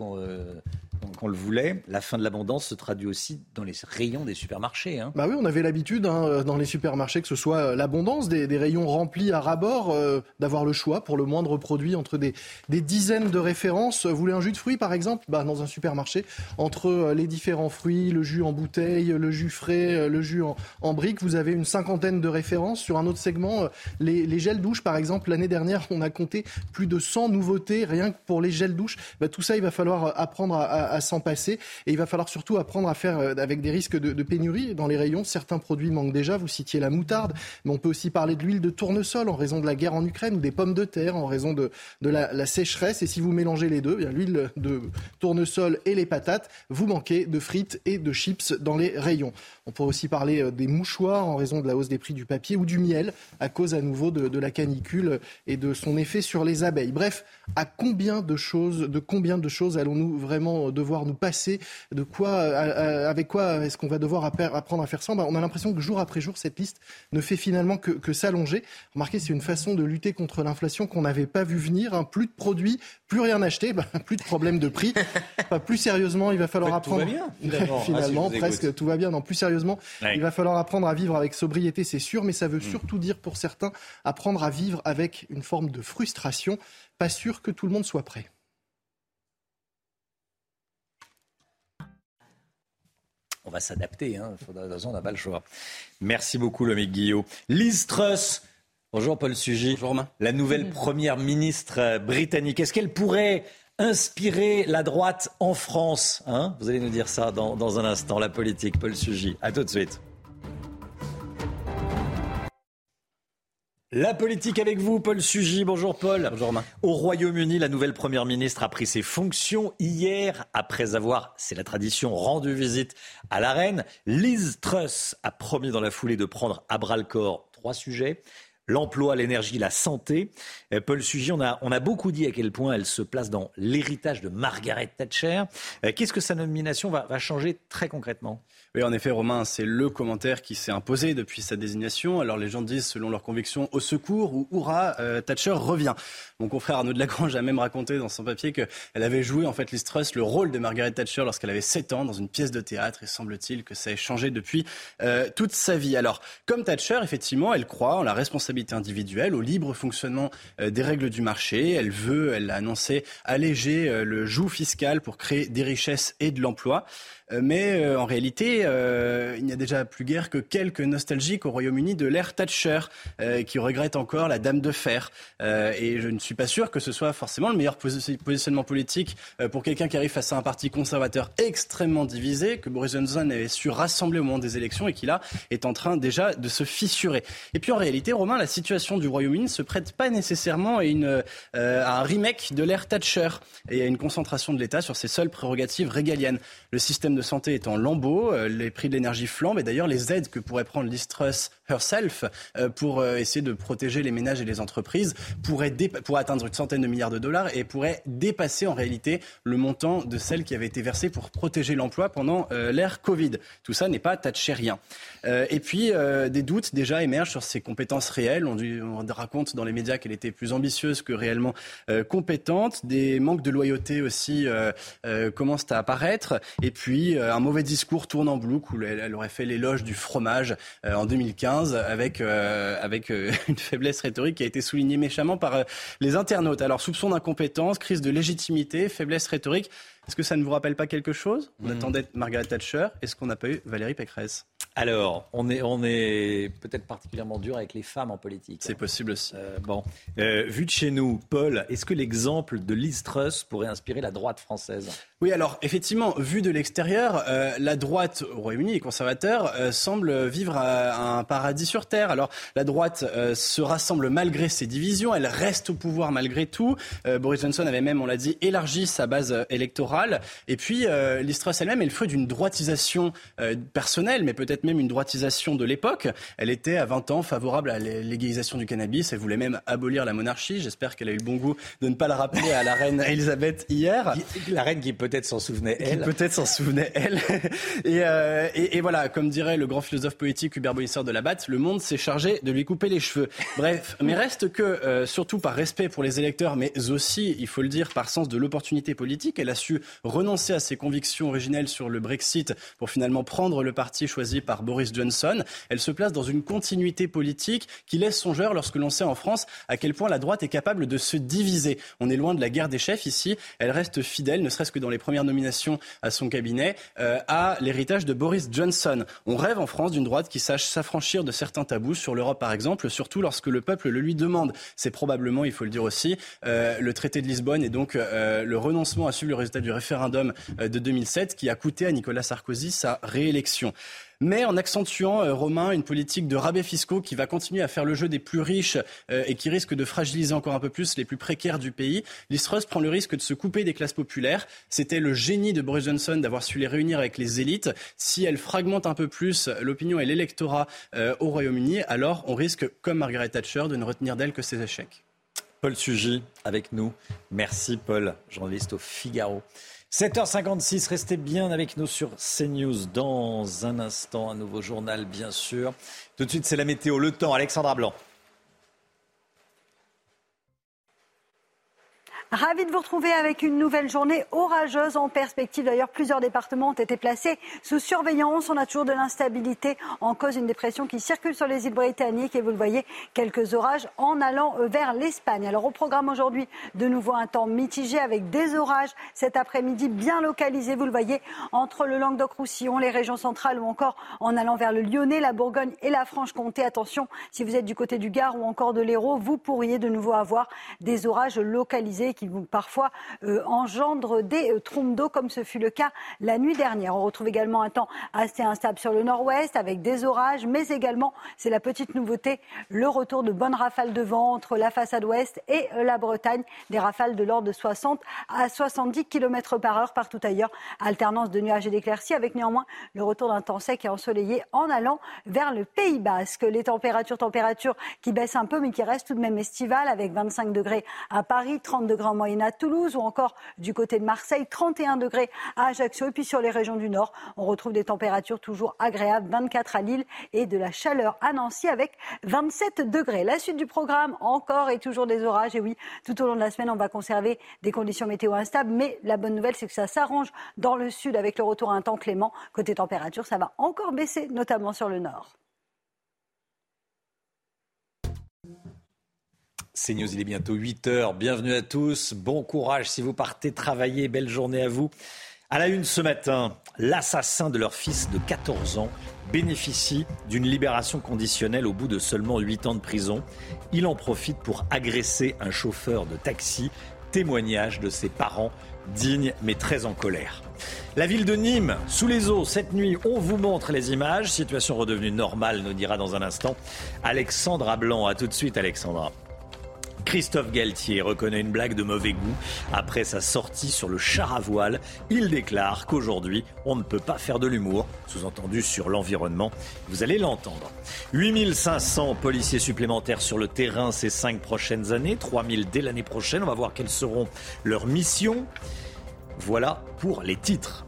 qu'on le voulait. La fin de l'abondance se traduit aussi dans les rayons des supermarchés. Hein. Bah oui, on avait l'habitude hein, dans les supermarchés que ce soit euh, l'abondance, des, rayons remplis à ras-bord, euh, d'avoir le choix pour le moindre produit entre des, dizaines de références. Vous voulez un jus de fruits par exemple? Bah, Dans un supermarché, entre les différents fruits, le jus en bouteille, le jus frais, le jus en, brique, vous avez une cinquantaine de références. Sur un autre segment, les, les gels douche par exemple, l'année dernière, on a compté plus de 100 nouveautés rien que pour les gels douche. Bah, tout ça, il va falloir apprendre à, s'en passer et il va falloir surtout apprendre à faire euh, avec des risques de, pénurie dans les rayons. Certains produits manquent déjà. Vous citiez la moutarde, mais on peut aussi parler de l'huile de tournesol en raison de la guerre en Ukraine ou des pommes de terre en raison de, la, sécheresse. Et si vous mélangez les deux, l'huile de tournesol et les patates, vous manquez de frites et de chips dans les rayons. On pourrait aussi parler euh, des mouchoirs en raison de la hausse des prix du papier ou du miel à cause à nouveau de, de la canicule et de son effet sur les abeilles. Bref, à combien de choses, de combien de choses allons-nous vraiment devoir nous passer? De quoi, avec quoi est-ce qu'on va devoir apprendre à faire ça? Ben, On a l'impression que jour après jour, cette liste ne fait finalement que, s'allonger. Remarquez, c'est une façon de lutter contre l'inflation qu'on n'avait pas vu venir. Hein. Plus de produits, plus rien acheter, ben, plus de problème de prix. plus sérieusement, il va falloir apprendre. Tout va bien, finalement, ah, presque tout va bien. Non, plus sérieusement, il va falloir apprendre à vivre avec sobriété, c'est sûr, mais ça veut hmm. surtout dire pour certains apprendre à vivre avec une forme de frustration. Pas sûr que tout le monde soit prêt. On va s'adapter, hein. on n'a pas le choix. Merci beaucoup, Lomique Guillot. Liz Truss. Bonjour Paul Sugy. Bonjour Romain. La nouvelle première ministre britannique. Est-ce qu'elle pourrait inspirer la droite en France hein? Vous allez nous dire ça dans, dans un instant, la politique. Paul Sugy. À tout de suite. La politique avec vous, Paul Sugy. Bonjour Paul. Bonjour Romain. Au Royaume-Uni, la nouvelle première ministre a pris ses fonctions hier après avoir, c'est la tradition, rendu visite à la reine. Liz Truss a promis dans la foulée de prendre à bras le corps trois sujets l'emploi, l'énergie, la santé. Euh, Paul Sugy, on a, beaucoup dit à quel point elle se place dans l'héritage de Margaret Thatcher. Euh, qu'est-ce que sa nomination va changer très concrètement? Oui, en effet, Romain, c'est le commentaire qui s'est imposé depuis sa désignation. Alors les gens disent, selon leur conviction, au secours ou hurrah, euh, Thatcher revient. Mon confrère Arnaud de Lagrange a même raconté dans son papier qu'elle avait joué, en fait, Liz le rôle de Margaret Thatcher lorsqu'elle avait 7 ans dans une pièce de théâtre. Et semble-t-il que ça ait changé depuis euh, toute sa vie. Alors, comme Thatcher, effectivement, elle croit en la responsabilité individuelle, au libre fonctionnement euh, des règles du marché. Elle veut, elle a annoncé, alléger le joug fiscal pour créer des richesses et de l'emploi. Euh, mais euh, en réalité, euh, il n'y a déjà plus guère que quelques nostalgiques au Royaume-Uni de l'ère Thatcher qui regrettent encore la Dame de Fer. et je ne suis pas sûr que ce soit forcément le meilleur positionnement politique pour quelqu'un qui arrive face à un parti conservateur extrêmement divisé, que Boris Johnson avait su rassembler au moment des élections et qui là est en train déjà de se fissurer. Et puis en réalité, Romain, la situation du Royaume-Uni ne se prête pas nécessairement à, un remake de l'ère Thatcher et à une concentration de l'État sur ses seules prérogatives régaliennes. Le système de santé est en lambeaux, euh, les prix de l'énergie flambent et d'ailleurs les aides que pourrait prendre l'Istrus herself euh, pour euh, essayer de protéger les ménages et les entreprises pourraient, atteindre une centaine de milliards de dollars et pourrait dépasser en réalité le montant de celles qui avaient été versées pour protéger l'emploi pendant l'ère Covid. Tout ça n'est pas rien. et puis des doutes déjà émergent sur ses compétences réelles. On raconte dans les médias qu'elle était plus ambitieuse que réellement compétente. Des manques de loyauté aussi commencent à apparaître. Et puis euh, un mauvais discours tourne en boucle où elle, aurait fait l'éloge du fromage euh, en 2015 avec, euh, avec une faiblesse rhétorique qui a été soulignée méchamment par les internautes. Alors soupçon d'incompétence, crise de légitimité, faiblesse rhétorique. Est-ce que ça ne vous rappelle pas quelque chose? On mhm. attendait Margaret Thatcher. Est-ce qu'on n'a pas eu Valérie Pécresse? Alors, on est, on est peut-être particulièrement dur avec les femmes en politique. C'est possible aussi. Euh, bon, euh, vu de chez nous, Paul, est-ce que l'exemple de Liz Truss pourrait inspirer la droite française? Oui, alors effectivement, vu de l'extérieur, euh, la droite au Royaume-Uni, les conservateurs, semblent vivre un paradis sur terre. Alors, la droite se rassemble malgré ses divisions, elle reste au pouvoir malgré tout. Boris Johnson avait même, on l'a dit, élargi sa base électorale. Et puis, Liz Truss elle-même est le fruit d'une droitisation personnelle, mais peut-être même une droitisation de l'époque. Elle était à 20 ans favorable à la légalisation du cannabis. Elle voulait même abolir la monarchie. J'espère qu'elle a eu le bon goût de ne pas le rappeler à la reine Elisabeth hier. La reine qui peut-être s'en souvenait elle. Qui peut-être s'en souvenait elle. Euh, et, et, voilà, comme dirait le grand philosophe politique Hubert Boisseur de la Batte, le monde s'est chargé de lui couper les cheveux. Bref, mais reste que, euh, surtout par respect pour les électeurs, mais aussi, il faut le dire, par sens de l'opportunité politique, elle a su renoncer à ses convictions originelles sur le Brexit pour finalement prendre le parti choisi par Boris Johnson. Elle se place dans une continuité politique qui laisse songeur lorsque l'on sait en France à quel point la droite est capable de se diviser. On est loin de la guerre des chefs ici. Elle reste fidèle, ne serait-ce que dans les premières nominations à son cabinet, euh, à l'héritage de Boris Johnson. On rêve en France d'une droite qui sache s'affranchir de certains tabous sur l'Europe, par exemple, surtout lorsque le peuple le lui demande. C'est probablement, il faut le dire aussi, euh, le traité de Lisbonne et donc euh, le renoncement à suivre le résultat du référendum de 2007 qui a coûté à Nicolas Sarkozy sa réélection mais en accentuant, euh, Romain, une politique de rabais fiscaux qui va continuer à faire le jeu des plus riches euh, et qui risque de fragiliser encore un peu plus les plus précaires du pays. Liz prend le risque de se couper des classes populaires. C'était le génie de Boris Johnson d'avoir su les réunir avec les élites. Si elle fragmente un peu plus l'opinion et l'électorat euh, au Royaume-Uni, alors on risque, comme Margaret Thatcher, de ne retenir d'elle que ses échecs. Paul Sugy avec nous. Merci Paul, journaliste au Figaro. 7h56, restez bien avec nous sur CNews. Dans un instant, un nouveau journal, bien sûr. Tout de suite, c'est la météo. Le temps, Alexandra Blanc. Ravi de vous retrouver avec une nouvelle journée orageuse en perspective. D'ailleurs, plusieurs départements ont été placés sous surveillance. On a toujours de l'instabilité en cause d'une dépression qui circule sur les îles britanniques et vous le voyez, quelques orages en allant vers l'Espagne. Alors au programme aujourd'hui, de nouveau un temps mitigé avec des orages cet après-midi bien localisés. Vous le voyez, entre le Languedoc-Roussillon, les régions centrales ou encore en allant vers le Lyonnais, la Bourgogne et la Franche-Comté. Attention, si vous êtes du côté du Gard ou encore de l'Hérault, vous pourriez de nouveau avoir des orages localisés qui parfois euh, engendre des euh, trompes d'eau, comme ce fut le cas la nuit dernière. On retrouve également un temps assez instable sur le nord-ouest, avec des orages, mais également, c'est la petite nouveauté, le retour de bonnes rafales de vent entre la façade ouest et euh, la Bretagne, des rafales de l'ordre de 60 à 70 km par heure partout ailleurs. Alternance de nuages et d'éclaircies, avec néanmoins le retour d'un temps sec et ensoleillé en allant vers le Pays Basque. Les températures, températures qui baissent un peu, mais qui restent tout de même estivales, avec 25 degrés à Paris, 30 degrés en moyenne à Toulouse ou encore du côté de Marseille, 31 degrés à Ajaccio. Et puis sur les régions du Nord, on retrouve des températures toujours agréables, 24 à Lille et de la chaleur à Nancy avec 27 degrés. La suite du programme, encore et toujours des orages. Et oui, tout au long de la semaine, on va conserver des conditions météo instables. Mais la bonne nouvelle, c'est que ça s'arrange dans le sud avec le retour à un temps clément. Côté température, ça va encore baisser, notamment sur le nord. C'est News, il est bientôt 8 heures. Bienvenue à tous. Bon courage si vous partez travailler. Belle journée à vous. À la une ce matin, l'assassin de leur fils de 14 ans bénéficie d'une libération conditionnelle au bout de seulement 8 ans de prison. Il en profite pour agresser un chauffeur de taxi. Témoignage de ses parents, dignes mais très en colère. La ville de Nîmes, sous les eaux, cette nuit, on vous montre les images. Situation redevenue normale, nous dira dans un instant Alexandra Blanc. A tout de suite, Alexandra. Christophe Galtier reconnaît une blague de mauvais goût après sa sortie sur le char à voile. Il déclare qu'aujourd'hui, on ne peut pas faire de l'humour, sous-entendu sur l'environnement. Vous allez l'entendre. 8500 policiers supplémentaires sur le terrain ces cinq prochaines années, 3000 dès l'année prochaine. On va voir quelles seront leurs missions. Voilà pour les titres.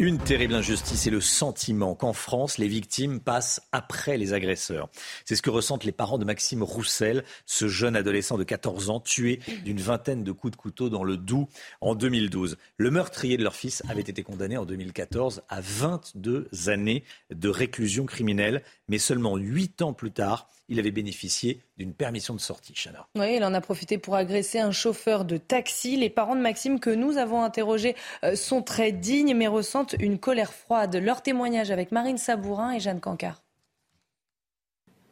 Une terrible injustice et le sentiment qu'en France, les victimes passent après les agresseurs. C'est ce que ressentent les parents de Maxime Roussel, ce jeune adolescent de 14 ans tué d'une vingtaine de coups de couteau dans le Doubs en 2012. Le meurtrier de leur fils avait été condamné en 2014 à 22 années de réclusion criminelle, mais seulement 8 ans plus tard, il avait bénéficié d'une permission de sortie, Chana. Oui, il en a profité pour agresser un chauffeur de taxi. Les parents de Maxime que nous avons interrogés euh, sont très dignes mais ressentent une colère froide. Leur témoignage avec Marine Sabourin et Jeanne Cancard.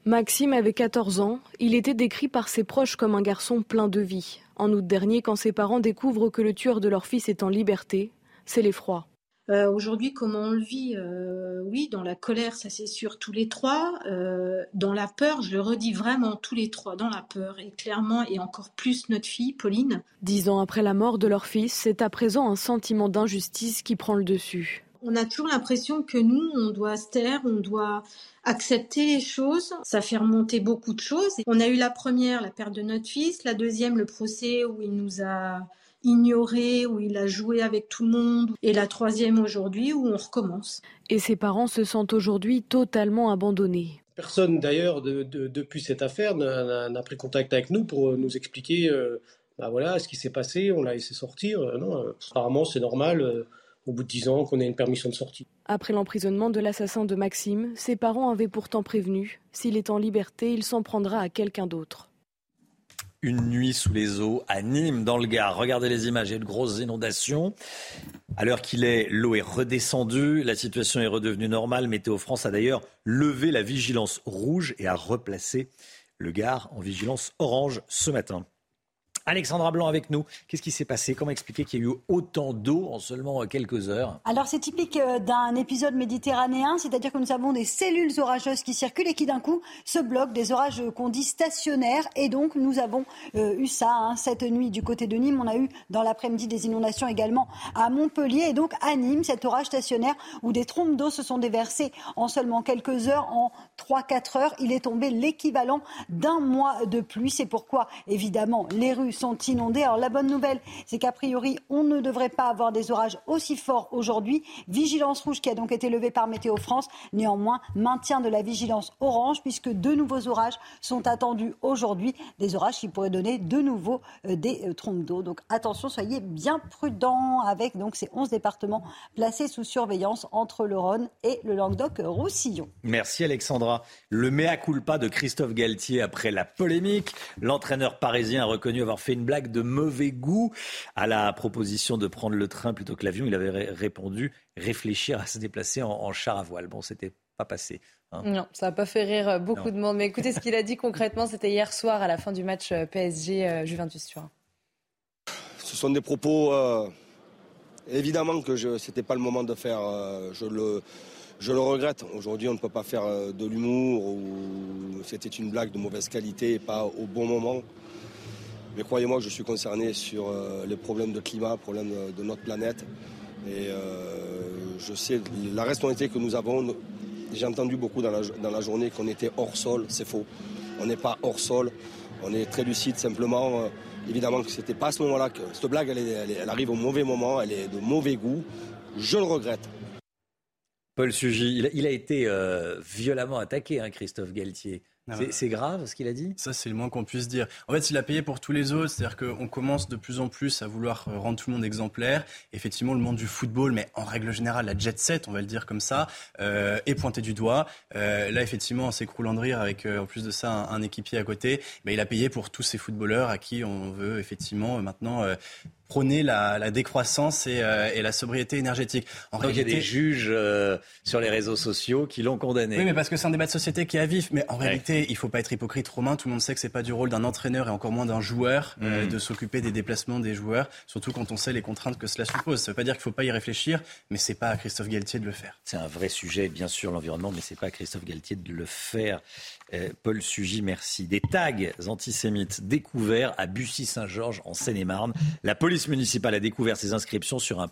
Maxime avait 14 ans. Il était décrit par ses proches comme un garçon plein de vie. En août dernier, quand ses parents découvrent que le tueur de leur fils est en liberté, c'est l'effroi. Euh, Aujourd'hui, comment on le vit euh, Oui, dans la colère, ça c'est sûr, tous les trois. Euh, dans la peur, je le redis vraiment, tous les trois, dans la peur. Et clairement, et encore plus notre fille, Pauline. Dix ans après la mort de leur fils, c'est à présent un sentiment d'injustice qui prend le dessus. On a toujours l'impression que nous, on doit se taire, on doit accepter les choses. Ça fait remonter beaucoup de choses. On a eu la première, la perte de notre fils, la deuxième, le procès où il nous a ignoré, où il a joué avec tout le monde, et la troisième aujourd'hui où on recommence. Et ses parents se sentent aujourd'hui totalement abandonnés. Personne d'ailleurs de, de, depuis cette affaire n'a pris contact avec nous pour nous expliquer euh, bah voilà, ce qui s'est passé, on l'a laissé sortir. Euh, non, euh, apparemment c'est normal euh, au bout de dix ans qu'on ait une permission de sortie. Après l'emprisonnement de l'assassin de Maxime, ses parents avaient pourtant prévenu, s'il est en liberté, il s'en prendra à quelqu'un d'autre. Une nuit sous les eaux à Nîmes, dans le Gard. Regardez les images, il y a de grosses inondations. À l'heure qu'il est, l'eau est redescendue, la situation est redevenue normale. Météo France a d'ailleurs levé la vigilance rouge et a replacé le Gard en vigilance orange ce matin. Alexandra Blanc avec nous. Qu'est-ce qui s'est passé? Comment expliquer qu'il y a eu autant d'eau en seulement quelques heures? Alors c'est typique euh, d'un épisode méditerranéen, c'est-à-dire que nous avons des cellules orageuses qui circulent et qui d'un coup se bloquent, des orages qu'on dit stationnaires. Et donc nous avons euh, eu ça hein, cette nuit du côté de Nîmes. On a eu dans l'après-midi des inondations également à Montpellier et donc à Nîmes, cet orage stationnaire où des trompes d'eau se sont déversées en seulement quelques heures, en 3-4 heures. Il est tombé l'équivalent d'un mois de pluie. C'est pourquoi évidemment les rues sont inondées. Alors la bonne nouvelle, c'est qu'a priori, on ne devrait pas avoir des orages aussi forts aujourd'hui. Vigilance rouge qui a donc été levée par Météo France. Néanmoins, maintien de la vigilance orange puisque deux nouveaux orages sont attendus aujourd'hui. Des orages qui pourraient donner de nouveau euh, des euh, trompes d'eau. Donc attention, soyez bien prudents avec donc ces 11 départements placés sous surveillance entre le Rhône et le Languedoc-Roussillon. Merci Alexandra. Le mea culpa de Christophe Galtier après la polémique. L'entraîneur parisien a reconnu avoir fait une blague de mauvais goût à la proposition de prendre le train plutôt que l'avion. Il avait ré- répondu réfléchir à se déplacer en, en char à voile. Bon, c'était pas passé. hein. Non, ça n'a pas fait rire euh, beaucoup Non. de monde. Mais écoutez ce qu'il a dit concrètement, c'était hier soir à la fin du match euh, PSG-Juventus Turin. Ce sont des propos, euh, évidemment que ce n'était pas le moment de faire. euh, je, le, je le regrette. Aujourd'hui, on ne peut pas faire euh, de l'humour ou c'était une blague de mauvaise qualité et pas au bon moment. Mais croyez-moi je suis concerné sur euh, les problèmes de climat, problèmes de, notre planète. Et euh, je sais la responsabilité que nous avons. J'ai entendu beaucoup dans la, journée qu'on était hors sol. C'est faux. On n'est pas hors sol. On est très lucide simplement. euh, évidemment que c'était pas à ce moment-là que cette blague, elle, arrive au mauvais moment. Elle est de mauvais goût. Je le regrette. Paul Sugy, il a, été violemment attaqué, hein, Christophe Galtier. Ah C'est- ouais. C'est grave ce qu'il a dit? Ça, c'est le moins qu'on puisse dire. En fait, il a payé pour tous les autres. C'est-à-dire qu'on commence de plus en plus à vouloir euh, rendre tout le monde exemplaire. Effectivement, le monde du football, mais en règle générale, la jet set, on va le dire comme ça, euh, est pointé du doigt. Euh, là, effectivement, on s'écroulant de rire avec, euh, en plus de ça, un, un équipier à côté. Ben, il a payé pour tous ces footballeurs à qui on veut effectivement euh, maintenant euh, prôner la, la décroissance et, euh, et la sobriété énergétique. En Donc il y a des juges euh, sur les réseaux sociaux qui l'ont condamné. oui, mais parce que c'est un débat de société qui est à vif. Mais en Ouais. réalité, il faut pas être hypocrite, Romain. Tout le monde sait que c'est pas du rôle d'un entraîneur et encore moins d'un joueur euh, Mhm. de s'occuper des déplacements des joueurs, surtout quand on sait les contraintes que cela suppose. Ça veut pas dire qu'il faut pas y réfléchir, mais c'est pas à Christophe Galtier de le faire. C'est un vrai sujet, bien sûr, l'environnement, mais c'est pas à Christophe Galtier de le faire. Paul Sugy, merci. Des tags antisémites découverts à Bussy-Saint-Georges, en Seine-et-Marne. La police municipale a découvert ces inscriptions sur un,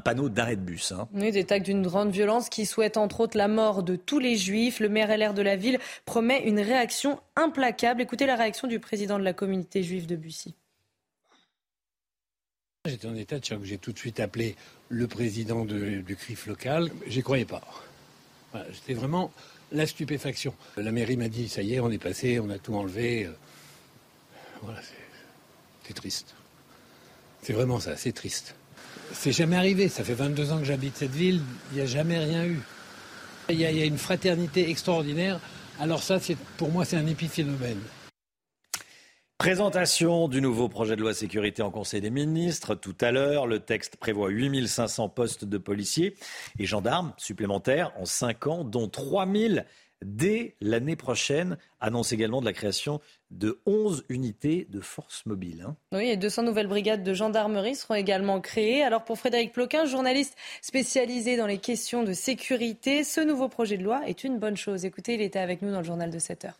panneau d'arrêt de bus. hein. Oui, des tags d'une grande violence qui souhaitent entre autres la mort de tous les juifs. Le maire LR de la ville promet une réaction implacable. Écoutez la réaction du président de la communauté juive de Bussy. J'étais en état de choc. J'ai tout de suite appelé le président de- du CRIF local. J'y croyais pas. Voilà, J'étais vraiment la stupéfaction. La mairie m'a dit ça y est, on est passé, on a tout enlevé. Euh, Voilà, c'est triste. C'est vraiment ça, c'est triste. C'est jamais arrivé. Ça fait 22 ans que j'habite cette ville. Il n'y a jamais rien eu. Il y, a, une fraternité extraordinaire Alors ça, pour moi, c'est un épiphénomène. Présentation du nouveau projet de loi sécurité en Conseil des ministres. Tout à l'heure, le texte prévoit 8500 postes de policiers et gendarmes supplémentaires en 5 ans, dont 3000 dès l'année prochaine. Annonce également de la création de 11 unités de force mobile. Hein. Oui, et 200 nouvelles brigades de gendarmerie seront également créées. Alors pour Frédéric Ploquin, journaliste spécialisé dans les questions de sécurité, ce nouveau projet de loi est une bonne chose. Écoutez, il était avec nous dans le journal de 7 heures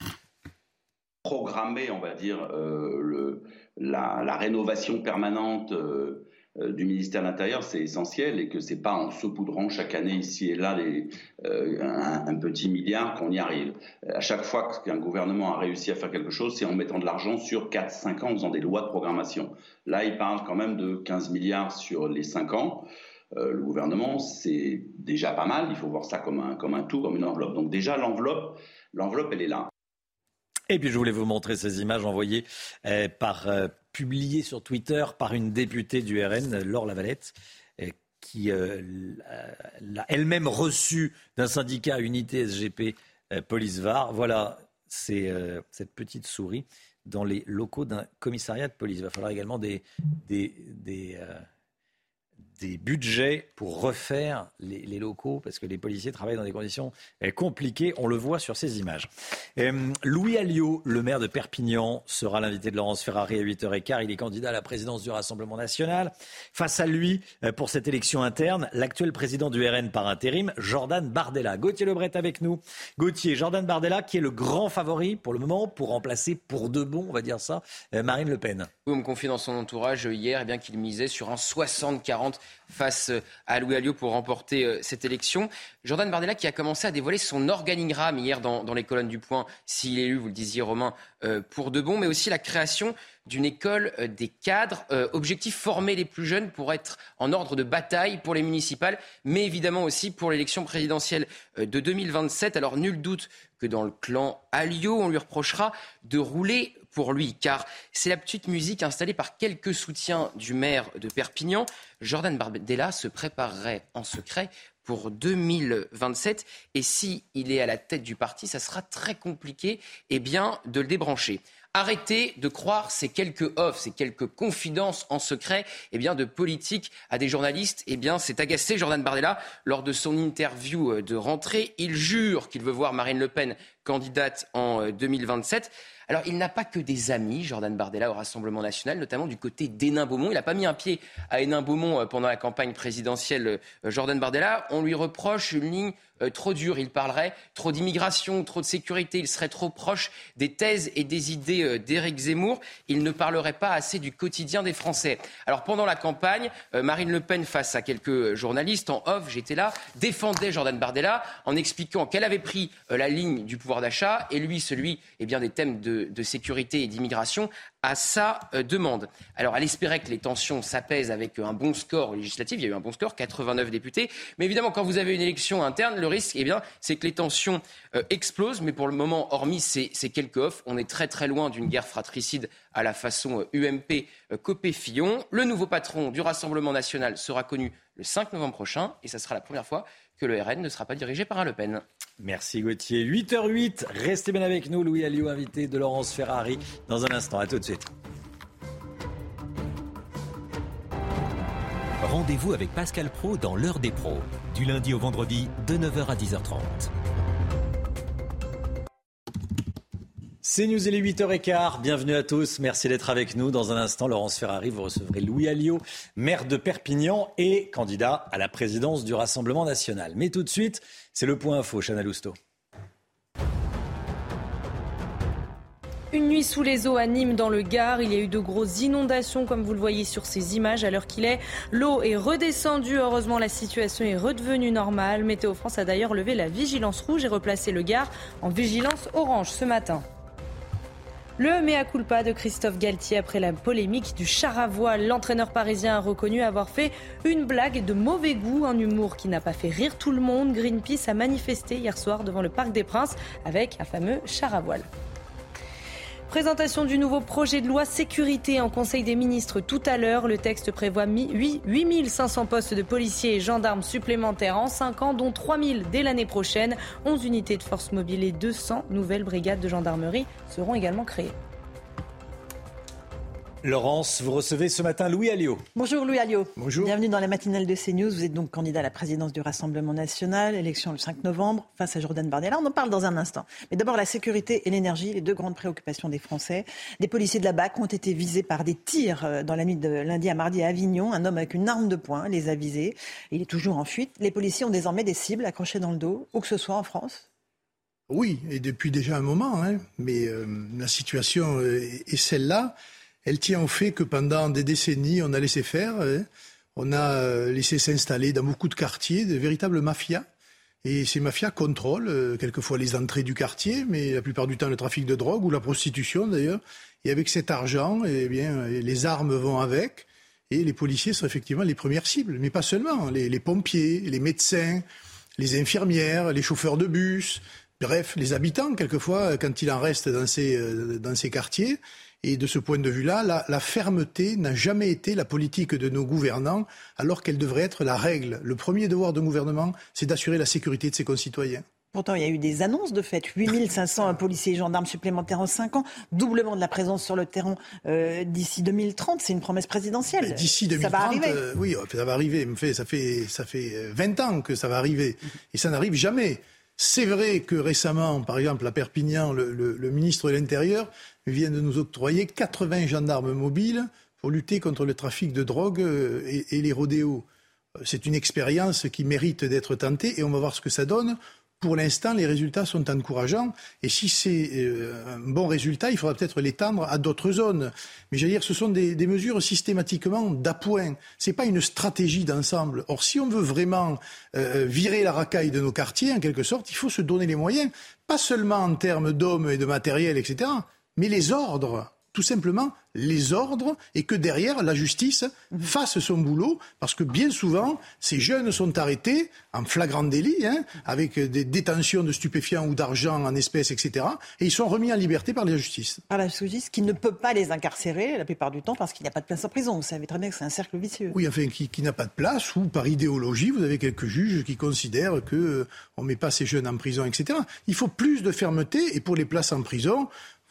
programmer, on va dire, euh, le, la, rénovation permanente euh, du ministère de l'Intérieur, c'est essentiel et que c'est pas en saupoudrant chaque année ici et là les, un, petit milliard qu'on y arrive. À chaque fois qu'un gouvernement a réussi à faire quelque chose, c'est en mettant de l'argent sur 4-5 ans, en faisant des lois de programmation. Là, il parle quand même de 15 milliards sur les 5 ans. le gouvernement, c'est déjà pas mal. Il faut voir ça comme un, comme un tout, comme une enveloppe. Donc déjà, l'enveloppe, l'enveloppe, elle est là. Et puis je voulais vous montrer ces images envoyées euh, par, euh, publiées sur Twitter par une députée du RN, Laure Lavalette, euh, qui l'a elle-même reçue d'un syndicat Unité SGP Police VAR. Voilà, c'est cette petite souris dans les locaux d'un commissariat de police. Il va falloir également des, des, des des budgets pour refaire les, locaux parce que les policiers travaillent dans des conditions eh, compliquées. On le voit sur ces images. Louis Alliot, le maire de Perpignan, sera l'invité de Laurence Ferrari à 8h15. Il est candidat à la présidence du Rassemblement national. Face à lui, eh, pour cette élection interne, l'actuel président du RN par intérim, Jordan Bardella. Gauthier Lebret avec nous. Gauthier, Jordan Bardella qui est le grand favori pour le moment pour remplacer pour de bon, on va dire ça, eh, Marine Le Pen. Oui, on me confie dans son entourage hier bien qu'il misait sur un 60-40 face euh, à Louis Alliot pour remporter euh, cette élection. Jordan Bardella qui a commencé à dévoiler son organigramme hier dans, les colonnes du Point, s'il est élu, vous le disiez Romain, euh, pour de bon, mais aussi la création d'une école des cadres. objectif former les plus jeunes pour être en ordre de bataille pour les municipales, mais évidemment aussi pour l'élection présidentielle de 2027. Alors nul doute que dans le clan Alliot, on lui reprochera de rouler pour lui, car c'est la petite musique installée par quelques soutiens du maire de Perpignan. Jordan Bardella se préparerait en secret pour 2027. Et si il est à la tête du parti, ça sera très compliqué eh bien, de le débrancher. Arrêtez de croire ces quelques offres, ces quelques confidences en secret eh bien, de politique à des journalistes. Eh bien, c'est agacé Jordan Bardella lors de son interview euh, de rentrée. Il jure qu'il veut voir Marine Le Pen candidate en 2027. Euh, alors, il n'a pas que des amis, Jordan Bardella, au Rassemblement national, notamment du côté d'Hénin-Beaumont. Il n'a pas mis un pied à Hénin-Beaumont euh, pendant la campagne présidentielle, Jordan Bardella. On lui reproche une ligne euh, trop dur, il parlerait trop d'immigration, trop de sécurité, il serait trop proche des thèses et des idées euh, d'Éric Zemmour, il ne parlerait pas assez du quotidien des Français. Alors pendant la campagne, euh, Marine Le Pen, face à quelques journalistes en off, j'étais là, défendait Jordan Bardella en expliquant qu'elle avait pris la ligne du pouvoir d'achat et lui celui eh bien, des thèmes de, de sécurité et d'immigration à sa euh, demande. Alors, elle espérait que les tensions s'apaisent avec un bon score législatif. Il y a eu un bon score, 89 députés. Mais évidemment, quand vous avez une élection interne, le risque, eh bien, c'est que les tensions euh, explosent. Mais pour le moment, hormis ces, quelques offres, on est très très loin d'une guerre fratricide à la façon UMP euh, Copé-Fillon. Le nouveau patron du Rassemblement national sera connu le 5 novembre prochain et ça sera la première fois que le RN ne sera pas dirigé par un Le Pen. Merci Gauthier. 8h08, restez bien avec nous. Louis Alliot, invité de Laurence Ferrari, dans un instant. À tout de suite. Rendez-vous avec Pascal Pro dans l'heure des pros, du lundi au vendredi de 9h à 10h30. C'est News, il est 8h15. Bienvenue à tous. Merci d'être avec nous. Dans un instant, Laurence Ferrari, vous recevrez Louis Alliot, maire de Perpignan et candidat à la présidence du Rassemblement national. Mais tout de suite, c'est le point info, Chana Lousteau. Une nuit sous les eaux à Nîmes dans le Gard. Il y a eu de grosses inondations comme vous le voyez sur ces images à l'heure qu'il est. L'eau est redescendue. Heureusement, la situation est redevenue normale. Météo France a d'ailleurs levé la vigilance rouge et replacé le Gard en vigilance orange ce matin. Le mea culpa de Christophe Galtier après la polémique du char à voile. L'entraîneur parisien a reconnu avoir fait une blague de mauvais goût, un humour qui n'a pas fait rire tout le monde. Greenpeace a manifesté hier soir devant le Parc des Princes avec un fameux char à voile. Présentation du nouveau projet de loi sécurité en Conseil des ministres tout à l'heure. Le texte prévoit 8500 postes de policiers et gendarmes supplémentaires en 5 ans, dont 3000 dès l'année prochaine. 11 unités de force mobile et 200 nouvelles brigades de gendarmerie seront également créées. Laurence, vous recevez ce matin Louis Alliot. Bonjour Louis Alliot. Bonjour. Bienvenue dans la matinale de CNews. Vous êtes donc candidat à la présidence du Rassemblement national, élection le 5 novembre, face à Jordan Bardella. On en parle dans un instant. Mais d'abord la sécurité et l'énergie, les deux grandes préoccupations des Français. Des policiers de la BAC ont été visés par des tirs euh, dans la nuit de lundi à mardi à Avignon. Un homme avec une arme de poing les a visés. Il est toujours en fuite. Les policiers ont désormais des cibles accrochées dans le dos, où que ce soit en France. Oui, et depuis déjà un moment. Hein. Mais euh, la situation est celle-là elle tient au fait que pendant des décennies, on a laissé faire, hein. on a euh, laissé s'installer dans beaucoup de quartiers de véritables mafias. Et ces mafias contrôlent euh, quelquefois les entrées du quartier, mais la plupart du temps le trafic de drogue ou la prostitution d'ailleurs. Et avec cet argent, eh bien, les armes vont avec. Et les policiers sont effectivement les premières cibles, mais pas seulement. Les, les pompiers, les médecins, les infirmières, les chauffeurs de bus, bref, les habitants, quelquefois, quand il en reste dans ces, euh, dans ces quartiers. Et de ce point de vue-là, la, fermeté n'a jamais été la politique de nos gouvernants, alors qu'elle devrait être la règle. Le premier devoir d'un gouvernement, c'est d'assurer la sécurité de ses concitoyens. Pourtant, il y a eu des annonces de fait. 8500 policiers et gendarmes supplémentaires en 5 ans, doublement de la présence sur le terrain euh, d'ici 2030. C'est une promesse présidentielle. D'ici 2030, ça va arriver. Euh, oui, ça va arriver. Ça fait, ça fait 20 ans que ça va arriver. Et ça n'arrive jamais. C'est vrai que récemment, par exemple, à Perpignan, le ministre de l'Intérieur vient de nous octroyer 80 gendarmes mobiles pour lutter contre le trafic de drogue euh, et, les rodéos. Euh, c'est une expérience qui mérite d'être tentée et on va voir ce que ça donne. Pour l'instant, les résultats sont encourageants. Et si c'est euh, un bon résultat, il faudra peut-être l'étendre à d'autres zones. Mais j'allais dire, ce sont des, mesures systématiquement d'appoint. Ce n'est pas une stratégie d'ensemble. Or, si on veut vraiment virer la racaille de nos quartiers, en quelque sorte, il faut se donner les moyens, pas seulement en termes d'hommes et de matériel, etc., mais les ordres, tout simplement les ordres et que derrière la justice fasse son boulot parce que bien souvent ces jeunes sont arrêtés en flagrant délit hein, avec des détentions de stupéfiants ou d'argent en espèces etc et ils sont remis en liberté par la justice. Par la justice qui ne peut pas les incarcérer la plupart du temps parce qu'il n'y a pas de place en prison. Vous savez très bien que c'est un cercle vicieux. Oui enfin qui, n'a pas de place ou par idéologie vous avez quelques juges qui considèrent que euh, on met pas ces jeunes en prison etc. Il faut plus de fermeté et pour les places en prison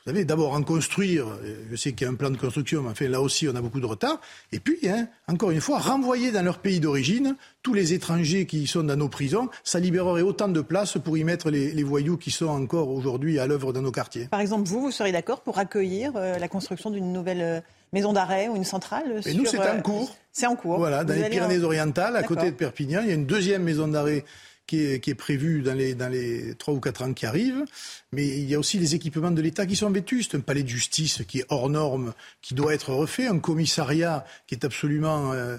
vous savez, d'abord en construire, je sais qu'il y a un plan de construction, mais enfin là aussi on a beaucoup de retard, et puis, hein, encore une fois, renvoyer dans leur pays d'origine tous les étrangers qui sont dans nos prisons, ça libérerait autant de places pour y mettre les, voyous qui sont encore aujourd'hui à l'œuvre dans nos quartiers. Par exemple, vous, vous seriez d'accord pour accueillir euh, la construction d'une nouvelle euh, maison d'arrêt ou une centrale Et nous, c'est en euh, cours. C'est en cours. Voilà, dans les Pyrénées-Orientales, à côté de Perpignan, il y a une deuxième maison d'arrêt qui est, prévu dans les, dans les 3 ou 4 ans qui arrivent. Mais il y a aussi les équipements de l'État qui sont vétustes. Un palais de justice qui est hors norme, qui doit être refait. Un commissariat qui est absolument euh,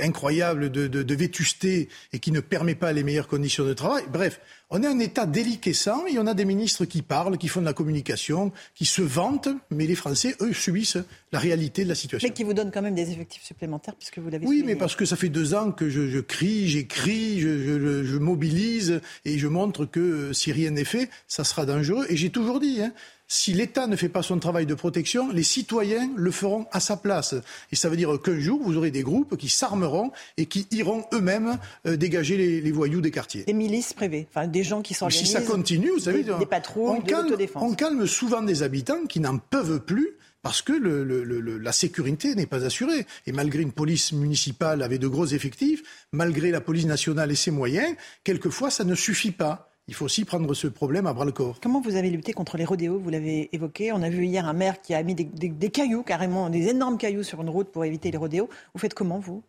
incroyable de, de, de, vétusté et qui ne permet pas les meilleures conditions de travail. Bref, on est un État déliquescent et on a des ministres qui parlent, qui font de la communication, qui se vantent, mais les Français, eux, subissent la réalité de la situation. Mais qui vous donnent quand même des effectifs supplémentaires, puisque vous l'avez Oui, mais parce que ça fait deux ans que je, je crie, j'écris, je, je, je, mobilise et je montre que euh, si rien n'est fait, ça sera dangereux. Et j'ai toujours dit, hein, si l'État ne fait pas son travail de protection, les citoyens le feront à sa place. Et ça veut dire qu'un jour, vous aurez des groupes qui s'armeront et qui iront eux-mêmes euh, dégager les, voyous des quartiers. Des milices privées, enfin des gens qui s'organisent. Si ça continue, vous savez, des, patrouilles, on, calme, on calme souvent des habitants qui n'en peuvent plus parce que la sécurité n'est pas assurée. Et malgré une police municipale avec de gros effectifs, malgré la police nationale et ses moyens, quelquefois ça ne suffit pas il faut aussi prendre ce problème à bras le corps. Comment vous avez lutté contre les rodéos? Vous l'avez évoqué. On a vu hier un maire qui a mis des, cailloux, carrément des énormes cailloux sur une route pour éviter les rodéos. Vous faites comment, vous?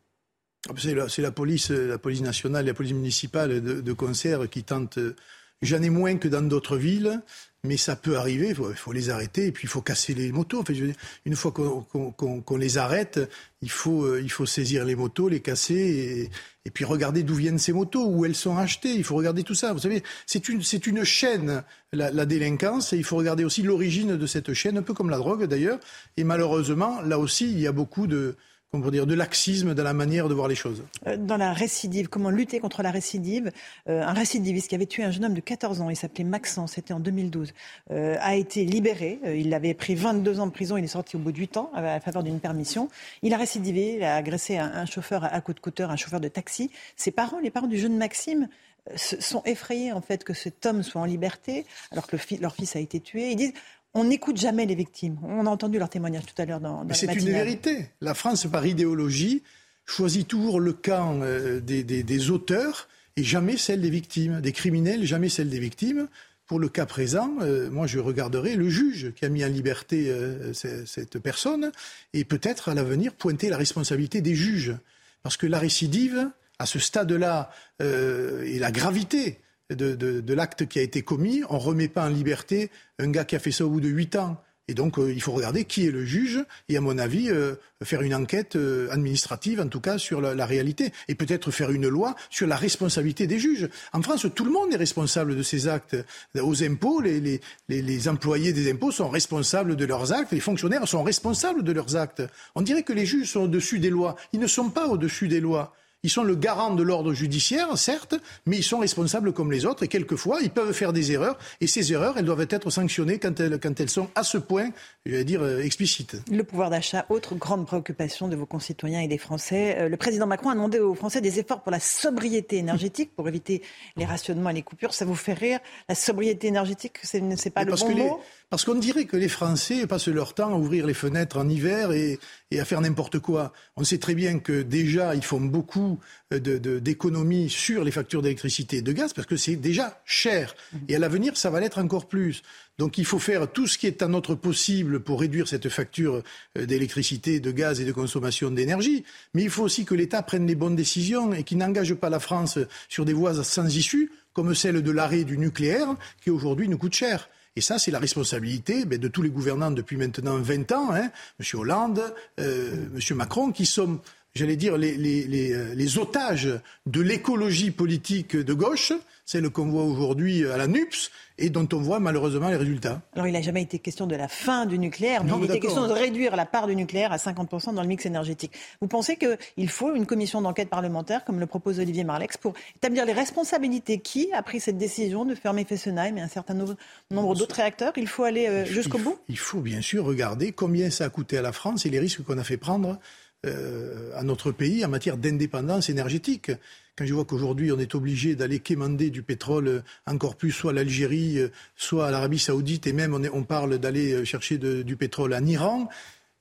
Ah, c'est la, police, la police nationale et la police municipale de, concert qui tentent. J'en ai moins que dans d'autres villes, mais ça peut arriver. Il faut, les arrêter et puis il faut casser les motos. une fois qu'on les arrête, il faut, euh, il faut saisir les motos, les casser et, et puis regarder d'où viennent ces motos, où elles sont achetées. Il faut regarder tout ça. Vous savez, c'est une, une chaîne, la, la, délinquance, et il faut regarder aussi l'origine de cette chaîne, un peu comme la drogue d'ailleurs. Et malheureusement, là aussi, il y a beaucoup de, de laxisme dans la manière de voir les choses. Euh, dans la récidive, comment lutter contre la récidive euh, Un récidiviste qui avait tué un jeune homme de 14 ans, il s'appelait Maxence, c'était en 2012, euh, a été libéré. il avait pris 22 ans de prison, il est sorti au bout de 8 ans à faveur d'une permission. Il a récidivé, il a agressé un, chauffeur à, coup de couteur, un chauffeur de taxi. Ses parents, les parents du jeune Maxime, sont effrayés en fait que cet homme soit en liberté alors que leur fils a été tué. Ils disent on n'écoute jamais les victimes. On a entendu leur témoignage tout à l'heure dans, dans Mais c'est une vérité. La France, par idéologie, choisit toujours le camp euh, des, auteurs et jamais celle des victimes. Des criminels, jamais celle des victimes. Pour le cas présent, euh, moi je regarderai le juge qui a mis en liberté euh, cette personne et peut-être à l'avenir pointer la responsabilité des juges. Parce que la récidive, à ce stade-là, et la gravité de, l'acte qui a été commis. On ne remet pas en liberté un gars qui a fait ça au bout de huit ans. Et donc, euh, il faut regarder qui est le juge et, à mon avis, euh, faire une enquête euh, administrative, en tout cas, sur la, réalité. Et peut-être faire une loi sur la responsabilité des juges. En France, tout le monde est responsable de ses actes. Aux impôts, les, les employés des impôts sont responsables de leurs actes. Les fonctionnaires sont responsables de leurs actes. On dirait que les juges sont au-dessus des lois. Ils ne sont pas au-dessus des lois. Ils sont le garant de l'ordre judiciaire, certes, mais ils sont responsables comme les autres et quelquefois, ils peuvent faire des erreurs et ces erreurs, elles doivent être sanctionnées quand elles, quand elles sont à ce point, je vais dire, euh, explicites. Le pouvoir d'achat, autre grande préoccupation de vos concitoyens et des Français. Euh, le président Macron a demandé aux Français des efforts pour la sobriété énergétique, pour éviter les rationnements et les coupures. Ça vous fait rire? La sobriété énergétique, ce n'est pas le bon mot? Parce qu'on dirait que les Français passent leur temps à ouvrir les fenêtres en hiver et, à faire n'importe quoi. On sait très bien que déjà, ils font beaucoup d'économies sur les factures d'électricité et de gaz parce que c'est déjà cher. Et à l'avenir, ça va l'être encore plus. Donc il faut faire tout ce qui est à notre possible pour réduire cette facture euh, d'électricité, de gaz et de consommation d'énergie. Mais il faut aussi que l'État prenne les bonnes décisions et qu'il n'engage pas la France sur des voies sans issue, comme celle de l'arrêt du nucléaire, qui aujourd'hui nous coûte cher. Et ça, c'est la responsabilité ben, de tous les gouvernants depuis maintenant 20 ans, hein, M. Hollande, euh, M. Macron, qui sont, j'allais dire, euh, les otages de l'écologie politique de gauche, celle qu'on voit aujourd'hui à la NUPS, et dont on voit malheureusement les résultats. Alors il n'a jamais été question de la fin du nucléaire, mais il était question de réduire la part du nucléaire à 50% dans le mix énergétique. Vous pensez qu'il faut une commission d'enquête parlementaire, comme le propose Olivier Marlex, pour établir les responsabilités Qui a pris cette décision de fermer Fessenheim et un certain nombre d'autres réacteurs Il faut aller euh, jusqu'au bout Il faut bien sûr regarder combien ça a coûté à la France et les risques qu'on a fait prendre euh, à notre pays en matière d'indépendance énergétique. Quand je vois qu'aujourd'hui on est obligé d'aller quémander du pétrole encore plus soit à l'Algérie, euh, soit à l'Arabie saoudite, et même on, parle d'aller euh, chercher du pétrole en Iran,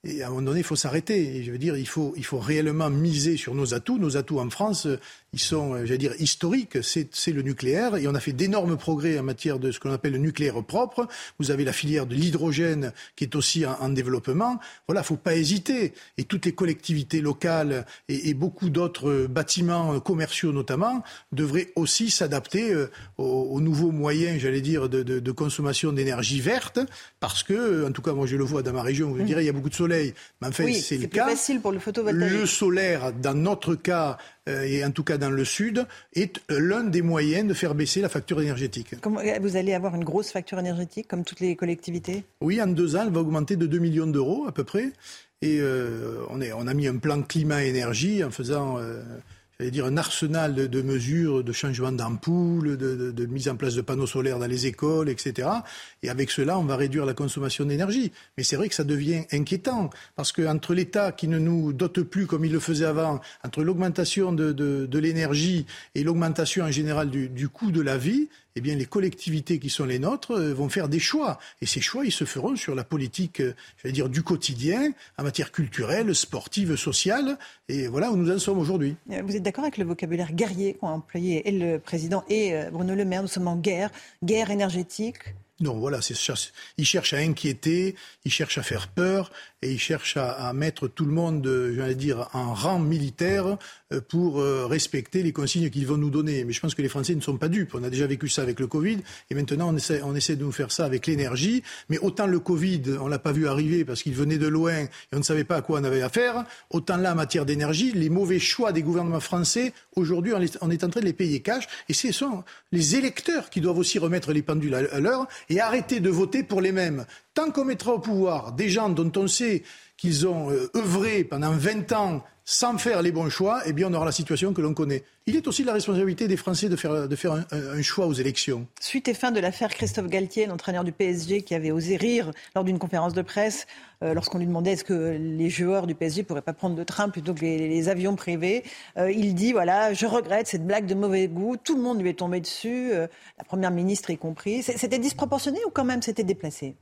et à un moment donné, il faut s'arrêter. je veux dire, il faut, il faut réellement miser sur nos atouts. Nos atouts en France, ils sont, euh, j'allais dire, historiques. C'est le nucléaire. Et on a fait d'énormes progrès en matière de ce qu'on appelle le nucléaire propre. Vous avez la filière de l'hydrogène qui est aussi en, développement. Voilà, faut pas hésiter. Et toutes les collectivités locales et, beaucoup d'autres bâtiments commerciaux notamment devraient aussi s'adapter euh, aux, nouveaux moyens, j'allais dire, de, de, de consommation d'énergie verte. Parce que, en tout cas, moi je le vois dans ma région, vous me direz, il y a beaucoup de soleil. Mais enfin, c'est le cas. facile pour le photovoltaïque. Le solaire, dans notre cas, euh, et en tout cas dans le sud, est l'un des moyens de faire baisser la facture énergétique. vous allez avoir une grosse facture énergétique, comme toutes les collectivités? Oui, en deux ans, elle va augmenter de 2 millions d'euros à peu près. Et euh, on, est, on, a mis un plan climat-énergie en faisant... Euh, dire, un arsenal de, mesures, de changement d'ampoules, de, mise en place de panneaux solaires dans les écoles, etc. Et avec cela, on va réduire la consommation d'énergie. Mais c'est vrai que ça devient inquiétant, parce qu'entre l'État qui ne nous dote plus comme il le faisait avant, entre l'augmentation de, l'énergie et l'augmentation en général du coût de la vie, eh bien, les collectivités qui sont les nôtres euh, vont faire des choix. Et ces choix, ils se feront sur la politique, euh, je dire, du quotidien, en matière culturelle, sportive, sociale. Et voilà où nous en sommes aujourd'hui. Euh, vous êtes d'accord avec le vocabulaire guerrier qu'ont employé le président et Bruno Le Maire? Nous sommes en guerre, guerre énergétique non, voilà, il cherche à inquiéter, il cherche à faire peur et il cherche à, mettre tout le monde, j'allais dire, en rang militaire euh, pour euh, respecter les consignes qu'ils vont nous donner. Mais je pense que les Français ne sont pas dupes. On a déjà vécu ça avec le Covid et maintenant on essaie, on essaie de nous faire ça avec l'énergie. Mais autant le Covid, on l'a pas vu arriver parce qu'il venait de loin et on ne savait pas à quoi on avait affaire, autant là, en matière d'énergie, les mauvais choix des gouvernements français, aujourd'hui, on est en train de les payer cash et ce sont les électeurs qui doivent aussi remettre les pendules à l'heure et arrêter de voter pour les mêmes. Tant qu'on mettra au pouvoir des gens dont on sait qu'ils ont euh, œuvré pendant 20 ans sans faire les bons choix, eh bien, on aura la situation que l'on connaît. Il est aussi de la responsabilité des Français de faire, de faire un, choix aux élections. Suite et fin de l'affaire Christophe Galtier, l'entraîneur du PSG, qui avait osé rire lors d'une conférence de presse euh, lorsqu'on lui demandait est-ce que les joueurs du PSG pourraient pas prendre de train plutôt que les, avions privés. Euh, il dit voilà, je regrette cette blague de mauvais goût. Tout le monde lui est tombé dessus, la première ministre y compris. C'était disproportionné ou quand même c'était déplacé?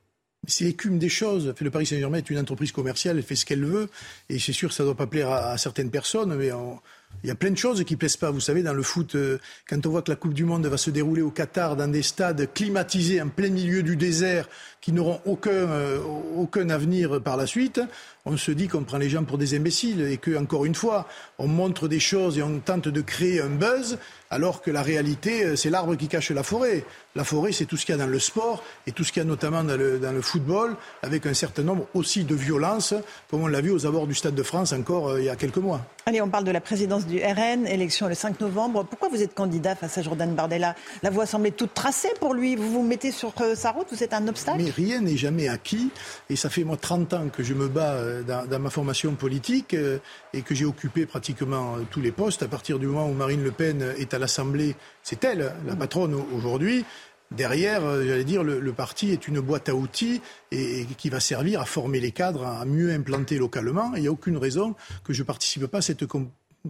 C'est l'écume des choses. Le Paris Saint-Germain est une entreprise commerciale, elle fait ce qu'elle veut, et c'est sûr que ça ne doit pas plaire à, certaines personnes, mais on, il y a plein de choses qui plaisent pas. Vous savez, dans le foot, euh, quand on voit que la Coupe du Monde va se dérouler au Qatar dans des stades climatisés en plein milieu du désert, qui n'auront aucun, euh, aucun avenir par la suite, on se dit qu'on prend les gens pour des imbéciles et que, encore une fois, on montre des choses et on tente de créer un buzz, alors que la réalité, euh, c'est l'arbre qui cache la forêt. La forêt, c'est tout ce qu'il y a dans le sport et tout ce qu'il y a notamment dans le, football, avec un certain nombre aussi de violences, comme on l'a vu aux abords du Stade de France encore il y a quelques mois. Allez, on parle de la présidence du RN, élection le 5 novembre. Pourquoi vous êtes candidat face à Jordan Bardella? La voie semblait toute tracée pour lui. Vous vous mettez sur euh, sa route Vous êtes un obstacle? Mais rien n'est jamais acquis. Et ça fait moi 30 ans que je me bats euh, dans, dans ma formation politique euh, et que j'ai occupé pratiquement tous les postes. À partir du moment où Marine Le Pen est à l'Assemblée, c'est elle, la patronne aujourd'hui. Derrière, j'allais dire, le, le, parti est une boîte à outils et, et, qui va servir à former les cadres, à mieux implanter localement. Il n'y a aucune raison que je ne participe pas à cette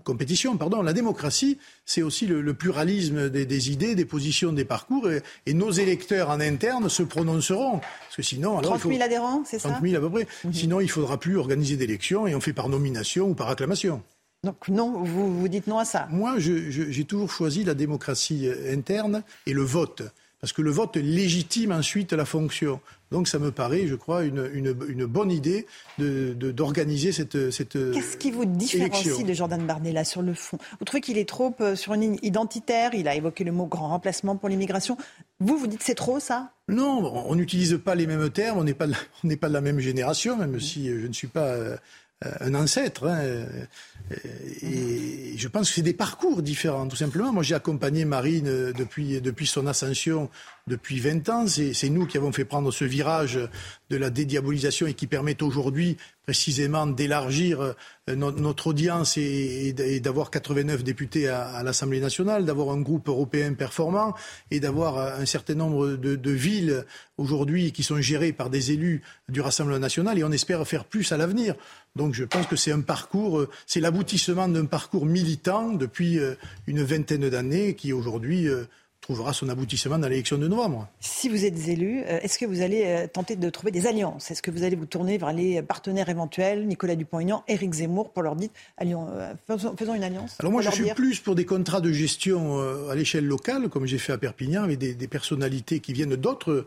compétition. Pardon. La démocratie, c'est aussi le, le pluralisme des, des, idées, des positions, des parcours. Et, et, nos électeurs en interne se prononceront. Parce que sinon, alors, 30 000 il faut, adhérents, c'est ça? 30 000 à peu près. -hmm. Sinon, il ne faudra plus organiser d'élections et on fait par nomination ou par acclamation. Donc non, vous, vous dites non à ça? Moi, j'ai toujours choisi la démocratie interne et le vote parce que le vote légitime ensuite la fonction. Donc ça me paraît, je crois, une, une, une bonne idée d'organiser de, de, cette, cette Qu'est-ce qui vous différencie élection. de Jordan Bardella sur le fond? Vous trouvez qu'il est trop euh, sur une ligne identitaire? Il a évoqué le mot grand remplacement pour l'immigration. Vous, vous dites c'est trop ça? Non, on n'utilise pas les mêmes termes, on n'est pas, on pas de la même génération, même si je ne suis pas... Euh, un ancêtre. Hein, et je pense que c'est des parcours différents, tout simplement. Moi, j'ai accompagné Marine depuis, depuis son ascension depuis 20 ans. C'est nous qui avons fait prendre ce virage de la dédiabolisation et qui permet aujourd'hui précisément d'élargir notre audience et, d'avoir 89 députés à, l'Assemblée nationale, d'avoir un groupe européen performant et d'avoir un certain nombre de, de villes aujourd'hui qui sont gérées par des élus du Rassemblement national et on espère faire plus à l'avenir. Donc je pense que c'est un parcours, c'est l'aboutissement d'un parcours militant depuis une vingtaine d'années qui aujourd'hui trouvera son aboutissement dans l'élection de novembre. Si vous êtes élu, est-ce que vous allez tenter de trouver des alliances? Est-ce que vous allez vous tourner vers les partenaires éventuels, Nicolas Dupont-Aignan, Éric Zemmour, pour leur dire faisons, faisons une alliance Alors moi, je suis dire... plus pour des contrats de gestion à l'échelle locale, comme j'ai fait à Perpignan, avec des, des personnalités qui viennent d'autres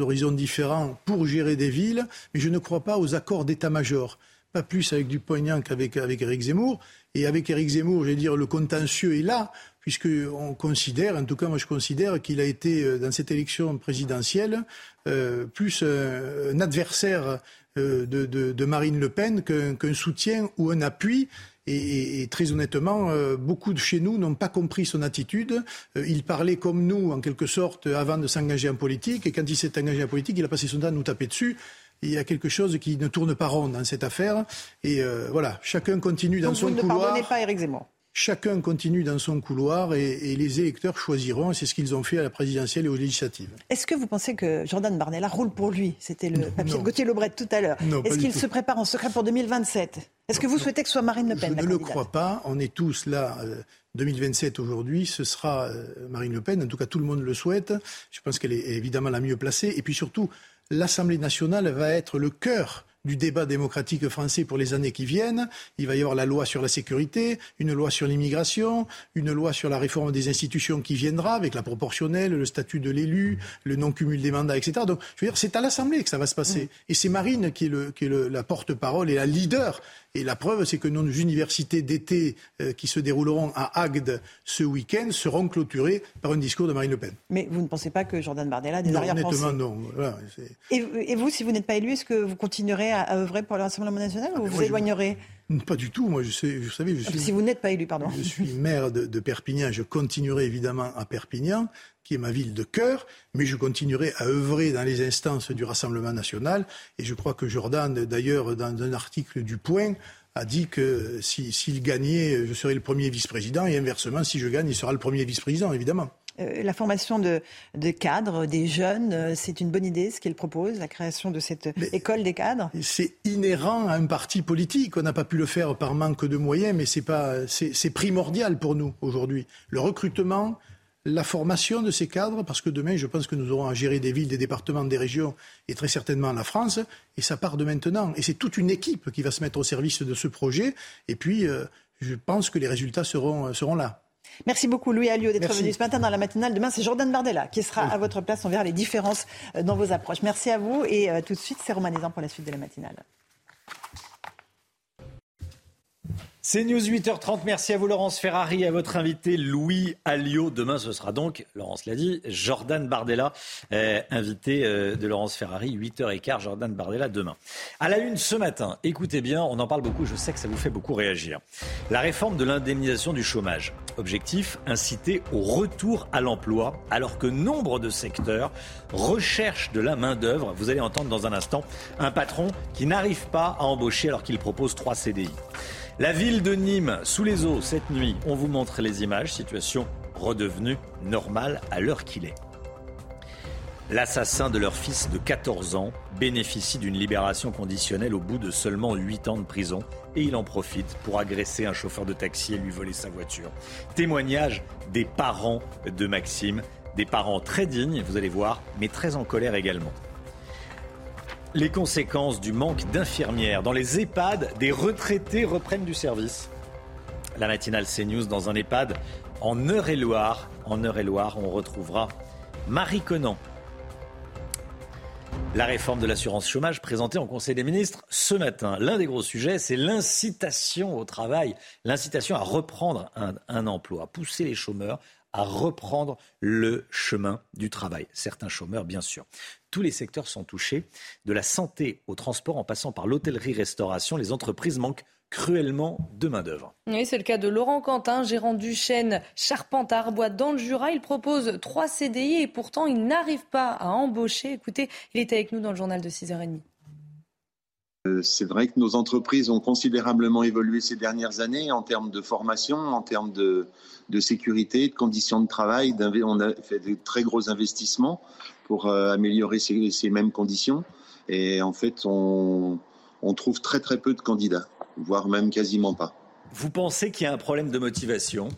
horizons différents pour gérer des villes, mais je ne crois pas aux accords d'état-major pas plus avec Dupont-Aignan qu'avec avec Éric Zemmour. Et avec Éric Zemmour, je vais dire, le contentieux est là, puisqu'on considère, en tout cas moi je considère qu'il a été, dans cette élection présidentielle, euh, plus un, un adversaire euh, de, de, Marine Le Pen qu'un qu soutien ou un appui. Et, très honnêtement, euh, beaucoup de chez nous n'ont pas compris son attitude. Euh, il parlait comme nous, en quelque sorte, avant de s'engager en politique. Et quand il s'est engagé en politique, il a passé son temps à nous taper dessus il y a quelque chose qui ne tourne pas rond dans cette affaire. Et euh, voilà, chacun continue dans Donc son vous ne couloir. pardonnez pas Éric Zemmour Chacun continue dans son couloir et, et les électeurs choisiront. C'est ce qu'ils ont fait à la présidentielle et aux législatives. Est-ce que vous pensez que Jordan Bardella roule pour lui? C'était le non, papier de Gauthier Lebret tout à l'heure. Est-ce qu'il se prépare en secret pour 2027 Est-ce que vous souhaitez que ce soit Marine Le Pen Je ne le crois pas. On est tous là. Euh, 2027 aujourd'hui, ce sera euh, Marine Le Pen. En tout cas, tout le monde le souhaite. Je pense qu'elle est évidemment la mieux placée. Et puis surtout, l'Assemblée nationale va être le cœur du débat démocratique français pour les années qui viennent. Il va y avoir la loi sur la sécurité, une loi sur l'immigration, une loi sur la réforme des institutions qui viendra avec la proportionnelle, le statut de l'élu, le non-cumul des mandats, etc. Donc, je veux dire, c'est à l'Assemblée que ça va se passer. Mmh. Et c'est Marine qui est, le, qui est le, la porte-parole et la leader. Et la preuve, c'est que nos universités d'été euh, qui se dérouleront à Agde ce week-end seront clôturées par un discours de Marine Le Pen. Mais vous ne pensez pas que Jordan Bardella a des arrière-pensées Honnêtement, non. Voilà, et, et, vous, si vous n'êtes pas élu, est-ce que vous continuerez à, à œuvrer pour le Rassemblement national ou vous vous éloignerez je... Pas du tout. Moi, je sais, vous savez, je suis. Si vous n'êtes pas élu, pardon. Je suis maire de, de, Perpignan. Je continuerai évidemment à Perpignan, qui est ma ville de cœur, mais je continuerai à œuvrer dans les instances du Rassemblement national. Et je crois que Jordan, d'ailleurs, dans un article du Point, a dit que s'il gagnait, je serais le premier vice-président, et inversement, si je gagne, il sera le premier vice-président, évidemment. Euh, la formation de, cadres, des jeunes, euh, c'est une bonne idée ce qu'il propose, la création de cette école des cadres? C'est inhérent à un parti politique. On n'a pas pu le faire par manque de moyens, mais c'est primordial pour nous aujourd'hui. Le recrutement, la formation de ces cadres, parce que demain, je pense que nous aurons à gérer des villes, des départements, des régions, et très certainement la France, et ça part de maintenant. Et c'est toute une équipe qui va se mettre au service de ce projet, et puis euh, je pense que les résultats seront, seront là. Merci beaucoup Louis Alliot d'être venu ce matin dans la matinale. Demain, c'est Jordan Bardella qui sera à votre place. On verra les différences euh, dans vos approches. Merci à vous et euh, tout de suite, c'est Romanisant pour la suite de la matinale. C'est News 8h30. Merci à vous, Laurence Ferrari, à votre invité Louis Alliot. Demain, ce sera donc, Laurence l'a dit, Jordan Bardella, euh, invité euh, de Laurence Ferrari, 8h15, Jordan Bardella demain. À la une ce matin, écoutez bien, on en parle beaucoup, je sais que ça vous fait beaucoup réagir. La réforme de l'indemnisation du chômage. Objectif, inciter au retour à l'emploi, alors que nombre de secteurs recherchent de la main-d'œuvre. Vous allez entendre dans un instant un patron qui n'arrive pas à embaucher alors qu'il propose 3 CDI. La ville de Nîmes, sous les eaux, cette nuit, on vous montre les images, situation redevenue normale à l'heure qu'il est. L'assassin de leur fils de 14 ans bénéficie d'une libération conditionnelle au bout de seulement 8 ans de prison et il en profite pour agresser un chauffeur de taxi et lui voler sa voiture. Témoignage des parents de Maxime, des parents très dignes, vous allez voir, mais très en colère également. Les conséquences du manque d'infirmières. Dans les EHPAD, des retraités reprennent du service. La matinale CNews dans un EHPAD en Eure-et-Loire. En Eure-et-Loire, on retrouvera Marie Conan. La réforme de l'assurance chômage présentée en Conseil des ministres ce matin. L'un des gros sujets, c'est l'incitation au travail, l'incitation à reprendre un, emploi, pousser les chômeurs à reprendre le chemin du travail. Certains chômeurs, bien sûr. Tous les secteurs sont touchés, de la santé au transport en passant par l'hôtellerie-restauration. Les entreprises manquent cruellement de main-d'œuvre. Oui, c'est le cas de Laurent Quentin, gérant du chêne Charpente à Arbois dans le Jura. Il propose trois CDI et pourtant il n'arrive pas à embaucher. Écoutez, il est avec nous dans le journal de 6h30. Euh, c'est vrai que nos entreprises ont considérablement évolué ces dernières années en termes de formation, en termes de, de sécurité, de conditions de travail. On a fait de très gros investissements pour euh, améliorer ces, mêmes conditions. Et en fait, on, trouve très très peu de candidats, voire même quasiment pas. Vous pensez qu'il y a un problème de motivation?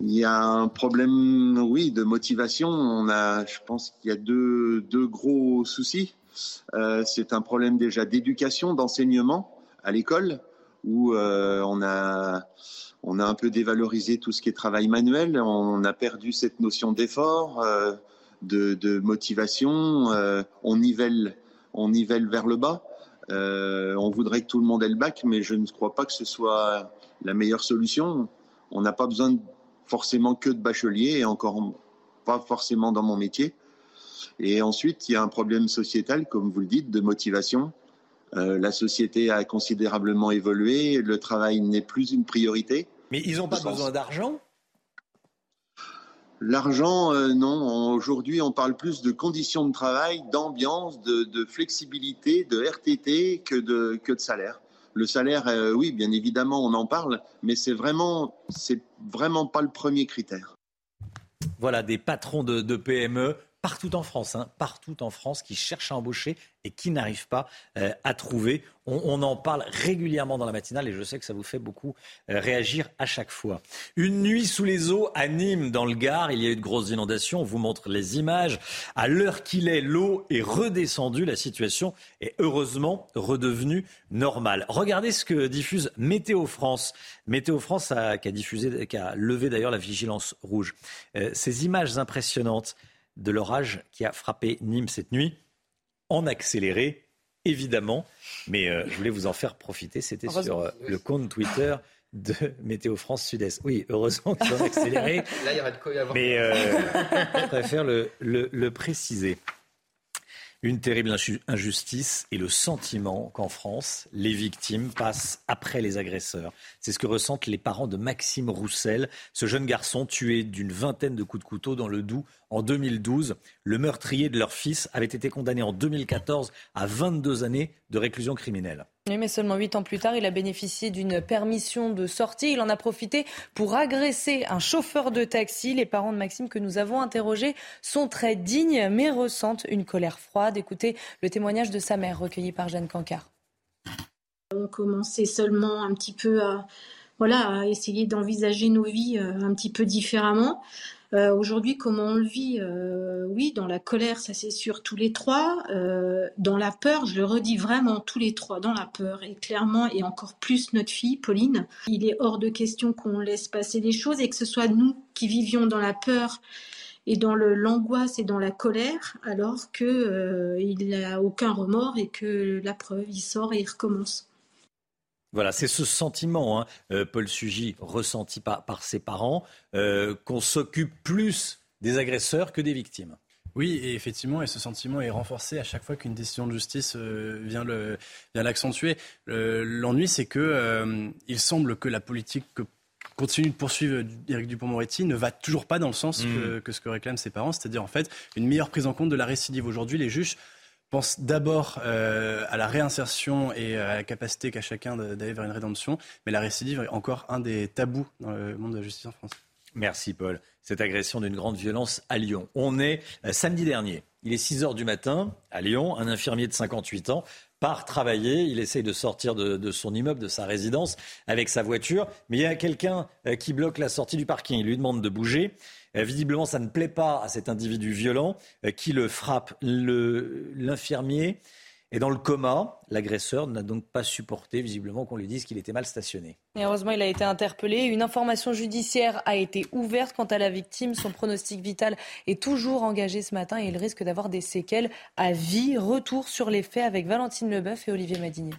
Il y a un problème, oui, de motivation. On a, je pense qu'il y a deux, deux gros soucis. Euh, c'est un problème déjà d'éducation, d'enseignement à l'école, où euh, on a on a un peu dévalorisé tout ce qui est travail manuel, on a perdu cette notion d'effort, euh, de, motivation, euh, on, nivelle, on nivelle vers le bas. Euh, on voudrait que tout le monde ait le bac, mais je ne crois pas que ce soit la meilleure solution. On n'a pas besoin forcément que de bacheliers, et encore pas forcément dans mon métier. Et ensuite, il y a un problème sociétal, comme vous le dites, de motivation. la société a considérablement évolué, le travail n'est plus une priorité. Mais ils n'ont pas besoin d'argent L'argent, euh, non. Aujourd'hui, on parle plus de conditions de travail, d'ambiance, de, flexibilité, de RTT que de, que de salaire. Le salaire, euh, oui, bien évidemment, on en parle, mais c'est vraiment, c'est vraiment pas le premier critère. Voilà, des patrons de PME partout en France, hein, partout en France, qui cherchent à embaucher et qui n'arrivent pas euh, à trouver. On, en parle régulièrement dans la matinale et je sais que ça vous fait beaucoup euh, réagir à chaque fois. Une nuit sous les eaux à Nîmes, dans le Gard, il y a eu de grosses inondations. On vous montre les images. À l'heure qu'il est, l'eau est redescendue. La situation est heureusement redevenue normale. Regardez ce que diffuse Météo France. Météo France a, qui a diffusé, qui a levé d'ailleurs la vigilance rouge. Euh, ces images impressionnantes de l'orage qui a frappé Nîmes cette nuit, en accéléré, évidemment. Mais euh, je voulais vous en faire profiter. C'était sur euh, le compte Twitter de Météo France Sud-Est. Oui, heureusement qu'ils ont accéléré. Là, il y aurait de quoi y avoir. Mais euh, je préfère le, préciser. Une terrible injustice et le sentiment qu'en France, les victimes passent après les agresseurs. C'est ce que ressentent les parents de Maxime Roussel, ce jeune garçon tué d'une vingtaine de coups de couteau dans le Doubs en 2012. Le meurtrier de leur fils avait été condamné en 2014 à 22 années de réclusion criminelle. Oui, mais seulement huit ans plus tard, il a bénéficié d'une permission de sortie. Il en a profité pour agresser un chauffeur de taxi. Les parents de Maxime que nous avons interrogés sont très dignes, mais ressentent une colère froide. Écoutez le témoignage de sa mère, recueilli par Jeanne Cancard. On commençait seulement un petit peu à, voilà, à essayer d'envisager nos vies euh, un petit peu différemment. Euh, aujourd'hui, comment on le vit euh, Oui, dans la colère, ça c'est sûr, tous les trois. Euh, dans la peur, je le redis vraiment, tous les trois, dans la peur. Et clairement, et encore plus notre fille, Pauline, il est hors de question qu'on laisse passer les choses et que ce soit nous qui vivions dans la peur et dans l'angoisse et dans la colère, alors qu'il n'a aucun remords et que la preuve, il sort et il recommence. Voilà, c'est ce sentiment, hein, euh, Paul Sugy, ressenti par, par ses parents, euh, qu'on s'occupe plus des agresseurs que des victimes. Oui, et effectivement, et ce sentiment est renforcé à chaque fois qu'une décision de justice euh, vient l'accentuer. L'ennui, c'est que il semble que la politique que continue de poursuivre Éric Dupont-Moretti ne va toujours pas dans le sens mmh. que, que, ce que réclament ses parents, c'est-à-dire en fait une meilleure prise en compte de la récidive. Aujourd'hui, les juges pense d'abord euh, à la réinsertion et à la capacité qu'a chacun d'aller vers une rédemption, mais la récidive est encore un des tabous dans le monde de la justice en France. Merci Paul. Cette agression d'une grande violence à Lyon. On est euh, samedi dernier. Il est 6 heures du matin à Lyon. Un infirmier de 58 ans part travailler. Il essaye de sortir de, son immeuble, de sa résidence avec sa voiture. Mais il y a quelqu'un euh, qui bloque la sortie du parking. Il lui demande de bouger. Euh, visiblement, ça ne plaît pas à cet individu violent euh, qui le frappe. L'infirmier est dans le coma. L'agresseur n'a donc pas supporté, visiblement, qu'on lui dise qu'il était mal stationné. Heureusement, il a été interpellé. Une information judiciaire a été ouverte quant à la victime. Son pronostic vital est toujours engagé ce matin et il risque d'avoir des séquelles à vie. Retour sur les faits avec Valentine Leboeuf et Olivier Madinier.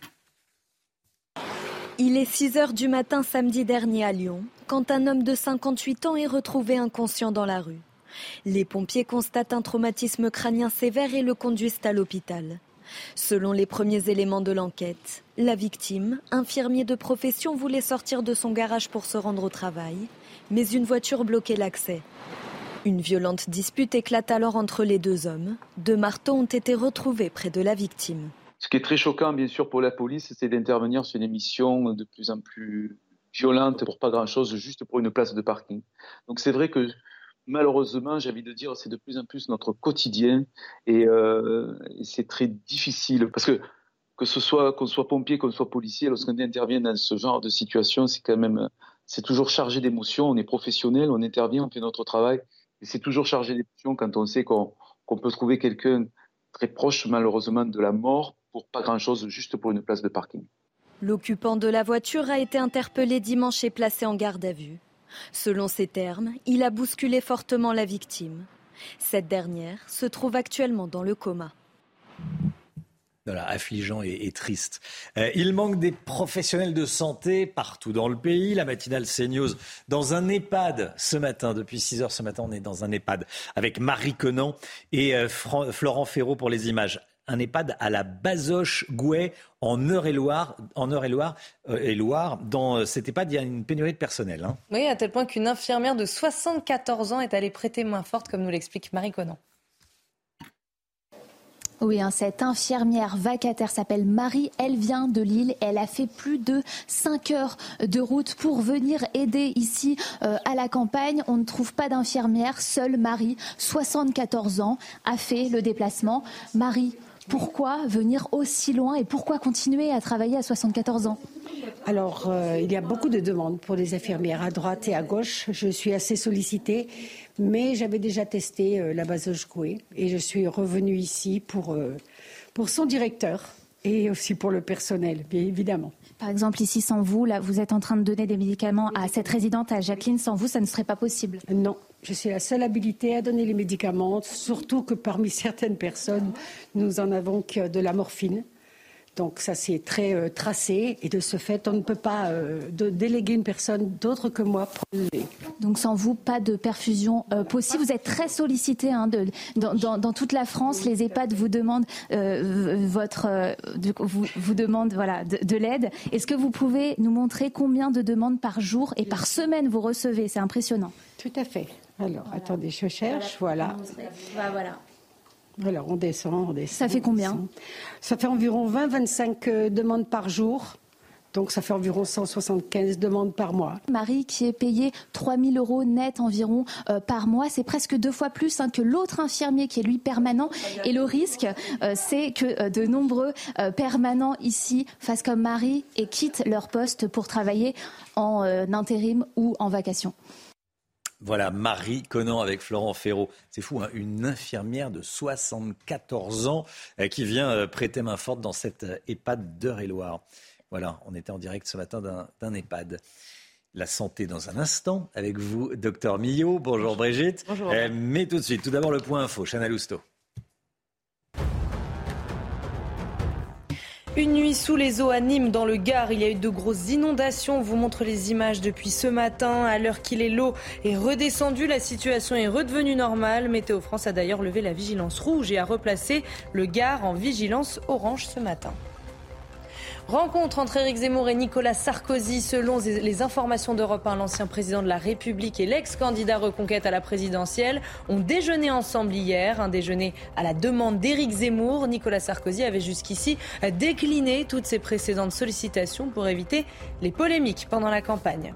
Il est 6 heures du matin samedi dernier à Lyon, quand un homme de 58 ans est retrouvé inconscient dans la rue. Les pompiers constatent un traumatisme crânien sévère et le conduisent à l'hôpital. Selon les premiers éléments de l'enquête, la victime, infirmier de profession, voulait sortir de son garage pour se rendre au travail, mais une voiture bloquait l'accès. Une violente dispute éclate alors entre les deux hommes. Deux marteaux ont été retrouvés près de la victime. Ce qui est très choquant, bien sûr, pour la police, c'est d'intervenir sur une émission de plus en plus violente pour pas grand-chose, juste pour une place de parking. Donc c'est vrai que malheureusement, j'ai envie de dire, c'est de plus en plus notre quotidien et, euh, c'est très difficile parce que que ce soit qu'on soit pompier, qu'on soit policier, lorsqu'on intervient dans ce genre de situation, c'est quand même c'est toujours chargé d'émotions. On est professionnel, on intervient, on fait notre travail, et c'est toujours chargé d'émotions quand on sait qu'on peut trouver quelqu'un très proche malheureusement de la mort pour pas grand-chose, juste pour une place de parking. L'occupant de la voiture a été interpellé dimanche et placé en garde à vue. Selon ses termes, il a bousculé fortement la victime. Cette dernière se trouve actuellement dans le coma. Voilà, affligeant et, triste. Euh, il manque des professionnels de santé partout dans le pays. La matinale CNews dans un EHPAD ce matin. Depuis 6 heures ce matin, on est dans un EHPAD avec Marie Conan et euh, Florent Ferraud pour les images un EHPAD à la Bazoche-Gouet en Eure-et-Loire. En Eure-et-Loire, euh, et Loire. Dans euh, cet EHPAD, il y a une pénurie de personnel. Hein. Oui, à tel point qu'une infirmière de 74 ans est allée prêter main forte, comme nous l'explique Marie Conan. Oui, hein, cette infirmière vacataire s'appelle Marie. Elle vient de Lille. Elle a fait plus de 5 heures de route pour venir aider ici euh, à la campagne. On ne trouve pas d'infirmière. Seule Marie, 74 ans, a fait le déplacement. Marie, pourquoi venir aussi loin et pourquoi continuer à travailler à 74 ans? Alors, euh, il y a beaucoup de demandes pour les infirmières à droite et à gauche. Je suis assez sollicitée, mais j'avais déjà testé euh, la base Coué et je suis revenue ici pour, euh, pour son directeur et aussi pour le personnel, bien évidemment. Par exemple, ici, sans vous, là, vous êtes en train de donner des médicaments à cette résidente, à Jacqueline. Sans vous, ça ne serait pas possible? Non, je suis la seule habilitée à donner les médicaments, surtout que parmi certaines personnes, nous en avons que de la morphine. Donc ça c'est très euh, tracé et de ce fait on ne peut pas euh, déléguer une personne d'autre que moi pour le Donc sans vous pas de perfusion euh, possible. Vous êtes très sollicité hein, de, dans, toute la France. Les EHPAD vous demandent votre vous, vous demandent voilà de, l'aide. Est-ce que vous pouvez nous montrer combien de demandes par jour et par semaine vous recevez? C'est impressionnant. Tout à fait. Alors attendez, je cherche. Voilà. Voilà. Alors, on descend, on descend. Ça fait combien Ça fait environ 20-25 euh, demandes par jour. Donc ça fait environ 175 demandes par mois. Marie qui est payée 3 000 euros net environ euh, par mois, c'est presque deux fois plus hein, que l'autre infirmier qui est lui permanent. Et le risque, euh, c'est que de nombreux permanents ici fassent comme Marie et quittent leur poste pour travailler en intérim ou en vacation. Voilà, Marie Conan avec Florent Ferraud. C'est fou, hein, une infirmière de 74 ans euh, qui vient euh, prêter main forte dans cette euh, EHPAD d'Eure-et-Loire. Voilà, on était en direct ce matin d'un EHPAD. La santé dans un instant avec vous, docteur Millot. Bonjour Brigitte. Bonjour. mais tout de suite, tout d'abord le point info, Chana Lousteau. Une nuit sous les eaux à Nîmes, dans le Gard, il y a eu de grosses inondations. On vous montre les images depuis ce matin. À l'heure qu'il est, l'eau est redescendue. La situation est redevenue normale. Météo France a d'ailleurs levé la vigilance rouge et a replacé le Gard en vigilance orange ce matin. Rencontre entre Éric Zemmour et Nicolas Sarkozy. Selon les informations d'Europe 1, l'ancien président de la République et l'ex-candidat reconquête à la présidentielle ont déjeuné ensemble hier. Un déjeuner à la demande d'Éric Zemmour. Nicolas Sarkozy avait jusqu'ici décliné toutes ses précédentes sollicitations pour éviter les polémiques pendant la campagne.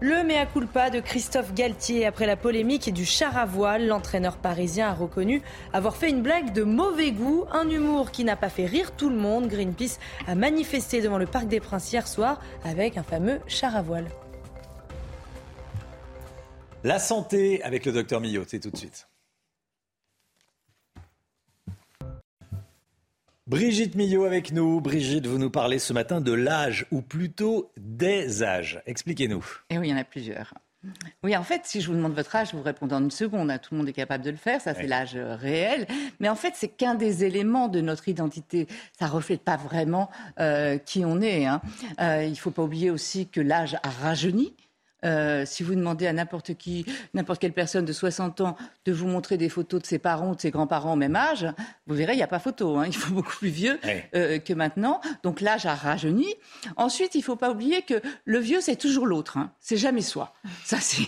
Le mea culpa de Christophe Galtier après la polémique du char à voile. L'entraîneur parisien a reconnu avoir fait une blague de mauvais goût, un humour qui n'a pas fait rire tout le monde. Greenpeace a manifesté devant le Parc des Princes hier soir avec un fameux char à voile. La santé avec le docteur Millot, c'est tout de suite. Brigitte Millot avec nous. Brigitte, vous nous parlez ce matin de l'âge, ou plutôt des âges. Expliquez-nous. Eh oui, il y en a plusieurs. Oui, en fait, si je vous demande votre âge, vous répondez en une seconde. Hein. Tout le monde est capable de le faire. Ça, c'est l'âge euh, réel. Mais en fait, c'est qu'un des éléments de notre identité. Ça reflète pas vraiment euh, qui on est. Hein. Euh, il ne faut pas oublier aussi que l'âge a rajeuni. Euh, si vous demandez à n'importe qui, n'importe quelle personne de 60 ans de vous montrer des photos de ses parents ou de ses grands-parents au même âge, vous verrez, il n'y a pas photo. Hein. Il faut beaucoup plus vieux euh, que maintenant. Donc l'âge a rajeuni. Ensuite, il ne faut pas oublier que le vieux, c'est toujours l'autre. Hein. C'est jamais soi. Ça, c'est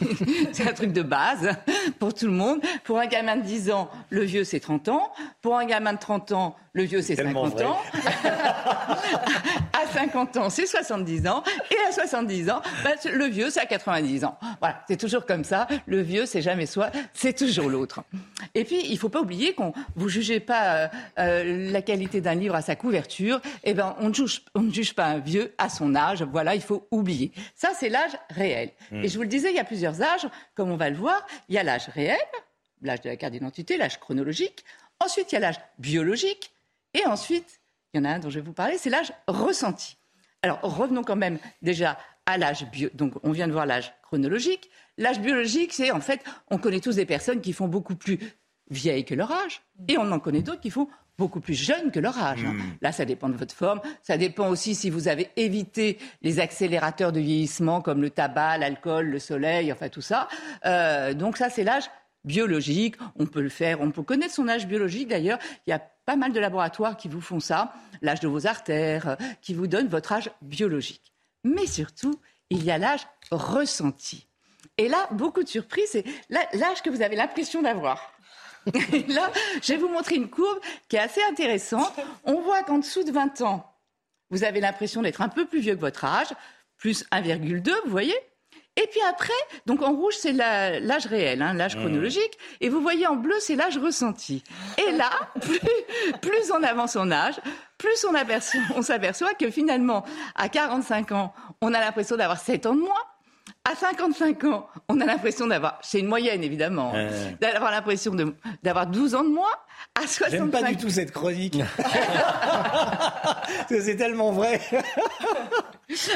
un truc de base pour tout le monde. Pour un gamin de 10 ans, le vieux, c'est 30 ans. Pour un gamin de 30 ans, le vieux, c'est 50 ans. à 50 ans, c'est 70 ans. Et à 70 ans, bah, le vieux, c'est à 90 ans. Voilà, c'est toujours comme ça. Le vieux, c'est jamais soi, c'est toujours l'autre. Et puis, il ne faut pas oublier qu'on vous jugez pas euh, euh, la qualité d'un livre à sa couverture. Eh ben, on ne juge, on ne juge pas un vieux à son âge. Voilà, il faut oublier. Ça, c'est l'âge réel. Hmm. Et je vous le disais, il y a plusieurs âges, comme on va le voir. Il y a l'âge réel, l'âge de la carte d'identité, l'âge chronologique. Ensuite, il y a l'âge biologique. Et ensuite, il y en a un dont je vais vous parler, c'est l'âge ressenti. Alors revenons quand même déjà à l'âge bio. Donc on vient de voir l'âge chronologique. L'âge biologique, c'est en fait, on connaît tous des personnes qui font beaucoup plus vieilles que leur âge, et on en connaît d'autres qui font beaucoup plus jeunes que leur âge. Hmm. Là, ça dépend de votre forme. Ça dépend aussi si vous avez évité les accélérateurs de vieillissement comme le tabac, l'alcool, le soleil, enfin tout ça. Euh, donc ça, c'est l'âge biologique. On peut le faire, on peut connaître son âge biologique d'ailleurs. Il y a pas mal de laboratoires qui vous font ça, l'âge de vos artères, euh, qui vous donnent votre âge biologique. Mais surtout, il y a l'âge ressenti. Et là, beaucoup de surprises, c'est l'âge que vous avez l'impression d'avoir. Et là, je vais vous montrer une courbe qui est assez intéressante. On voit qu'en dessous de 20 ans, vous avez l'impression d'être un peu plus vieux que votre âge, plus 1,2, vous voyez? Et puis après, donc en rouge, c'est l'âge réel, hein, l'âge mmh. chronologique. Et vous voyez en bleu, c'est l'âge ressenti. Et là, plus, on avance en âge, plus on, s'aperçoit que finalement, à 45 ans, on a l'impression d'avoir 7 ans de moins. À 55 ans, on a l'impression d'avoir, c'est une moyenne évidemment, d'avoir l'impression d'avoir 12 ans de moins. À 65 J'aime pas du tout cette chronique. c'est tellement vrai.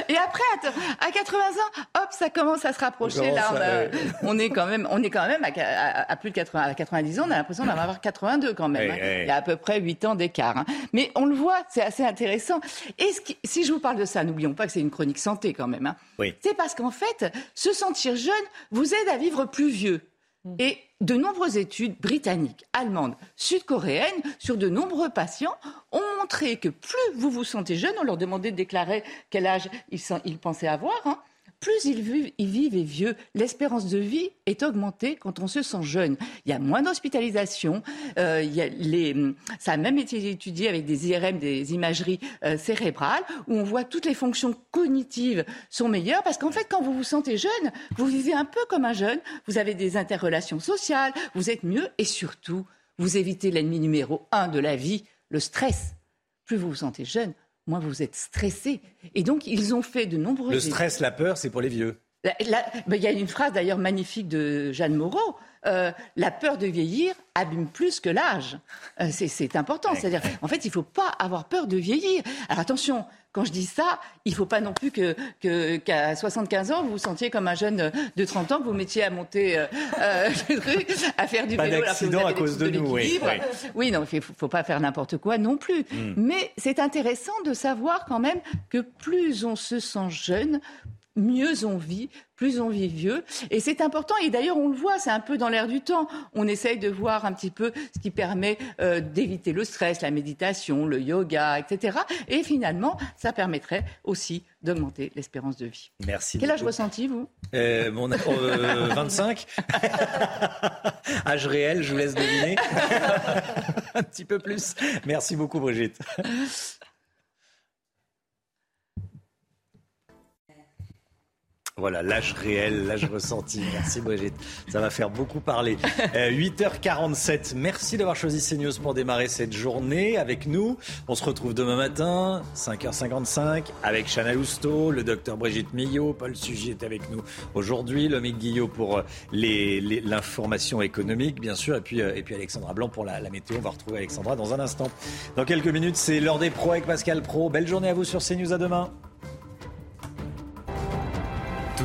Et après, à 80 ans, hop, ça commence à se rapprocher. Là, on, est quand même, on est quand même à, plus de 80, à 90 ans, on a l'impression d'en avoir 82 quand même. Hein. Il y a à peu près 8 ans d'écart. Hein. Mais on le voit, c'est assez intéressant. Et si je vous parle de ça, n'oublions pas que c'est une chronique santé quand même. Hein. C'est parce qu'en fait, se sentir jeune vous aide à vivre plus vieux. Mm. Et de nombreuses études britanniques, allemandes, sud-coréennes sur de nombreux patients ont montré que plus vous vous sentez jeune, on leur demandait de déclarer quel âge ils, pensaient avoir, hein, plus ils vivent, et vieux, l'espérance de vie est augmentée quand on se sent jeune. Il y a moins d'hospitalisation. Euh, ça a même été étudié avec des IRM, des imageries euh, cérébrales, où on voit toutes les fonctions cognitives sont meilleures, parce qu'en fait, quand vous vous sentez jeune, vous vivez un peu comme un jeune, vous avez des interrelations sociales, vous êtes mieux, et surtout, vous évitez l'ennemi numéro un de la vie, le stress. Plus vous vous sentez jeune, moi, vous êtes stressé. Et donc, ils ont fait de nombreux... Le stress, la peur, c'est pour les vieux. Il y a une phrase d'ailleurs magnifique de Jeanne Moreau. Euh, la peur de vieillir abîme plus que l'âge. Euh, c'est important. C'est-à-dire, en fait, il ne faut pas avoir peur de vieillir. Alors attention, quand je dis ça, il ne faut pas non plus qu'à que, qu'à 75 ans, vous vous sentiez comme un jeune de 30 ans, que vous mettiez à monter euh, euh à faire du pas vélo. d'accident à cause de, nous, oui. Oui, non, il ne faut, pas faire n'importe quoi non plus. Hmm. Mais c'est intéressant de savoir quand même que plus on se sent jeune, mieux on vit, plus on vit vieux. Et c'est important. Et d'ailleurs, on le voit, c'est un peu dans l'air du temps. On essaye de voir un petit peu ce qui permet euh, d'éviter le stress, la méditation, le yoga, etc. Et finalement, ça permettrait aussi d'augmenter l'espérance de vie. Merci. Quel âge ressenti, vous? Euh, 25. Euh, âge réel, je vous laisse deviner. un petit peu plus. Merci beaucoup, Brigitte. Voilà, l'âge réel, l'âge ressenti. Merci Brigitte. Ça va faire beaucoup parler. 8h47. Euh, Merci d'avoir choisi CNews pour démarrer cette journée avec nous. On se retrouve demain matin, 5h55, avec Chana Lousteau, le docteur Brigitte Millot. Paul Sujet est avec nous aujourd'hui. Lomique Guillot pour euh, l'information économique, bien sûr. Et puis, euh, et puis Alexandra Blanc pour la, la météo. On va retrouver Alexandra dans un instant. Dans quelques minutes, c'est l'heure des pros avec Pascal Pro. Belle journée à vous sur CNews. À demain.